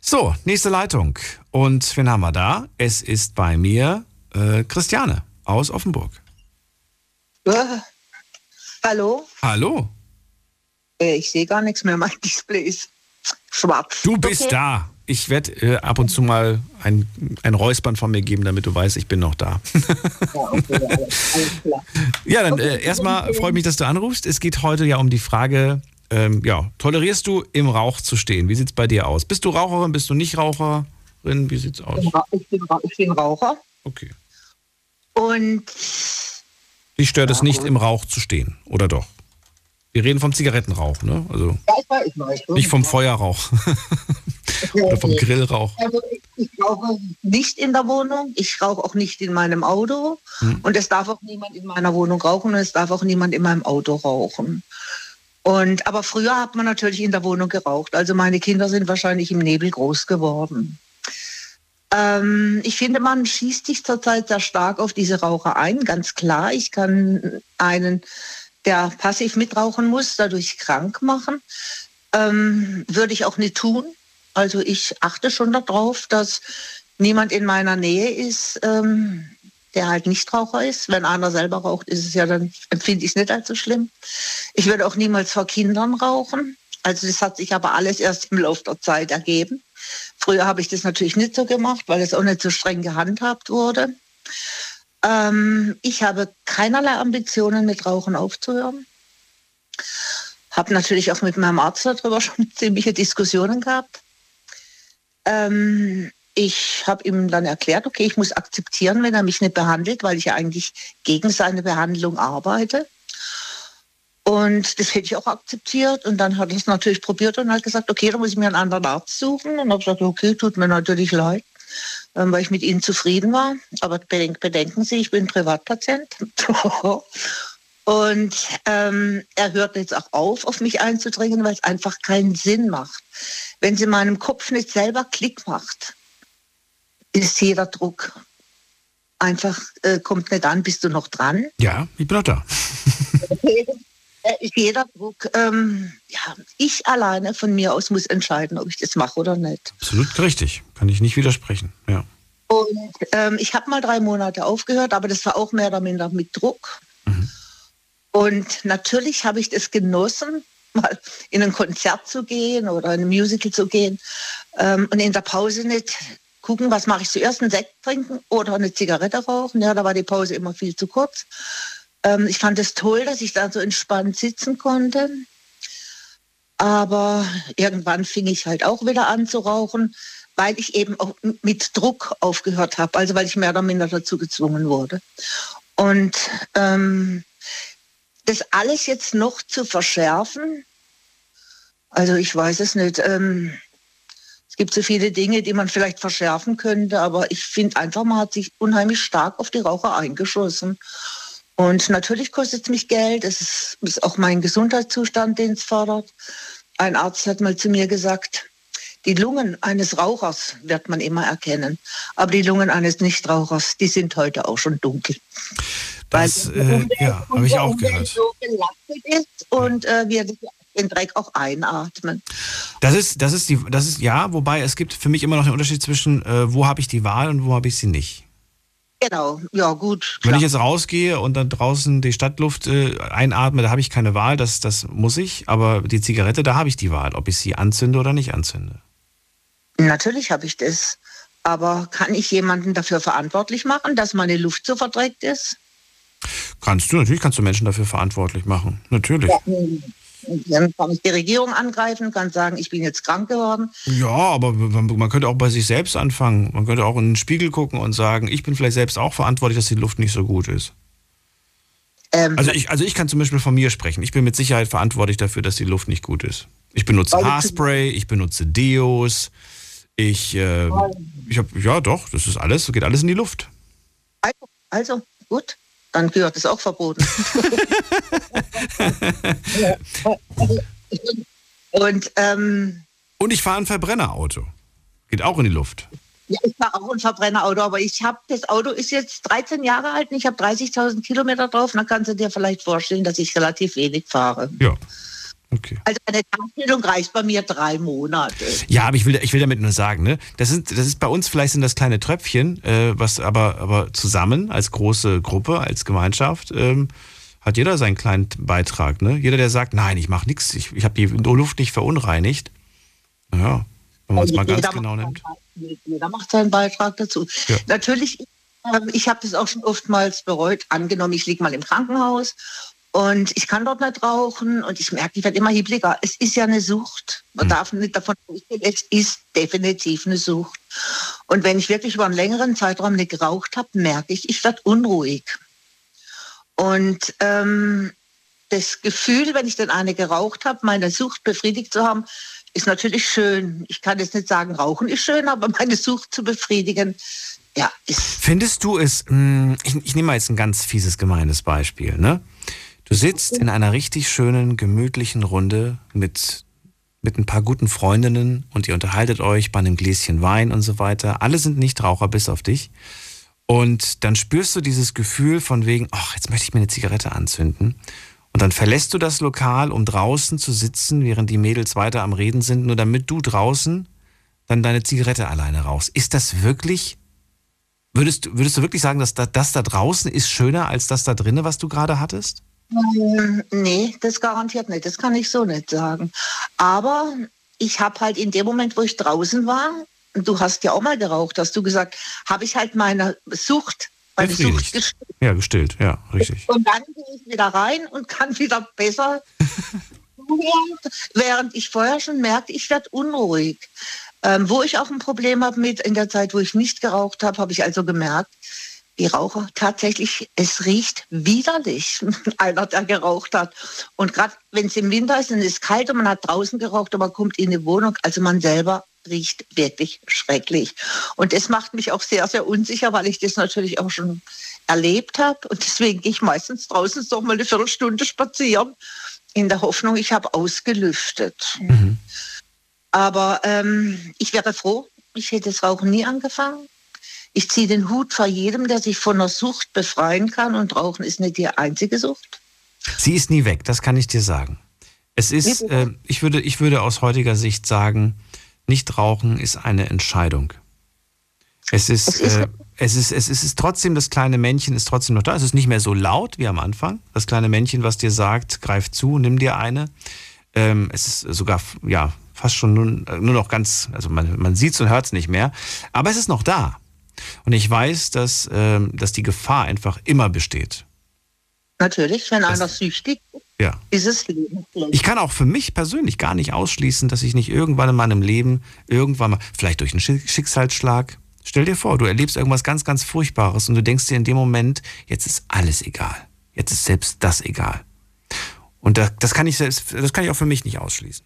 So, nächste Leitung. Und wen haben wir da? Es ist bei mir äh, Christiane aus Offenburg. Äh, hallo? Hallo. Äh, ich sehe gar nichts mehr. Mein *laughs* Display ist schwarz. Du bist Okay. da. Ich werde äh, ab und zu mal ein, ein Räuspern von mir geben, damit du weißt, ich bin noch da. Ja, dann äh, erstmal freut mich, dass du anrufst. Es geht heute ja um die Frage, ähm, ja, tolerierst du im Rauch zu stehen? Wie sieht's bei dir aus? Bist du Raucherin, bist du nicht Raucherin? Wie sieht's aus? Ich bin, ich bin Raucher. Okay. Und Dich stört es nicht, im Rauch zu stehen, oder doch? Wir reden vom Zigarettenrauch, ne? Also ja, ich weiß, ich weiß. nicht vom Feuerrauch *laughs* oder vom Grillrauch. Also ich, ich rauche nicht in der Wohnung, ich rauche auch nicht in meinem Auto Hm. und es darf auch niemand in meiner Wohnung rauchen und es darf auch niemand in meinem Auto rauchen. Und aber früher hat man natürlich in der Wohnung geraucht. Also meine Kinder sind wahrscheinlich im Nebel groß geworden. Ähm, ich finde, man schießt sich zurzeit sehr stark auf diese Raucher ein, ganz klar. Ich kann einen, der passiv mitrauchen muss, dadurch krank machen. Ähm, würde ich auch nicht tun. Also ich achte schon darauf, dass niemand in meiner Nähe ist, ähm, der halt nicht Raucher ist. Wenn einer selber raucht, ist es ja dann, empfinde ich es nicht als so schlimm. Ich würde auch niemals vor Kindern rauchen. Also das hat sich aber alles erst im Laufe der Zeit ergeben. Früher habe ich das natürlich nicht so gemacht, weil es auch nicht so streng gehandhabt wurde. Ähm, ich habe keinerlei Ambitionen, mit Rauchen aufzuhören. Habe natürlich auch mit meinem Arzt darüber *laughs* schon ziemliche Diskussionen gehabt. Ähm, ich habe ihm dann erklärt, okay, ich muss akzeptieren, wenn er mich nicht behandelt, weil ich ja eigentlich gegen seine Behandlung arbeite. Und das hätte ich auch akzeptiert. Und dann hat er es natürlich probiert und hat gesagt, okay, dann muss ich mir einen anderen Arzt suchen. Und habe gesagt, okay, tut mir natürlich leid, weil ich mit Ihnen zufrieden war. Aber bedenk, bedenken Sie, ich bin Privatpatient. *laughs* und ähm, er hört jetzt auch auf, auf mich einzudringen, weil es einfach keinen Sinn macht. Wenn sie in meinem Kopf nicht selber Klick macht, ist jeder Druck einfach, äh, kommt nicht an, bist du noch dran. Ja, ich bin noch da. *laughs* *laughs* Äh, jeder Druck, ähm, ja, ich alleine von mir aus muss entscheiden, ob ich das mache oder nicht. Absolut richtig. Kann ich nicht widersprechen. Ja. Und ähm, ich habe mal drei Monate aufgehört, aber das war auch mehr oder minder mit Druck. Und natürlich habe ich das genossen, *laughs* mal in ein Konzert zu gehen oder in ein Musical zu gehen ähm, und in der Pause nicht gucken, was mache ich zuerst, einen Sekt trinken oder eine Zigarette rauchen. Ja, da war die Pause immer viel zu kurz. Ähm, ich fand es toll, dass ich da so entspannt sitzen konnte. Aber irgendwann fing ich halt auch wieder an zu rauchen, weil ich eben auch mit Druck aufgehört habe, also weil ich mehr oder minder dazu gezwungen wurde. Und ähm, das alles jetzt noch zu verschärfen, also ich weiß es nicht. Ähm, es gibt so viele Dinge, die man vielleicht verschärfen könnte, aber ich finde einfach, man hat sich unheimlich stark auf die Raucher eingeschossen. Und natürlich kostet es mich Geld. Es ist, ist auch mein Gesundheitszustand, den es fördert. Ein Arzt hat mal zu mir gesagt, die Lungen eines Rauchers wird man immer erkennen, aber die Lungen eines Nichtrauchers, die sind heute auch schon dunkel. Das, äh, ja, habe ich auch gehört. so belastet ist und äh, wir den Dreck auch einatmen. Das ist, das ist die, das ist ja, wobei es gibt für mich immer noch den Unterschied zwischen, äh, wo habe ich die Wahl und wo habe ich sie nicht. Genau, ja gut. Wenn ich jetzt rausgehe und dann draußen die Stadtluft äh, einatme, da habe ich keine Wahl, das, das muss ich. Aber die Zigarette, da habe ich die Wahl, ob ich sie anzünde oder nicht anzünde. Natürlich habe ich das. Aber kann ich jemanden dafür verantwortlich machen, dass meine Luft so verdreckt ist? Kannst du, natürlich kannst du Menschen dafür verantwortlich machen. Natürlich. Ja, dann kann ich die Regierung angreifen, kann sagen, ich bin jetzt krank geworden. Ja, aber man, könnte auch bei sich selbst anfangen. Man könnte auch in den Spiegel gucken und sagen, ich bin vielleicht selbst auch verantwortlich, dass die Luft nicht so gut ist. Ähm, Also ich, also ich kann zum Beispiel von mir sprechen. Ich bin mit Sicherheit verantwortlich dafür, dass die Luft nicht gut ist. Ich benutze Haarspray, ich benutze Deos, ich, äh, ich habe, ja doch, das ist alles, geht alles in die Luft. Also, also gut, dann gehört es auch verboten. *laughs* Und ähm, Und ich fahre ein Verbrennerauto. Geht auch in die Luft. ja, ich fahre auch ein Verbrennerauto, aber ich habe das Auto ist jetzt 13 Jahre alt und ich habe 30.000 Kilometer drauf. Dann kannst du dir vielleicht vorstellen, dass ich relativ wenig fahre. Ja. Also eine Tankstellung reicht bei mir drei Monate. Ja, aber ich will, ich will damit nur sagen, ne, das sind, das ist bei uns vielleicht sind das kleine Tröpfchen, äh, was aber, aber zusammen als große Gruppe, als Gemeinschaft, ähm, hat jeder seinen kleinen Beitrag, ne? Jeder, der sagt, nein, ich mache nichts, ich, ich habe die Luft nicht verunreinigt. Ja, wenn man es mal ganz genau nimmt. Jeder macht seinen Beitrag dazu. Ja. Natürlich, ähm, ich habe das auch schon oftmals bereut. Angenommen, ich liege mal im Krankenhaus und ich kann dort nicht rauchen und ich merke, ich werde immer hibliger. Es ist ja eine Sucht. Man darf nicht davon ausgehen, es ist definitiv eine Sucht. Und wenn ich wirklich über einen längeren Zeitraum nicht geraucht habe, merke ich, ich werde unruhig. Und ähm, das Gefühl, wenn ich dann eine geraucht habe, meine Sucht befriedigt zu haben, ist natürlich schön. Ich kann jetzt nicht sagen, Rauchen ist schön, aber meine Sucht zu befriedigen, ja, ist Findest du es, mh, ich, ich nehme mal jetzt ein ganz fieses, gemeines Beispiel, ne? Du sitzt in einer richtig schönen, gemütlichen Runde mit, mit ein paar guten Freundinnen und ihr unterhaltet euch bei einem Gläschen Wein und so weiter. Alle sind Nichtraucher, bis auf dich. Und dann spürst du dieses Gefühl von wegen, ach, jetzt möchte ich mir eine Zigarette anzünden. Und dann verlässt du das Lokal, um draußen zu sitzen, während die Mädels weiter am Reden sind, nur damit du draußen dann deine Zigarette alleine rauchst. Ist das wirklich Würdest, du- würdest du wirklich sagen, dass da, das da draußen ist schöner als das da drinnen, was du gerade hattest? Ähm, nee, das garantiert nicht. Das kann ich so nicht sagen. Aber ich habe halt in dem Moment, wo ich draußen war, du hast ja auch mal geraucht, hast du gesagt, habe ich halt meine Sucht, meine Sucht gestillt. Ja, gestillt, ja, richtig. Und dann gehe ich wieder rein und kann wieder besser *laughs* während ich vorher schon merkte, ich werde unruhig. Ähm, wo ich auch ein Problem habe mit, in der Zeit, wo ich nicht geraucht habe, habe ich also gemerkt, die Raucher tatsächlich, es riecht widerlich, *laughs* einer, der geraucht hat. Und gerade wenn es im Winter ist und es ist kalt und man hat draußen geraucht und man kommt in die Wohnung, also man selber riecht wirklich schrecklich. Und das macht mich auch sehr, sehr unsicher, weil ich das natürlich auch schon erlebt habe. Und deswegen gehe ich meistens draußen noch mal eine Viertelstunde spazieren, in der Hoffnung, ich habe ausgelüftet. Aber ähm, ich wäre froh, ich hätte das Rauchen nie angefangen. Ich ziehe den Hut vor jedem, der sich von einer Sucht befreien kann. Und Rauchen ist nicht die einzige Sucht. Sie ist nie weg, das kann ich dir sagen. Es ist, äh, ich, würde, ich würde aus heutiger Sicht sagen, nicht rauchen ist eine Entscheidung. Es ist, äh, es ist, es ist, es ist trotzdem, das kleine Männchen ist trotzdem noch da. Es ist nicht mehr so laut wie am Anfang. Das kleine Männchen, was dir sagt, greif zu, nimm dir eine. Ähm, es ist sogar, ja, fast schon nur, nur noch ganz, also man, man sieht es und hört es nicht mehr. Aber es ist noch da. Und ich weiß, dass, ähm, dass die Gefahr einfach immer besteht. Natürlich, wenn einer süchtig ist, Ja. ist es lebenslänglich. Ich kann auch für mich persönlich gar nicht ausschließen, dass ich nicht irgendwann in meinem Leben, irgendwann mal, vielleicht durch einen Schick- Schicksalsschlag, stell dir vor, du erlebst irgendwas ganz, ganz Furchtbares und du denkst dir in dem Moment, jetzt ist alles egal. Jetzt ist selbst das egal. Und das, das kann ich selbst, das kann ich auch für mich nicht ausschließen.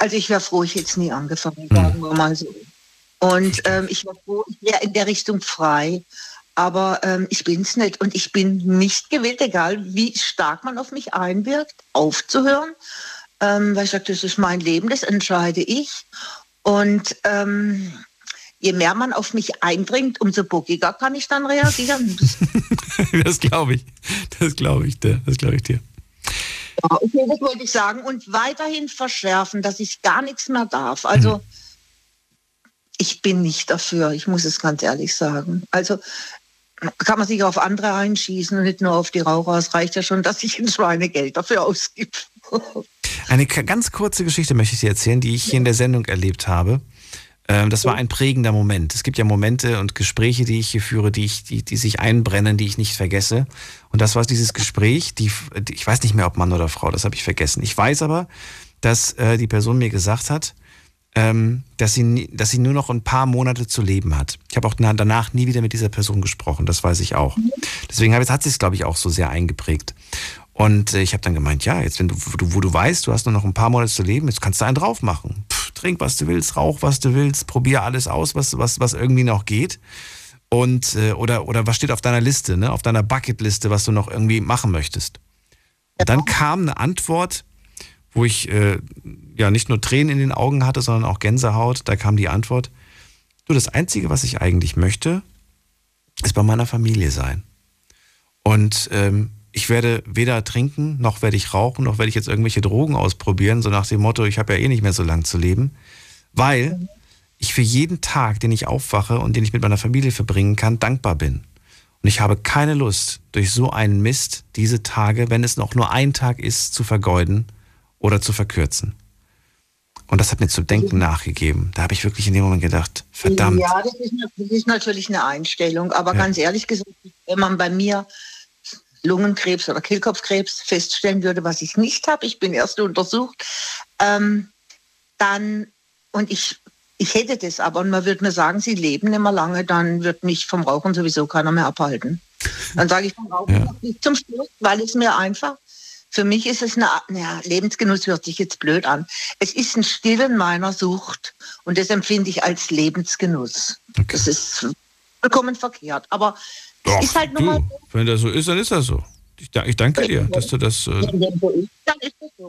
Also ich wäre froh, ich hätte es nie angefangen, sagen wir mal so. Und ähm, ich wäre froh, ich wäre in der Richtung frei. Aber ähm, ich bin es nicht. Und ich bin nicht gewillt, egal wie stark man auf mich einwirkt, aufzuhören. Ähm, weil ich sage, das ist mein Leben, das entscheide ich. Und ähm, je mehr man auf mich eindringt, umso bockiger kann ich dann reagieren. *laughs* das glaube ich. Das glaube ich dir. Das glaube ich dir. Ja, okay, das wollte ich sagen. Und weiterhin verschärfen, dass ich gar nichts mehr darf. Also mhm. Ich bin nicht dafür, ich muss es ganz ehrlich sagen. Also kann man sich auf andere einschießen und nicht nur auf die Raucher. Es reicht ja schon, *laughs* dass ich ein Schweinegeld dafür ausgib. Eine ganz kurze Geschichte möchte ich dir erzählen, die ich hier in der Sendung erlebt habe. Ähm, das war ein prägender Moment. Es gibt ja Momente und Gespräche, die ich hier führe, die, ich, die, die sich einbrennen, die ich nicht vergesse. Und das war dieses Gespräch, die, ich weiß nicht mehr, ob Mann oder Frau, das habe ich vergessen. Ich weiß aber, dass äh, die Person mir gesagt hat, ähm, dass, sie, dass sie nur noch ein paar Monate zu leben hat. Ich habe auch danach nie wieder mit dieser Person gesprochen, das weiß ich auch. Deswegen hat sie es, glaube ich, auch so sehr eingeprägt. Und äh, ich habe dann gemeint, ja, jetzt wenn du, wo du weißt, du hast nur noch ein paar Monate zu leben, jetzt kannst du einen drauf machen. Trink, was du willst, rauch, was du willst, probier alles aus, was, was, was irgendwie noch geht. Und, äh, oder, oder was steht auf deiner Liste, ne? auf deiner Bucketliste, was du noch irgendwie machen möchtest. Und dann kam eine Antwort, wo ich äh, ja nicht nur Tränen in den Augen hatte, sondern auch Gänsehaut. Da kam die Antwort: Du, das Einzige, was ich eigentlich möchte, ist bei meiner Familie sein. Und ähm, ich werde weder trinken, noch werde ich rauchen, noch werde ich jetzt irgendwelche Drogen ausprobieren, so nach dem Motto, ich habe ja eh nicht mehr so lang zu leben, weil ich für jeden Tag, den ich aufwache und den ich mit meiner Familie verbringen kann, dankbar bin. Und ich habe keine Lust, durch so einen Mist diese Tage, wenn es noch nur ein Tag ist, zu vergeuden oder zu verkürzen. Und das hat mir zu denken nachgegeben. Da habe ich wirklich in dem Moment gedacht, verdammt. Ja, das ist, das ist natürlich eine Einstellung. Aber ja. ganz ehrlich gesagt, wenn man bei mir Lungenkrebs oder Kehlkopfkrebs feststellen würde, was ich nicht habe, ich bin erst untersucht, ähm, dann, und ich, ich hätte das aber, und man würde mir sagen, Sie leben immer lange, dann wird mich vom Rauchen sowieso keiner mehr abhalten. Dann sage ich vom Rauchen ja. nicht zum Schluss, weil es mir einfach für mich ist es eine, ja, Lebensgenuss hört sich jetzt blöd an. Es ist ein Stillen meiner Sucht und das empfinde ich als Lebensgenuss. Okay. Das ist vollkommen verkehrt. Aber Doch, ist halt nun mal. Wenn das so ist, dann ist das so. Ich, ich danke dir, dass du das. Äh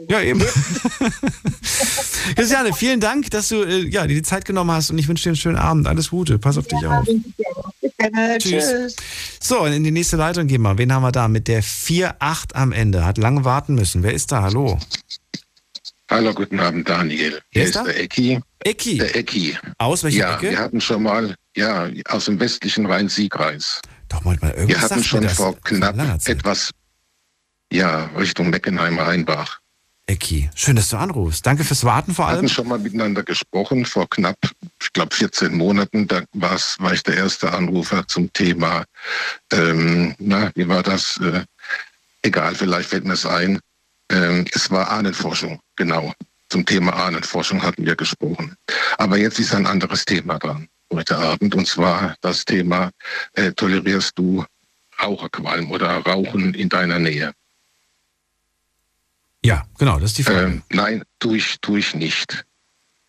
ja, eben. *laughs* Christiane, vielen Dank, dass du äh, ja, dir die Zeit genommen hast und ich wünsche dir einen schönen Abend. Alles Gute. Pass auf dich auf. Tschüss. So, in die nächste Leitung gehen wir. Wen haben wir da? Mit der 4-8 am Ende. Hat lange warten müssen. Wer ist da? Hallo. Hallo, guten Abend, Daniel. Hier ist, ist der Ecki. Ecki? Der Ecki. Aus welcher ja, Ecke? wir hatten schon mal, ja, aus dem westlichen Rhein-Sieg-Kreis. Doch mal, mal irgendwas Wir hatten schon vor knapp etwas ja, Richtung Meckenheimer Rheinbach. Ecki, schön, dass du anrufst. Danke fürs Warten vor allem. Wir hatten schon mal miteinander gesprochen vor knapp, ich glaube, 14 Monaten. Da war's, war ich der erste Anrufer zum Thema, ähm, na, wie war das? Äh, egal, vielleicht fällt mir es ein. Ähm, es war Ahnenforschung, genau. Zum Thema Ahnenforschung hatten wir gesprochen. Aber jetzt ist ein anderes Thema dran heute Abend, und zwar das Thema, äh, tolerierst du Raucherqualm oder Rauchen in deiner Nähe? Ja, genau, das ist die Frage. Ähm, nein, tue ich, tue ich nicht.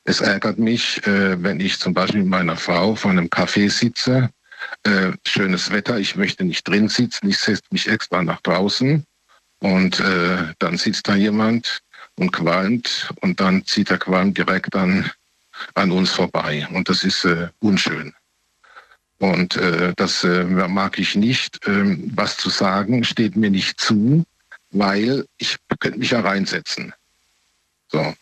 Es ärgert mich, äh, wenn ich zum Beispiel mit meiner Frau vor einem Café sitze, äh, schönes Wetter, ich möchte nicht drin sitzen, ich setze mich extra nach draußen und äh, dann sitzt da jemand und qualmt und dann zieht der Qualm direkt an, an uns vorbei und das ist äh, unschön. Und äh, das äh, mag ich nicht. Ähm, was zu sagen steht mir nicht zu weil ich könnte mich ja reinsetzen. So.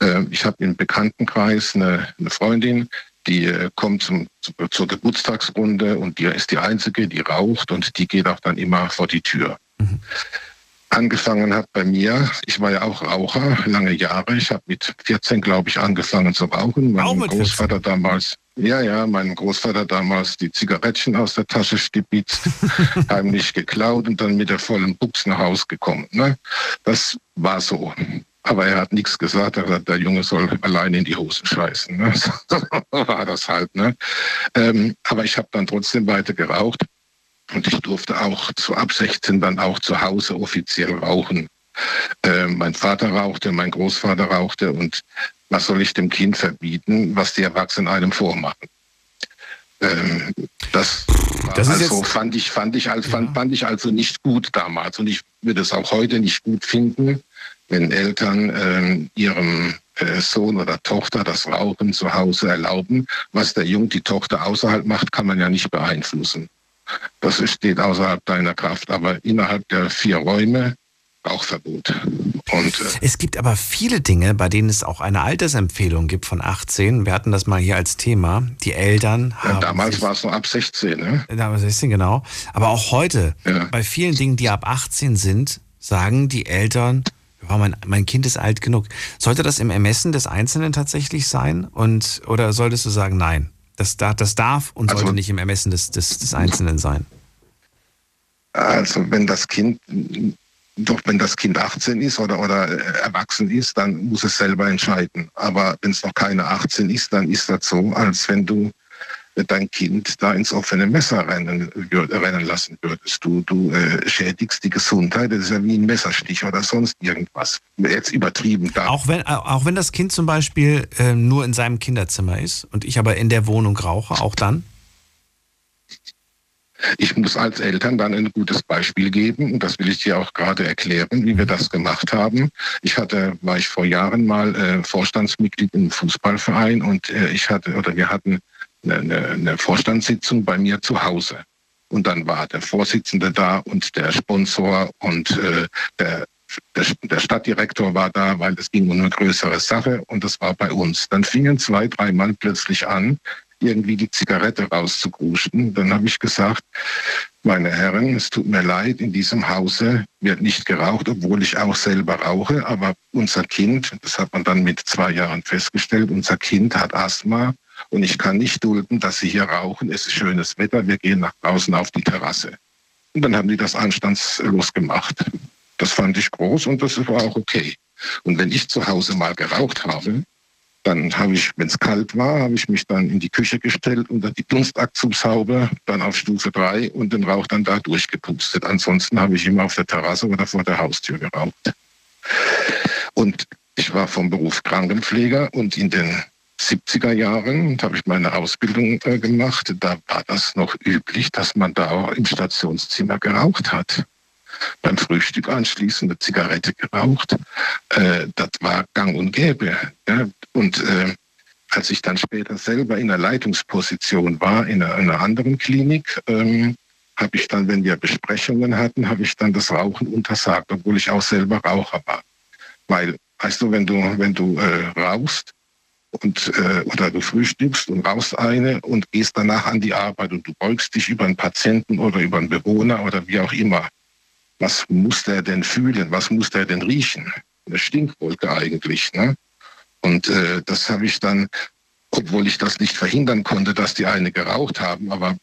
Äh, ich habe im Bekanntenkreis eine, eine Freundin, die äh, kommt zum, zur Geburtstagsrunde und die ist die Einzige, die raucht und die geht auch dann immer vor die Tür. Mhm. Angefangen hat bei mir, ich war ja auch Raucher, lange Jahre. Ich habe mit 14, glaube ich, angefangen zu rauchen. Mein Großvater damals, ja, ja, mein Großvater damals die Zigarettchen aus der Tasche stibitzt, *laughs* heimlich geklaut und dann mit der vollen Buchs nach Hause gekommen. Ne? Das war so. Aber er hat nichts gesagt. Er hat gesagt, der Junge soll alleine in die Hosen scheißen. Ne? *laughs* So war das halt. Ne? Ähm, aber ich habe dann trotzdem weiter geraucht. Und ich durfte auch zu ab 16 dann auch zu Hause offiziell rauchen. Äh, mein Vater rauchte, mein Großvater rauchte und was soll ich dem Kind verbieten, was die Erwachsenen einem vormachen? Ähm, das, Das also fand ich fand ich als fand, fand ich also nicht gut damals und ich würde es auch heute nicht gut finden, wenn Eltern ähm, ihrem äh, Sohn oder Tochter das Rauchen zu Hause erlauben. Was der Jung, die Tochter außerhalb macht, kann man ja nicht beeinflussen. Das steht außerhalb deiner Kraft, aber innerhalb der vier Räume Rauchverbot. Und äh, Es gibt aber viele Dinge, bei denen es auch eine Altersempfehlung gibt von 18. Wir hatten das mal hier als Thema. Die Eltern haben. ja, damals war es noch ab 16, ne? Damals 16, genau. Aber auch heute, bei vielen Dingen, die ab 18 sind, sagen die Eltern, ja, mein, mein Kind ist alt genug. Sollte das im Ermessen des Einzelnen tatsächlich sein? Und, oder solltest du sagen, nein, das, da- das darf und Also- sollte nicht im Ermessen des, des, des Einzelnen sein? Also wenn das Kind doch wenn das Kind 18 ist oder, oder erwachsen ist, dann muss es selber entscheiden. Aber wenn es noch keine 18 ist, dann ist das so, als wenn du dein Kind da ins offene Messer rennen, rennen lassen würdest. Du, du äh, schädigst die Gesundheit, das ist ja wie ein Messerstich oder sonst irgendwas. Jetzt übertrieben da. Auch wenn, auch wenn das Kind zum Beispiel äh, nur in seinem Kinderzimmer ist und ich aber in der Wohnung rauche, auch dann? Ich muss als Eltern dann ein gutes Beispiel geben und das will ich dir auch gerade erklären, wie wir das gemacht haben. Ich hatte, war ich vor Jahren mal äh, Vorstandsmitglied im Fußballverein und äh, ich hatte oder wir hatten eine, eine, Vorstandssitzung bei mir zu Hause. Und dann war der Vorsitzende da und der Sponsor und äh, der, der, der Stadtdirektor war da, weil es ging um eine größere Sache und das war bei uns. Dann fingen zwei, drei Mann plötzlich an, irgendwie die Zigarette rauszugruschen. Dann habe ich gesagt, meine Herren, es tut mir leid, in diesem Hause wird nicht geraucht, obwohl ich auch selber rauche. Aber unser Kind, das hat man dann mit zwei Jahren festgestellt, unser Kind hat Asthma und ich kann nicht dulden, dass sie hier rauchen. Es ist schönes Wetter, wir gehen nach draußen auf die Terrasse. Und dann haben die das anstandslos gemacht. Das fand ich groß und das war auch okay. Und wenn ich zu Hause mal geraucht habe, dann habe ich, wenn es kalt war, habe ich mich dann in die Küche gestellt unter die Dunstabzugshaube, dann auf Stufe 3 und den Rauch dann da durchgepustet. Ansonsten habe ich immer auf der Terrasse oder vor der Haustür geraucht. Und ich war vom Beruf Krankenpfleger und in den 70er Jahren habe ich meine Ausbildung äh, gemacht. Da war das noch üblich, dass man da auch im Stationszimmer geraucht hat. Beim Frühstück anschließend eine Zigarette geraucht. Äh, das war gang und gäbe. Ja? Und äh, als ich dann später selber in einer Leitungsposition war, in einer, einer anderen Klinik, ähm, habe ich dann, wenn wir Besprechungen hatten, habe ich dann das Rauchen untersagt, obwohl ich auch selber Raucher war. Weil, weißt du, wenn du, wenn du äh, rauchst, und äh, oder du frühstückst und rauchst eine und gehst danach an die Arbeit und du beugst dich über einen Patienten oder über einen Bewohner oder wie auch immer. Was muss der denn fühlen? Was muss der denn riechen? Eine Stinkwolke eigentlich. Ne? Und äh, das habe ich dann, obwohl ich das nicht verhindern konnte, dass die eine geraucht haben, aber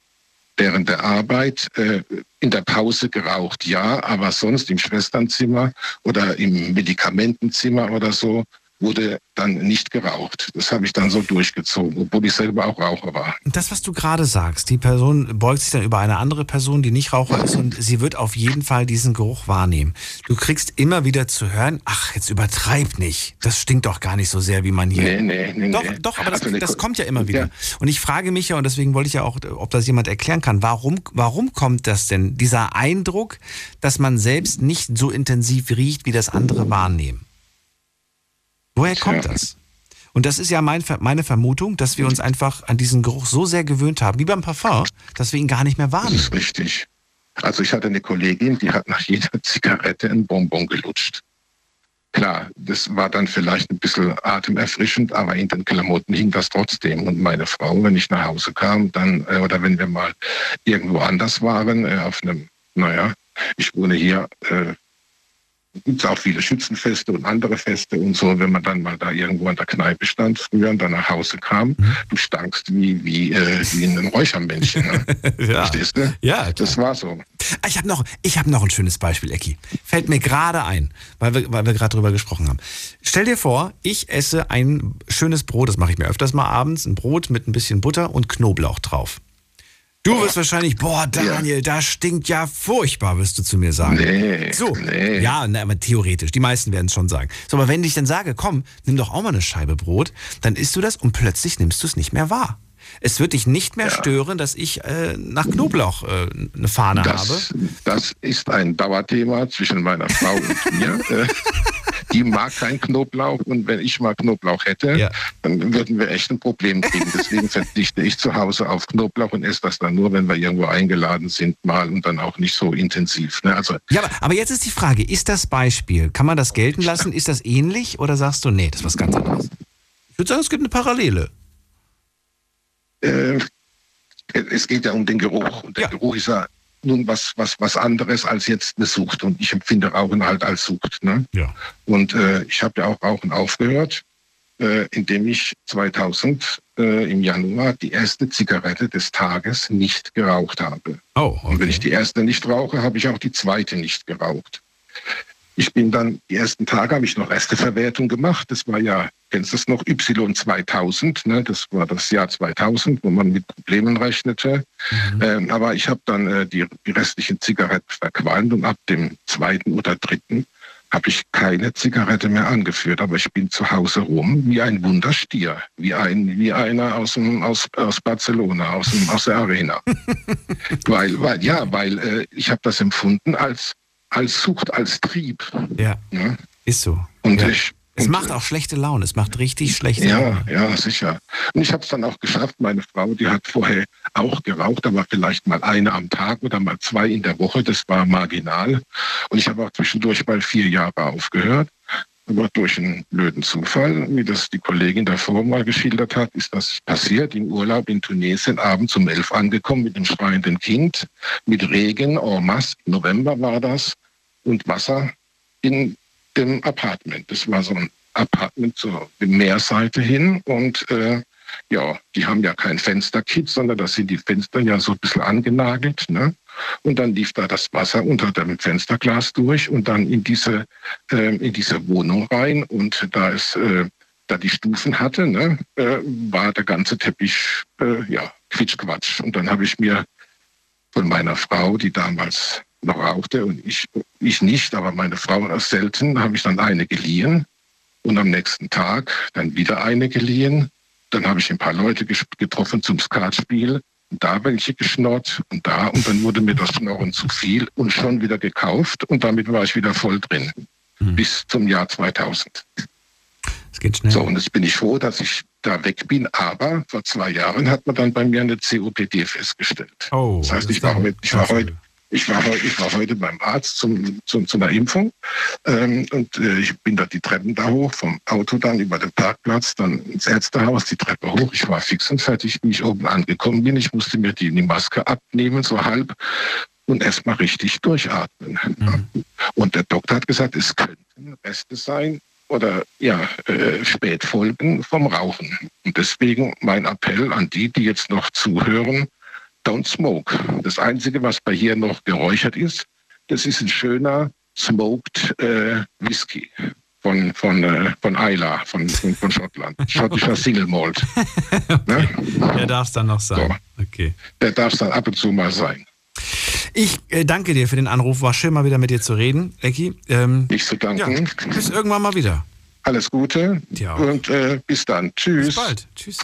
während der Arbeit äh, in der Pause geraucht, ja, aber sonst im Schwesternzimmer oder im Medikamentenzimmer oder so wurde dann nicht geraucht. Das habe ich dann so durchgezogen, obwohl ich selber auch Raucher war. Und das, was du gerade sagst, die Person beugt sich dann über eine andere Person, die nicht Raucher ist und sie wird auf jeden Fall diesen Geruch wahrnehmen. Du kriegst immer wieder zu hören, ach, jetzt übertreib nicht. Das stinkt doch gar nicht so sehr, wie man hier. Nee, nee, nee, doch, nee. doch, aber das, Also, das kommt ja immer wieder. Ja. Und ich frage mich ja, und deswegen wollte ich ja auch, ob das jemand erklären kann, warum, warum kommt das denn, dieser Eindruck, dass man selbst nicht so intensiv riecht, wie das andere wahrnehmen? Woher kommt das? Und das ist ja mein, meine Vermutung, dass wir uns einfach an diesen Geruch so sehr gewöhnt haben, wie beim Parfum, dass wir ihn gar nicht mehr Das wahrnehmen. ist richtig. Also ich hatte eine Kollegin, die hat nach jeder *laughs* Zigarette ein Bonbon gelutscht. Klar, das war dann vielleicht ein bisschen atemerfrischend, aber in den Klamotten hing das trotzdem. Und meine Frau, wenn ich nach Hause kam, dann, äh, oder wenn wir mal irgendwo anders waren, äh, auf einem, naja, ich wohne hier, äh, gibt es auch viele Schützenfeste und andere Feste und so, wenn man dann mal da irgendwo an der Kneipe stand früher und dann nach Hause kam, du stankst wie, wie, äh, wie ein Räuchermännchen. Ne? *laughs* ja. Verstehst du? Ja, das war so. Ah, Ich habe noch, ich hab noch ein schönes Beispiel, Ecki. Fällt mir gerade ein, weil wir, weil wir gerade drüber gesprochen haben. Stell dir vor, ich esse ein schönes Brot, das mache ich mir öfters mal abends, ein Brot mit ein bisschen Butter und Knoblauch drauf. Du wirst wahrscheinlich, boah, Daniel, da stinkt ja furchtbar, wirst du zu mir sagen. Nee, so, nee. ja, na, aber theoretisch. Die meisten werden es schon sagen. So, aber wenn ich dann sage, komm, nimm doch auch mal eine Scheibe Brot, dann isst du das und plötzlich nimmst du es nicht mehr wahr. Es wird dich nicht mehr stören, dass ich äh, nach Knoblauch äh, eine Fahne habe. Das, das ist ein Dauerthema zwischen meiner Frau und mir. *laughs* Die mag kein Knoblauch und wenn ich mal Knoblauch hätte, dann würden wir echt ein Problem kriegen. Deswegen verzichte ich zu Hause auf Knoblauch und esse das dann nur, wenn wir irgendwo eingeladen sind, mal und dann auch nicht so intensiv. Ne? Also Ja, aber, aber jetzt ist die Frage, ist das Beispiel, kann man das gelten lassen? Ist das ähnlich oder sagst du, nee, das ist was ganz anderes? Ich würde sagen, es gibt eine Parallele. äh, es geht ja um den Geruch. Und der Geruch ist ja nun was, was, was anderes als jetzt eine Sucht. Und ich empfinde Rauchen halt als Sucht. Ne? Ja. Und äh, ich habe ja auch Rauchen aufgehört, äh, indem ich 2000 äh, im Januar die erste Zigarette des Tages nicht geraucht habe. Oh, Und wenn ich die erste nicht rauche, habe ich auch die zweite nicht geraucht. Ich bin dann, die ersten Tage habe ich noch Resteverwertung gemacht. Das war ja, kennst du das noch, Y2000, ne? das war das Jahr 2000, wo man mit Problemen rechnete. Ähm, aber ich habe dann äh, die, die restlichen Zigaretten verqualmt und ab dem zweiten oder dritten habe ich keine Zigarette mehr angeführt. Aber ich bin zu Hause rum wie ein Wunderstier, wie, ein, wie einer aus, dem, aus, aus Barcelona, aus, dem, aus der Arena. *laughs* weil, weil, ja, weil äh, ich habe das empfunden als, als Sucht, als Trieb. Ja. Ja. Ist so. Und ja. ich, es macht auch schlechte Laune. Es macht richtig schlechte ja, Laune. ja, sicher. Und ich habe es dann auch geschafft. Meine Frau, die hat vorher auch geraucht, aber vielleicht mal eine am Tag oder mal zwei in der Woche. Das war marginal. Und ich habe auch zwischendurch mal vier Jahre aufgehört. Aber durch einen blöden Zufall, wie das die Kollegin davor mal geschildert hat, ist das passiert. Im Urlaub in Tunesien, abends um elf angekommen mit dem schreienden Kind, mit Regen en masse. Im November war das. Und Wasser in dem Apartment. Das war so ein Apartment zur Meerseite hin und äh, ja, die haben ja kein Fensterkit, sondern da sind die Fenster ja so ein bisschen angenagelt. Ne? Und dann lief da das Wasser unter dem Fensterglas durch und dann in diese, äh, in diese Wohnung rein. Und da es äh, da die Stufen hatte, ne, äh, war der ganze Teppich äh, ja, Quitschquatsch. Und dann habe ich mir von meiner Frau, die damals noch rauchte und ich, ich nicht, aber meine Frau selten, habe ich dann eine geliehen und am nächsten Tag dann wieder eine geliehen. Dann habe ich ein paar Leute getroffen zum Skatspiel, und da welche geschnort und da und dann wurde mir das Schnorren zu viel und schon wieder gekauft und damit war ich wieder voll drin bis zum Jahr 2000. Es geht schnell. So, und jetzt bin ich froh, dass ich da weg bin, aber vor zwei Jahren hat man dann bei mir eine COPD festgestellt. Oh, das heißt, ich war, ich, war heute, ich, war heute, ich war heute beim Arzt zum, zum, zu einer Impfung ähm, und äh, ich bin da die Treppen da hoch, vom Auto dann über den Parkplatz, dann ins Ärztehaus, die Treppe hoch. Ich war fix und fertig, wie ich oben angekommen bin. Ich musste mir die, die Maske abnehmen, so halb, und erstmal richtig durchatmen. Und der Doktor hat gesagt, es könnten Reste sein oder ja, äh, Spätfolgen vom Rauchen. Und deswegen mein Appell an die, die jetzt noch zuhören, don't smoke. Das Einzige, was bei hier noch geräuchert ist, das ist ein schöner smoked äh, Whisky von, von, äh, von Isla, von, von, von Schottland. *laughs* Schottischer Single Malt. *laughs* Ne? Der darf es dann noch sein. Okay. Der darf es dann ab und zu mal sein. Ich äh, danke dir für den Anruf. War schön, mal wieder mit dir zu reden, Ecki. Ähm, Nicht zu danken. Ja, bis irgendwann mal wieder. Alles Gute Dir auch. und äh, bis dann. Tschüss. Bis bald. Tschüss.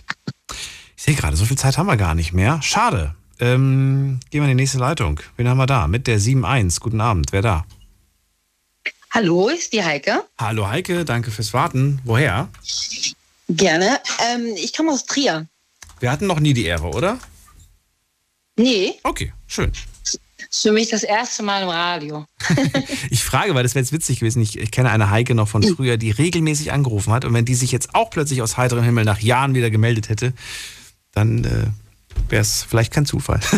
Ich sehe gerade, so viel Zeit haben wir gar nicht mehr. Schade. Ähm, gehen wir in die nächste Leitung. Wen haben wir da? Mit der 7.1. Guten Abend. Wer da? Hallo, ist die Heike? Hallo Heike, danke fürs Warten. Woher? Gerne. Ähm, ich komme aus Trier. Wir hatten noch nie die Ehre, oder? Nee. Okay, schön. Ist für mich das erste Mal im Radio. *laughs* Ich frage, weil das wäre jetzt witzig gewesen. Ich, ich kenne eine Heike noch von früher, die regelmäßig angerufen hat. Und wenn die sich jetzt auch plötzlich aus heiterem Himmel nach Jahren wieder gemeldet hätte, dann äh, wäre es vielleicht kein Zufall. *laughs*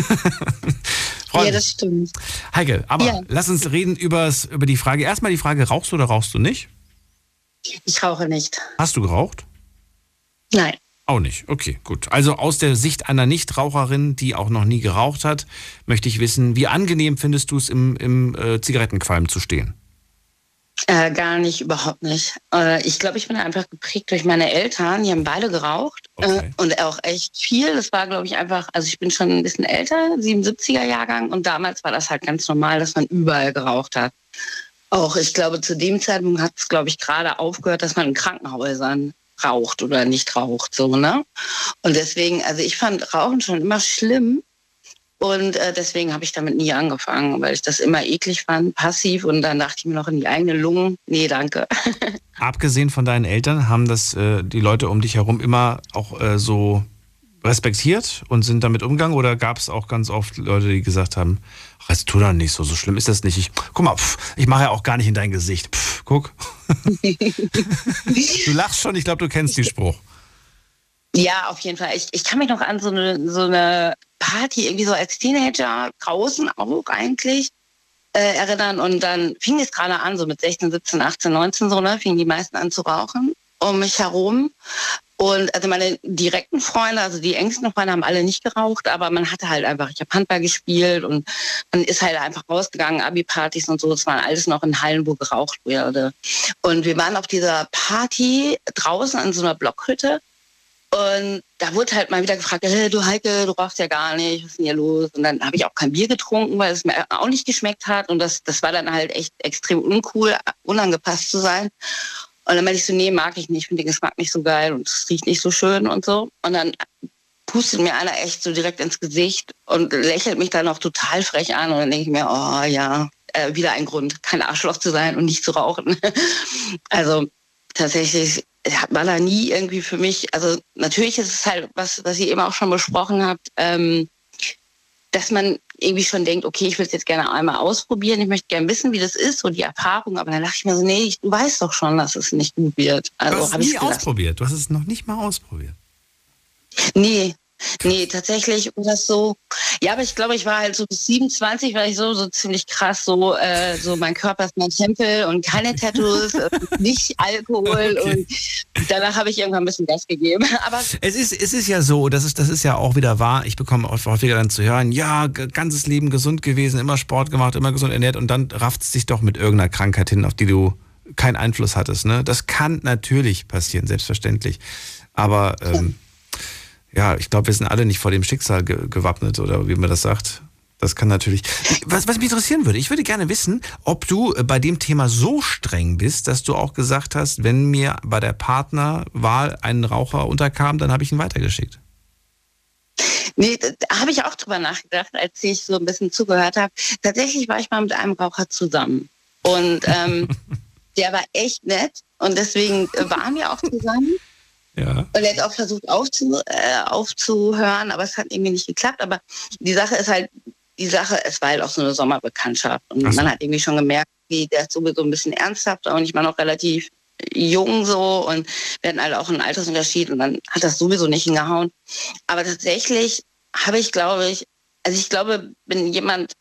Ja, das stimmt. Heike, aber Ja. lass uns reden übers, über die Frage. Erstmal die Frage, rauchst du oder rauchst du nicht? Ich rauche nicht. Hast du geraucht? Nein. Auch nicht. Okay, gut. Also aus der Sicht einer Nichtraucherin, die auch noch nie geraucht hat, möchte ich wissen, wie angenehm findest du es, im, im äh, Zigarettenqualm zu stehen? Äh, gar nicht, überhaupt nicht. Äh, ich glaube, ich bin einfach geprägt durch meine Eltern. Die haben beide geraucht äh, und auch echt viel. Das war, glaube ich, einfach, also ich bin schon ein bisschen älter, 77er Jahrgang und damals war das halt ganz normal, dass man überall geraucht hat. Auch ich glaube, zu dem Zeitpunkt hat es, glaube ich, gerade aufgehört, dass man in Krankenhäusern raucht oder nicht raucht, so, ne? Und deswegen, also ich fand Rauchen schon immer schlimm. Und äh, deswegen habe ich damit nie angefangen, weil ich das immer eklig fand, passiv. Und dann dachte ich mir noch in die eigenen Lungen, nee, danke. *laughs* Abgesehen von deinen Eltern, haben das äh, die Leute um dich herum immer auch äh, so respektiert und sind damit umgegangen? Oder gab es auch ganz oft Leute, die gesagt haben, ach, jetzt tu doch nicht so, so schlimm ist das nicht. Ich, guck mal, pff, ich mache ja auch gar nicht in dein Gesicht. Pff, guck. *laughs* du lachst schon, ich glaube, du kennst den Spruch. Ja, auf jeden Fall. Ich, ich kann mich noch an so eine, so eine Party irgendwie so als Teenager draußen auch eigentlich äh, erinnern. Und dann fing es gerade an, so mit 16, 17, 18, 19 so, ne, fingen die meisten an zu rauchen um mich herum. Und also meine direkten Freunde, also die engsten Freunde haben alle nicht geraucht, aber man hatte halt einfach, ich habe Handball gespielt und man ist halt einfach rausgegangen, Abi-Partys und so, das waren alles noch in Hallen, wo geraucht wurde. Und wir waren auf dieser Party draußen in so einer Blockhütte und da wurde halt mal wieder gefragt, hey, du Heike, du rauchst ja gar nicht, was ist denn hier los? Und dann habe ich auch kein Bier getrunken, weil es mir auch nicht geschmeckt hat. Und das, das war dann halt echt extrem uncool, unangepasst zu sein. Und dann meinte ich so, nee, mag ich nicht, finde den Geschmack nicht so geil und es riecht nicht so schön und so. Und dann pustet mir einer echt so direkt ins Gesicht und lächelt mich dann noch total frech an. Und dann denke ich mir, oh ja, äh, wieder ein Grund, kein Arschloch zu sein und nicht zu rauchen. *laughs* also tatsächlich war da nie irgendwie für mich, also natürlich ist es halt, was, was ihr eben auch schon besprochen habt, ähm, dass man irgendwie schon denkt, okay, ich will es jetzt gerne einmal ausprobieren, ich möchte gerne wissen, wie das ist, so die Erfahrung, aber dann dachte ich mir so, nee, ich, du weißt doch schon, dass es nicht gut wird. Also du hast es nie ausprobiert. Du hast es noch nicht mal ausprobiert. Nee, nee, tatsächlich war das so. Ja, aber ich glaube, ich war halt so bis 27, war ich so, so ziemlich krass, so, äh, so mein Körper ist mein Tempel und keine Tattoos, *laughs* nicht Alkohol Okay. und danach habe ich irgendwann ein bisschen Gas gegeben. *laughs* Aber Es ist, es ist ja so, das ist, das ist ja auch wieder wahr. Ich bekomme oft- häufiger dann zu hören, ja, ganzes Leben gesund gewesen, immer Sport gemacht, immer gesund ernährt und dann rafft es dich doch mit irgendeiner Krankheit hin, auf die du keinen Einfluss hattest. Ne? Das kann natürlich passieren, selbstverständlich. Aber ähm, *laughs* ja, ich glaube, wir sind alle nicht vor dem Schicksal ge gewappnet oder wie man das sagt. Das kann natürlich. Was, was mich interessieren würde, ich würde gerne wissen, ob du äh, bei dem Thema so streng bist, dass du auch gesagt hast, wenn mir bei der Partnerwahl ein Raucher unterkam, dann habe ich ihn weitergeschickt. Nee, da habe ich auch drüber nachgedacht, als ich so ein bisschen zugehört habe. Tatsächlich war ich mal mit einem Raucher zusammen. Und ähm, *laughs* der war echt nett. Und deswegen äh, waren wir auch zusammen. Ja. Und er hat auch versucht aufzu, äh, aufzuhören, aber es hat irgendwie nicht geklappt. Aber die Sache ist halt, die Sache, es war halt auch so eine Sommerbekanntschaft. Und so. man hat irgendwie schon gemerkt, wie der ist sowieso ein bisschen ernsthafter und ich war noch relativ jung so und wir hatten alle auch einen Altersunterschied und dann hat das sowieso nicht hingehauen. Aber tatsächlich habe ich, glaube ich, also ich glaube, wenn jemand,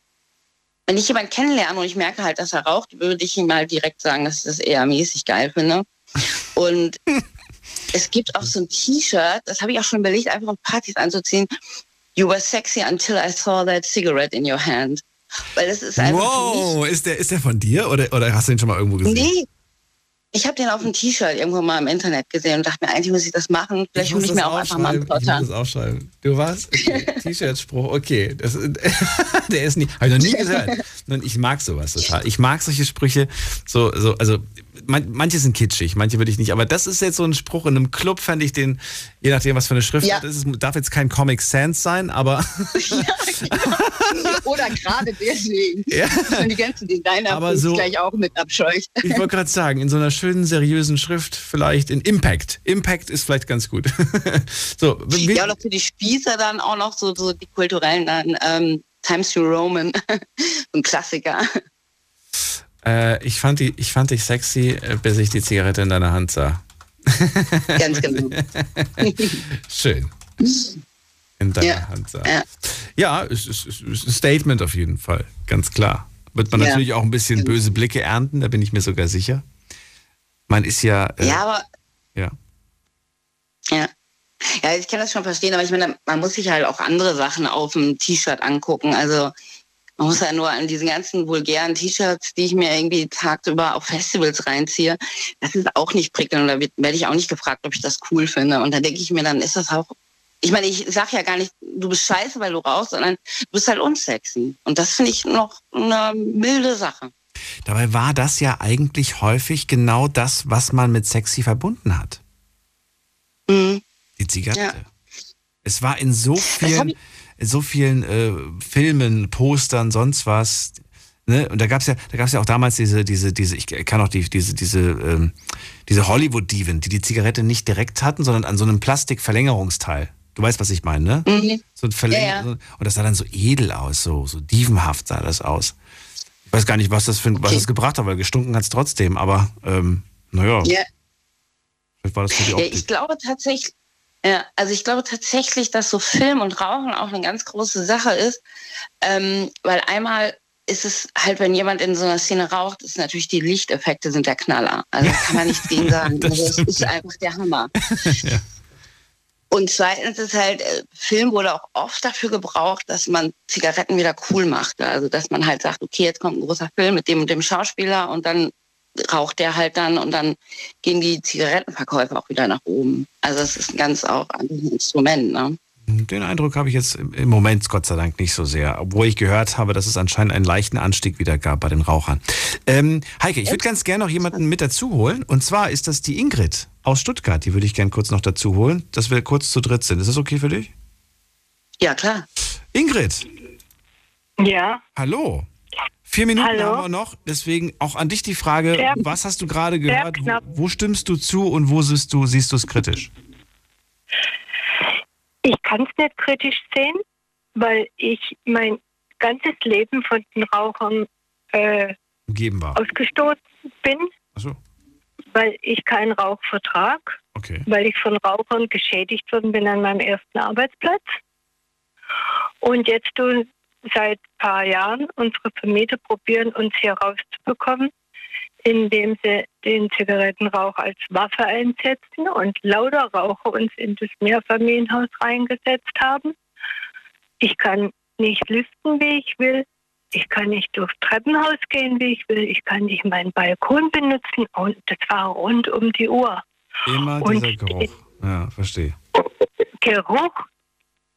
wenn ich jemanden kennenlerne und ich merke halt, dass er raucht, würde ich ihm mal direkt sagen, dass ich das eher mäßig geil finde. *laughs* Und es gibt auch so ein T-Shirt, das habe ich auch schon überlegt, einfach auf Partys anzuziehen. You were sexy until I saw that cigarette in your hand. Weil das ist einfach Wow, ist der, ist der von dir oder, oder hast du ihn schon mal irgendwo gesehen? Nee. Ich habe den auf dem T-Shirt irgendwo mal im Internet gesehen und dachte mir, eigentlich muss ich das machen. Vielleicht hole ich muss mir auch einfach mal einen aufschreiben, Ich Plotter. muss das aufschreiben. Du warst? *laughs* Okay. T-Shirt-Spruch, okay. Das, *laughs* der ist nie, habe ich noch nie gehört. Ich mag sowas total. Ich mag solche Sprüche. So, so, also man, manche sind kitschig, manche würde ich nicht. Aber das ist jetzt so ein Spruch in einem Club, fände ich den, je nachdem, was für eine Schrift Ja. das ist, darf jetzt kein Comic Sans sein, aber *laughs* *laughs* Oder gerade deswegen. Ja. Und die ganzen Designer Aber so- gleich auch mit abscheucht. ich wollte gerade sagen, in so einer schönen, seriösen Schrift, vielleicht in Impact. Impact ist vielleicht ganz gut. *laughs* so, Ja, oder für die Spießer dann auch noch so, so die kulturellen dann ähm, Times New Roman. *laughs* ein Klassiker. Äh, ich, fand die, ich fand dich sexy, äh, bis ich die Zigarette in deiner Hand sah. Ganz genau. Schön. In deiner Ja. Hand sah. Ja. Ja, es ist, es ist ein Statement auf jeden Fall, ganz klar. Wird man Ja. natürlich auch ein bisschen böse Blicke ernten, da bin ich mir sogar sicher. Man ist ja. Äh, Ja, aber ja. Ja. Ja, ich kann das schon verstehen, aber ich meine, man muss sich halt auch andere Sachen auf dem T-Shirt angucken. Also Man muss ja nur an diese ganzen vulgären T-Shirts, die ich mir irgendwie tagsüber auf Festivals reinziehe, das ist auch nicht prickelnd. Und da werde ich auch nicht gefragt, ob ich das cool finde. Und dann denke ich mir, dann ist das auch. Ich meine, ich sag ja gar nicht, du bist scheiße, weil du rauchst, sondern du bist halt unsexy. Und das finde ich noch eine milde Sache. Dabei war das ja eigentlich häufig genau das, was man mit sexy verbunden hat. Die Zigarette. Ja. Es war in so vielen, in so vielen äh, Filmen, Postern, sonst was. Ne? Und da gab es ja, da gab's ja auch damals diese, diese, diese, ich kann auch die, diese, diese, ähm, diese Hollywood-Diven, die die Zigarette nicht direkt hatten, sondern an so einem Plastikverlängerungsteil. Du weißt, was ich meine, ne? Mhm. So ein Verlänger Ja, ja. Und das sah dann so edel aus, so, so dievenhaft sah das aus. Ich weiß gar nicht, was das, für, was das gebracht hat, weil gestunken hat es trotzdem, aber ähm, naja, Ja, vielleicht war das für die Ja, Optik. ich glaube tatsächlich, ja, also ich glaube tatsächlich, dass so Film und Rauchen auch eine ganz große Sache ist, ähm, weil einmal ist es halt, wenn jemand in so einer Szene raucht, ist natürlich die Lichteffekte sind der Knaller. Also kann man nichts gegen *laughs* sagen. Das Also das stimmt, ist ja. einfach der Hammer. *laughs* Und zweitens ist halt, äh, Film wurde auch oft dafür gebraucht, dass man Zigaretten wieder cool macht. Also dass man halt sagt, okay, jetzt kommt ein großer Film mit dem und dem Schauspieler und dann raucht der halt dann und dann gehen die Zigarettenverkäufe auch wieder nach oben. Also es ist ein ganz auch ein Instrument. Ne? Den Eindruck habe ich jetzt im Moment Gott sei Dank nicht so sehr, obwohl ich gehört habe, dass es anscheinend einen leichten Anstieg wieder gab bei den Rauchern. Ähm, Heike, ich würde ganz gerne noch jemanden mit dazu holen. Und zwar ist das die Ingrid aus Stuttgart. Die würde ich gerne kurz noch dazu holen, dass wir kurz zu dritt sind. Ist das okay für dich? Ja, klar. Ingrid, Ja, hallo. Vier Minuten Hallo. haben wir noch, deswegen auch an dich die Frage, Sehr- was hast du gerade gehört? Wo, wo stimmst du zu und wo siehst du siehst du es kritisch? Ich kann es nicht kritisch sehen, weil ich mein ganzes Leben von den Rauchern äh, Geben war. ausgestoßen bin, Ach so. weil ich keinen Rauch vertrag, Okay. weil ich von Rauchern geschädigt worden bin an meinem ersten Arbeitsplatz. Und jetzt tun seit ein paar Jahren unsere Vermieter probieren, uns hier rauszubekommen, indem sie den Zigarettenrauch als Waffe einsetzen und lauter Raucher uns in das Mehrfamilienhaus reingesetzt haben. Ich kann nicht lüften, wie ich will. Ich kann nicht durchs Treppenhaus gehen, wie ich will. Ich kann nicht meinen Balkon benutzen. Und das war rund um die Uhr. Immer Und dieser Geruch. Ja, verstehe. Geruch,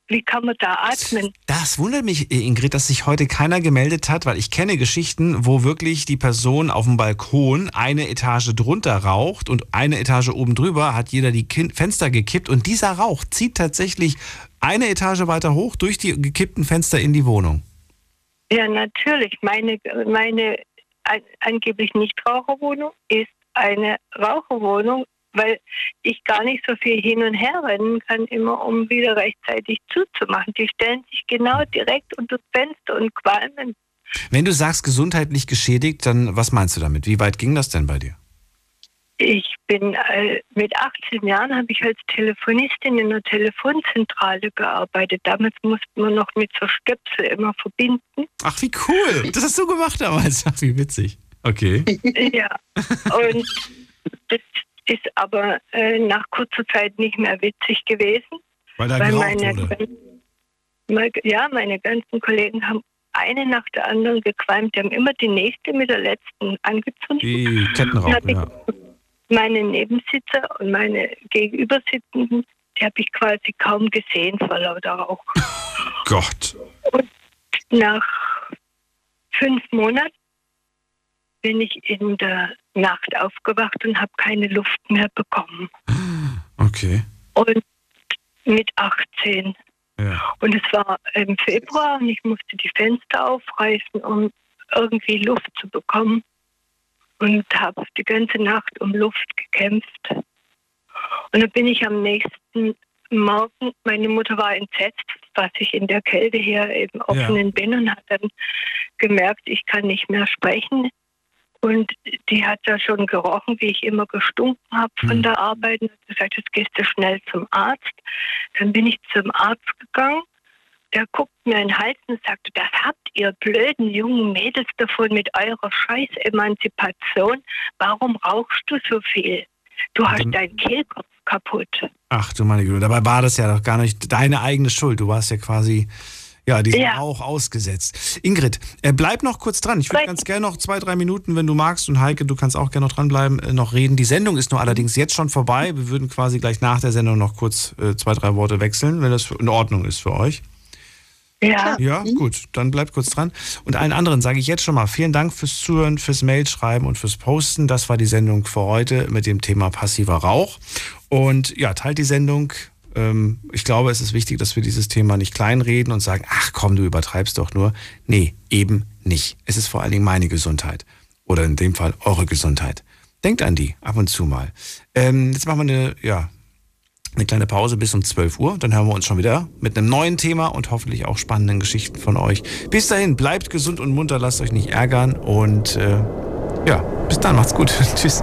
wie kann man da atmen? Das wundert mich, Ingrid, dass sich heute keiner gemeldet hat, weil ich kenne Geschichten, wo wirklich die Person auf dem Balkon eine Etage drunter raucht und eine Etage oben drüber hat jeder die Fenster gekippt und dieser Rauch zieht tatsächlich eine Etage weiter hoch durch die gekippten Fenster in die Wohnung. Ja, natürlich. Meine, meine an, angeblich Nichtraucherwohnung ist eine Raucherwohnung, weil ich gar nicht so viel hin und her rennen kann, immer um wieder rechtzeitig zuzumachen. Die stellen sich genau direkt unter das Fenster und qualmen. Wenn du sagst gesundheitlich geschädigt, dann was meinst du damit? Wie weit ging das denn bei dir? Ich bin äh, mit 18 Jahren habe ich als Telefonistin in einer Telefonzentrale gearbeitet. Damals musste man noch mit so Stöpsel immer verbinden. Ach, wie cool. Das hast du gemacht damals. Ach, wie witzig. Okay. Ja, und *laughs* das ist aber äh, nach kurzer Zeit nicht mehr witzig gewesen. Weil da geraucht meine, wurde. Ja, meine ganzen Kollegen haben eine nach der anderen gequalmt. Die haben immer die nächste mit der letzten angezündet. Die Kettenrauch, ja. Meine Nebensitzer und meine Gegenübersitzenden, die habe ich quasi kaum gesehen vor lauter Rauch. *laughs* Gott. Nach fünf Monaten bin ich in der Nacht aufgewacht und habe keine Luft mehr bekommen. Okay. Und mit 18. Ja. Und es war im Februar und ich musste die Fenster aufreißen, um irgendwie Luft zu bekommen. Und habe die ganze Nacht um Luft gekämpft. Und dann bin ich am nächsten Morgen, meine Mutter war entsetzt, was ich in der Kälte hier eben offenen bin und hat dann gemerkt, ich kann nicht mehr sprechen. Und die hat da schon gerochen, wie ich immer gestunken habe von der Arbeit und hat gesagt, jetzt gehst du schnell zum Arzt. Dann bin ich zum Arzt gegangen. Der guckt mir in den Hals und sagt, das habt ihr blöden jungen Mädels davon mit eurer scheiß Emanzipation. Warum rauchst du so viel? Du hast deinen Kehlkopf kaputt. Ach du meine Güte. Dabei war das ja doch gar nicht deine eigene Schuld. Du warst ja quasi Ja, diesem Ja. Rauch ausgesetzt. Ingrid, äh, bleib noch kurz dran. Ich würde ganz gerne noch zwei, drei Minuten, wenn du magst. Und Heike, du kannst auch gerne noch dranbleiben, äh, noch reden. Die Sendung ist nur allerdings jetzt schon vorbei. Wir würden quasi gleich nach der Sendung noch kurz äh, zwei, drei Worte wechseln, wenn das in Ordnung ist für euch. Ja. Ja, gut, dann bleibt kurz dran. Und allen anderen sage ich jetzt schon mal vielen Dank fürs Zuhören, fürs Mailschreiben und fürs Posten. Das war die Sendung für heute mit dem Thema passiver Rauch. Und ja, teilt die Sendung. Ähm, Ich glaube, es ist wichtig, dass wir dieses Thema nicht kleinreden und sagen, ach komm, du übertreibst doch nur. Nee, eben nicht. Es ist vor allen Dingen meine Gesundheit. Oder in dem Fall eure Gesundheit. Denkt an die, ab und zu mal. Ähm, jetzt machen wir eine, ja, eine kleine Pause bis um 12 Uhr. Dann hören wir uns schon wieder mit einem neuen Thema und hoffentlich auch spannenden Geschichten von euch. Bis dahin, bleibt gesund und munter, lasst euch nicht ärgern und äh, ja, bis dann, macht's gut. *laughs* Tschüss.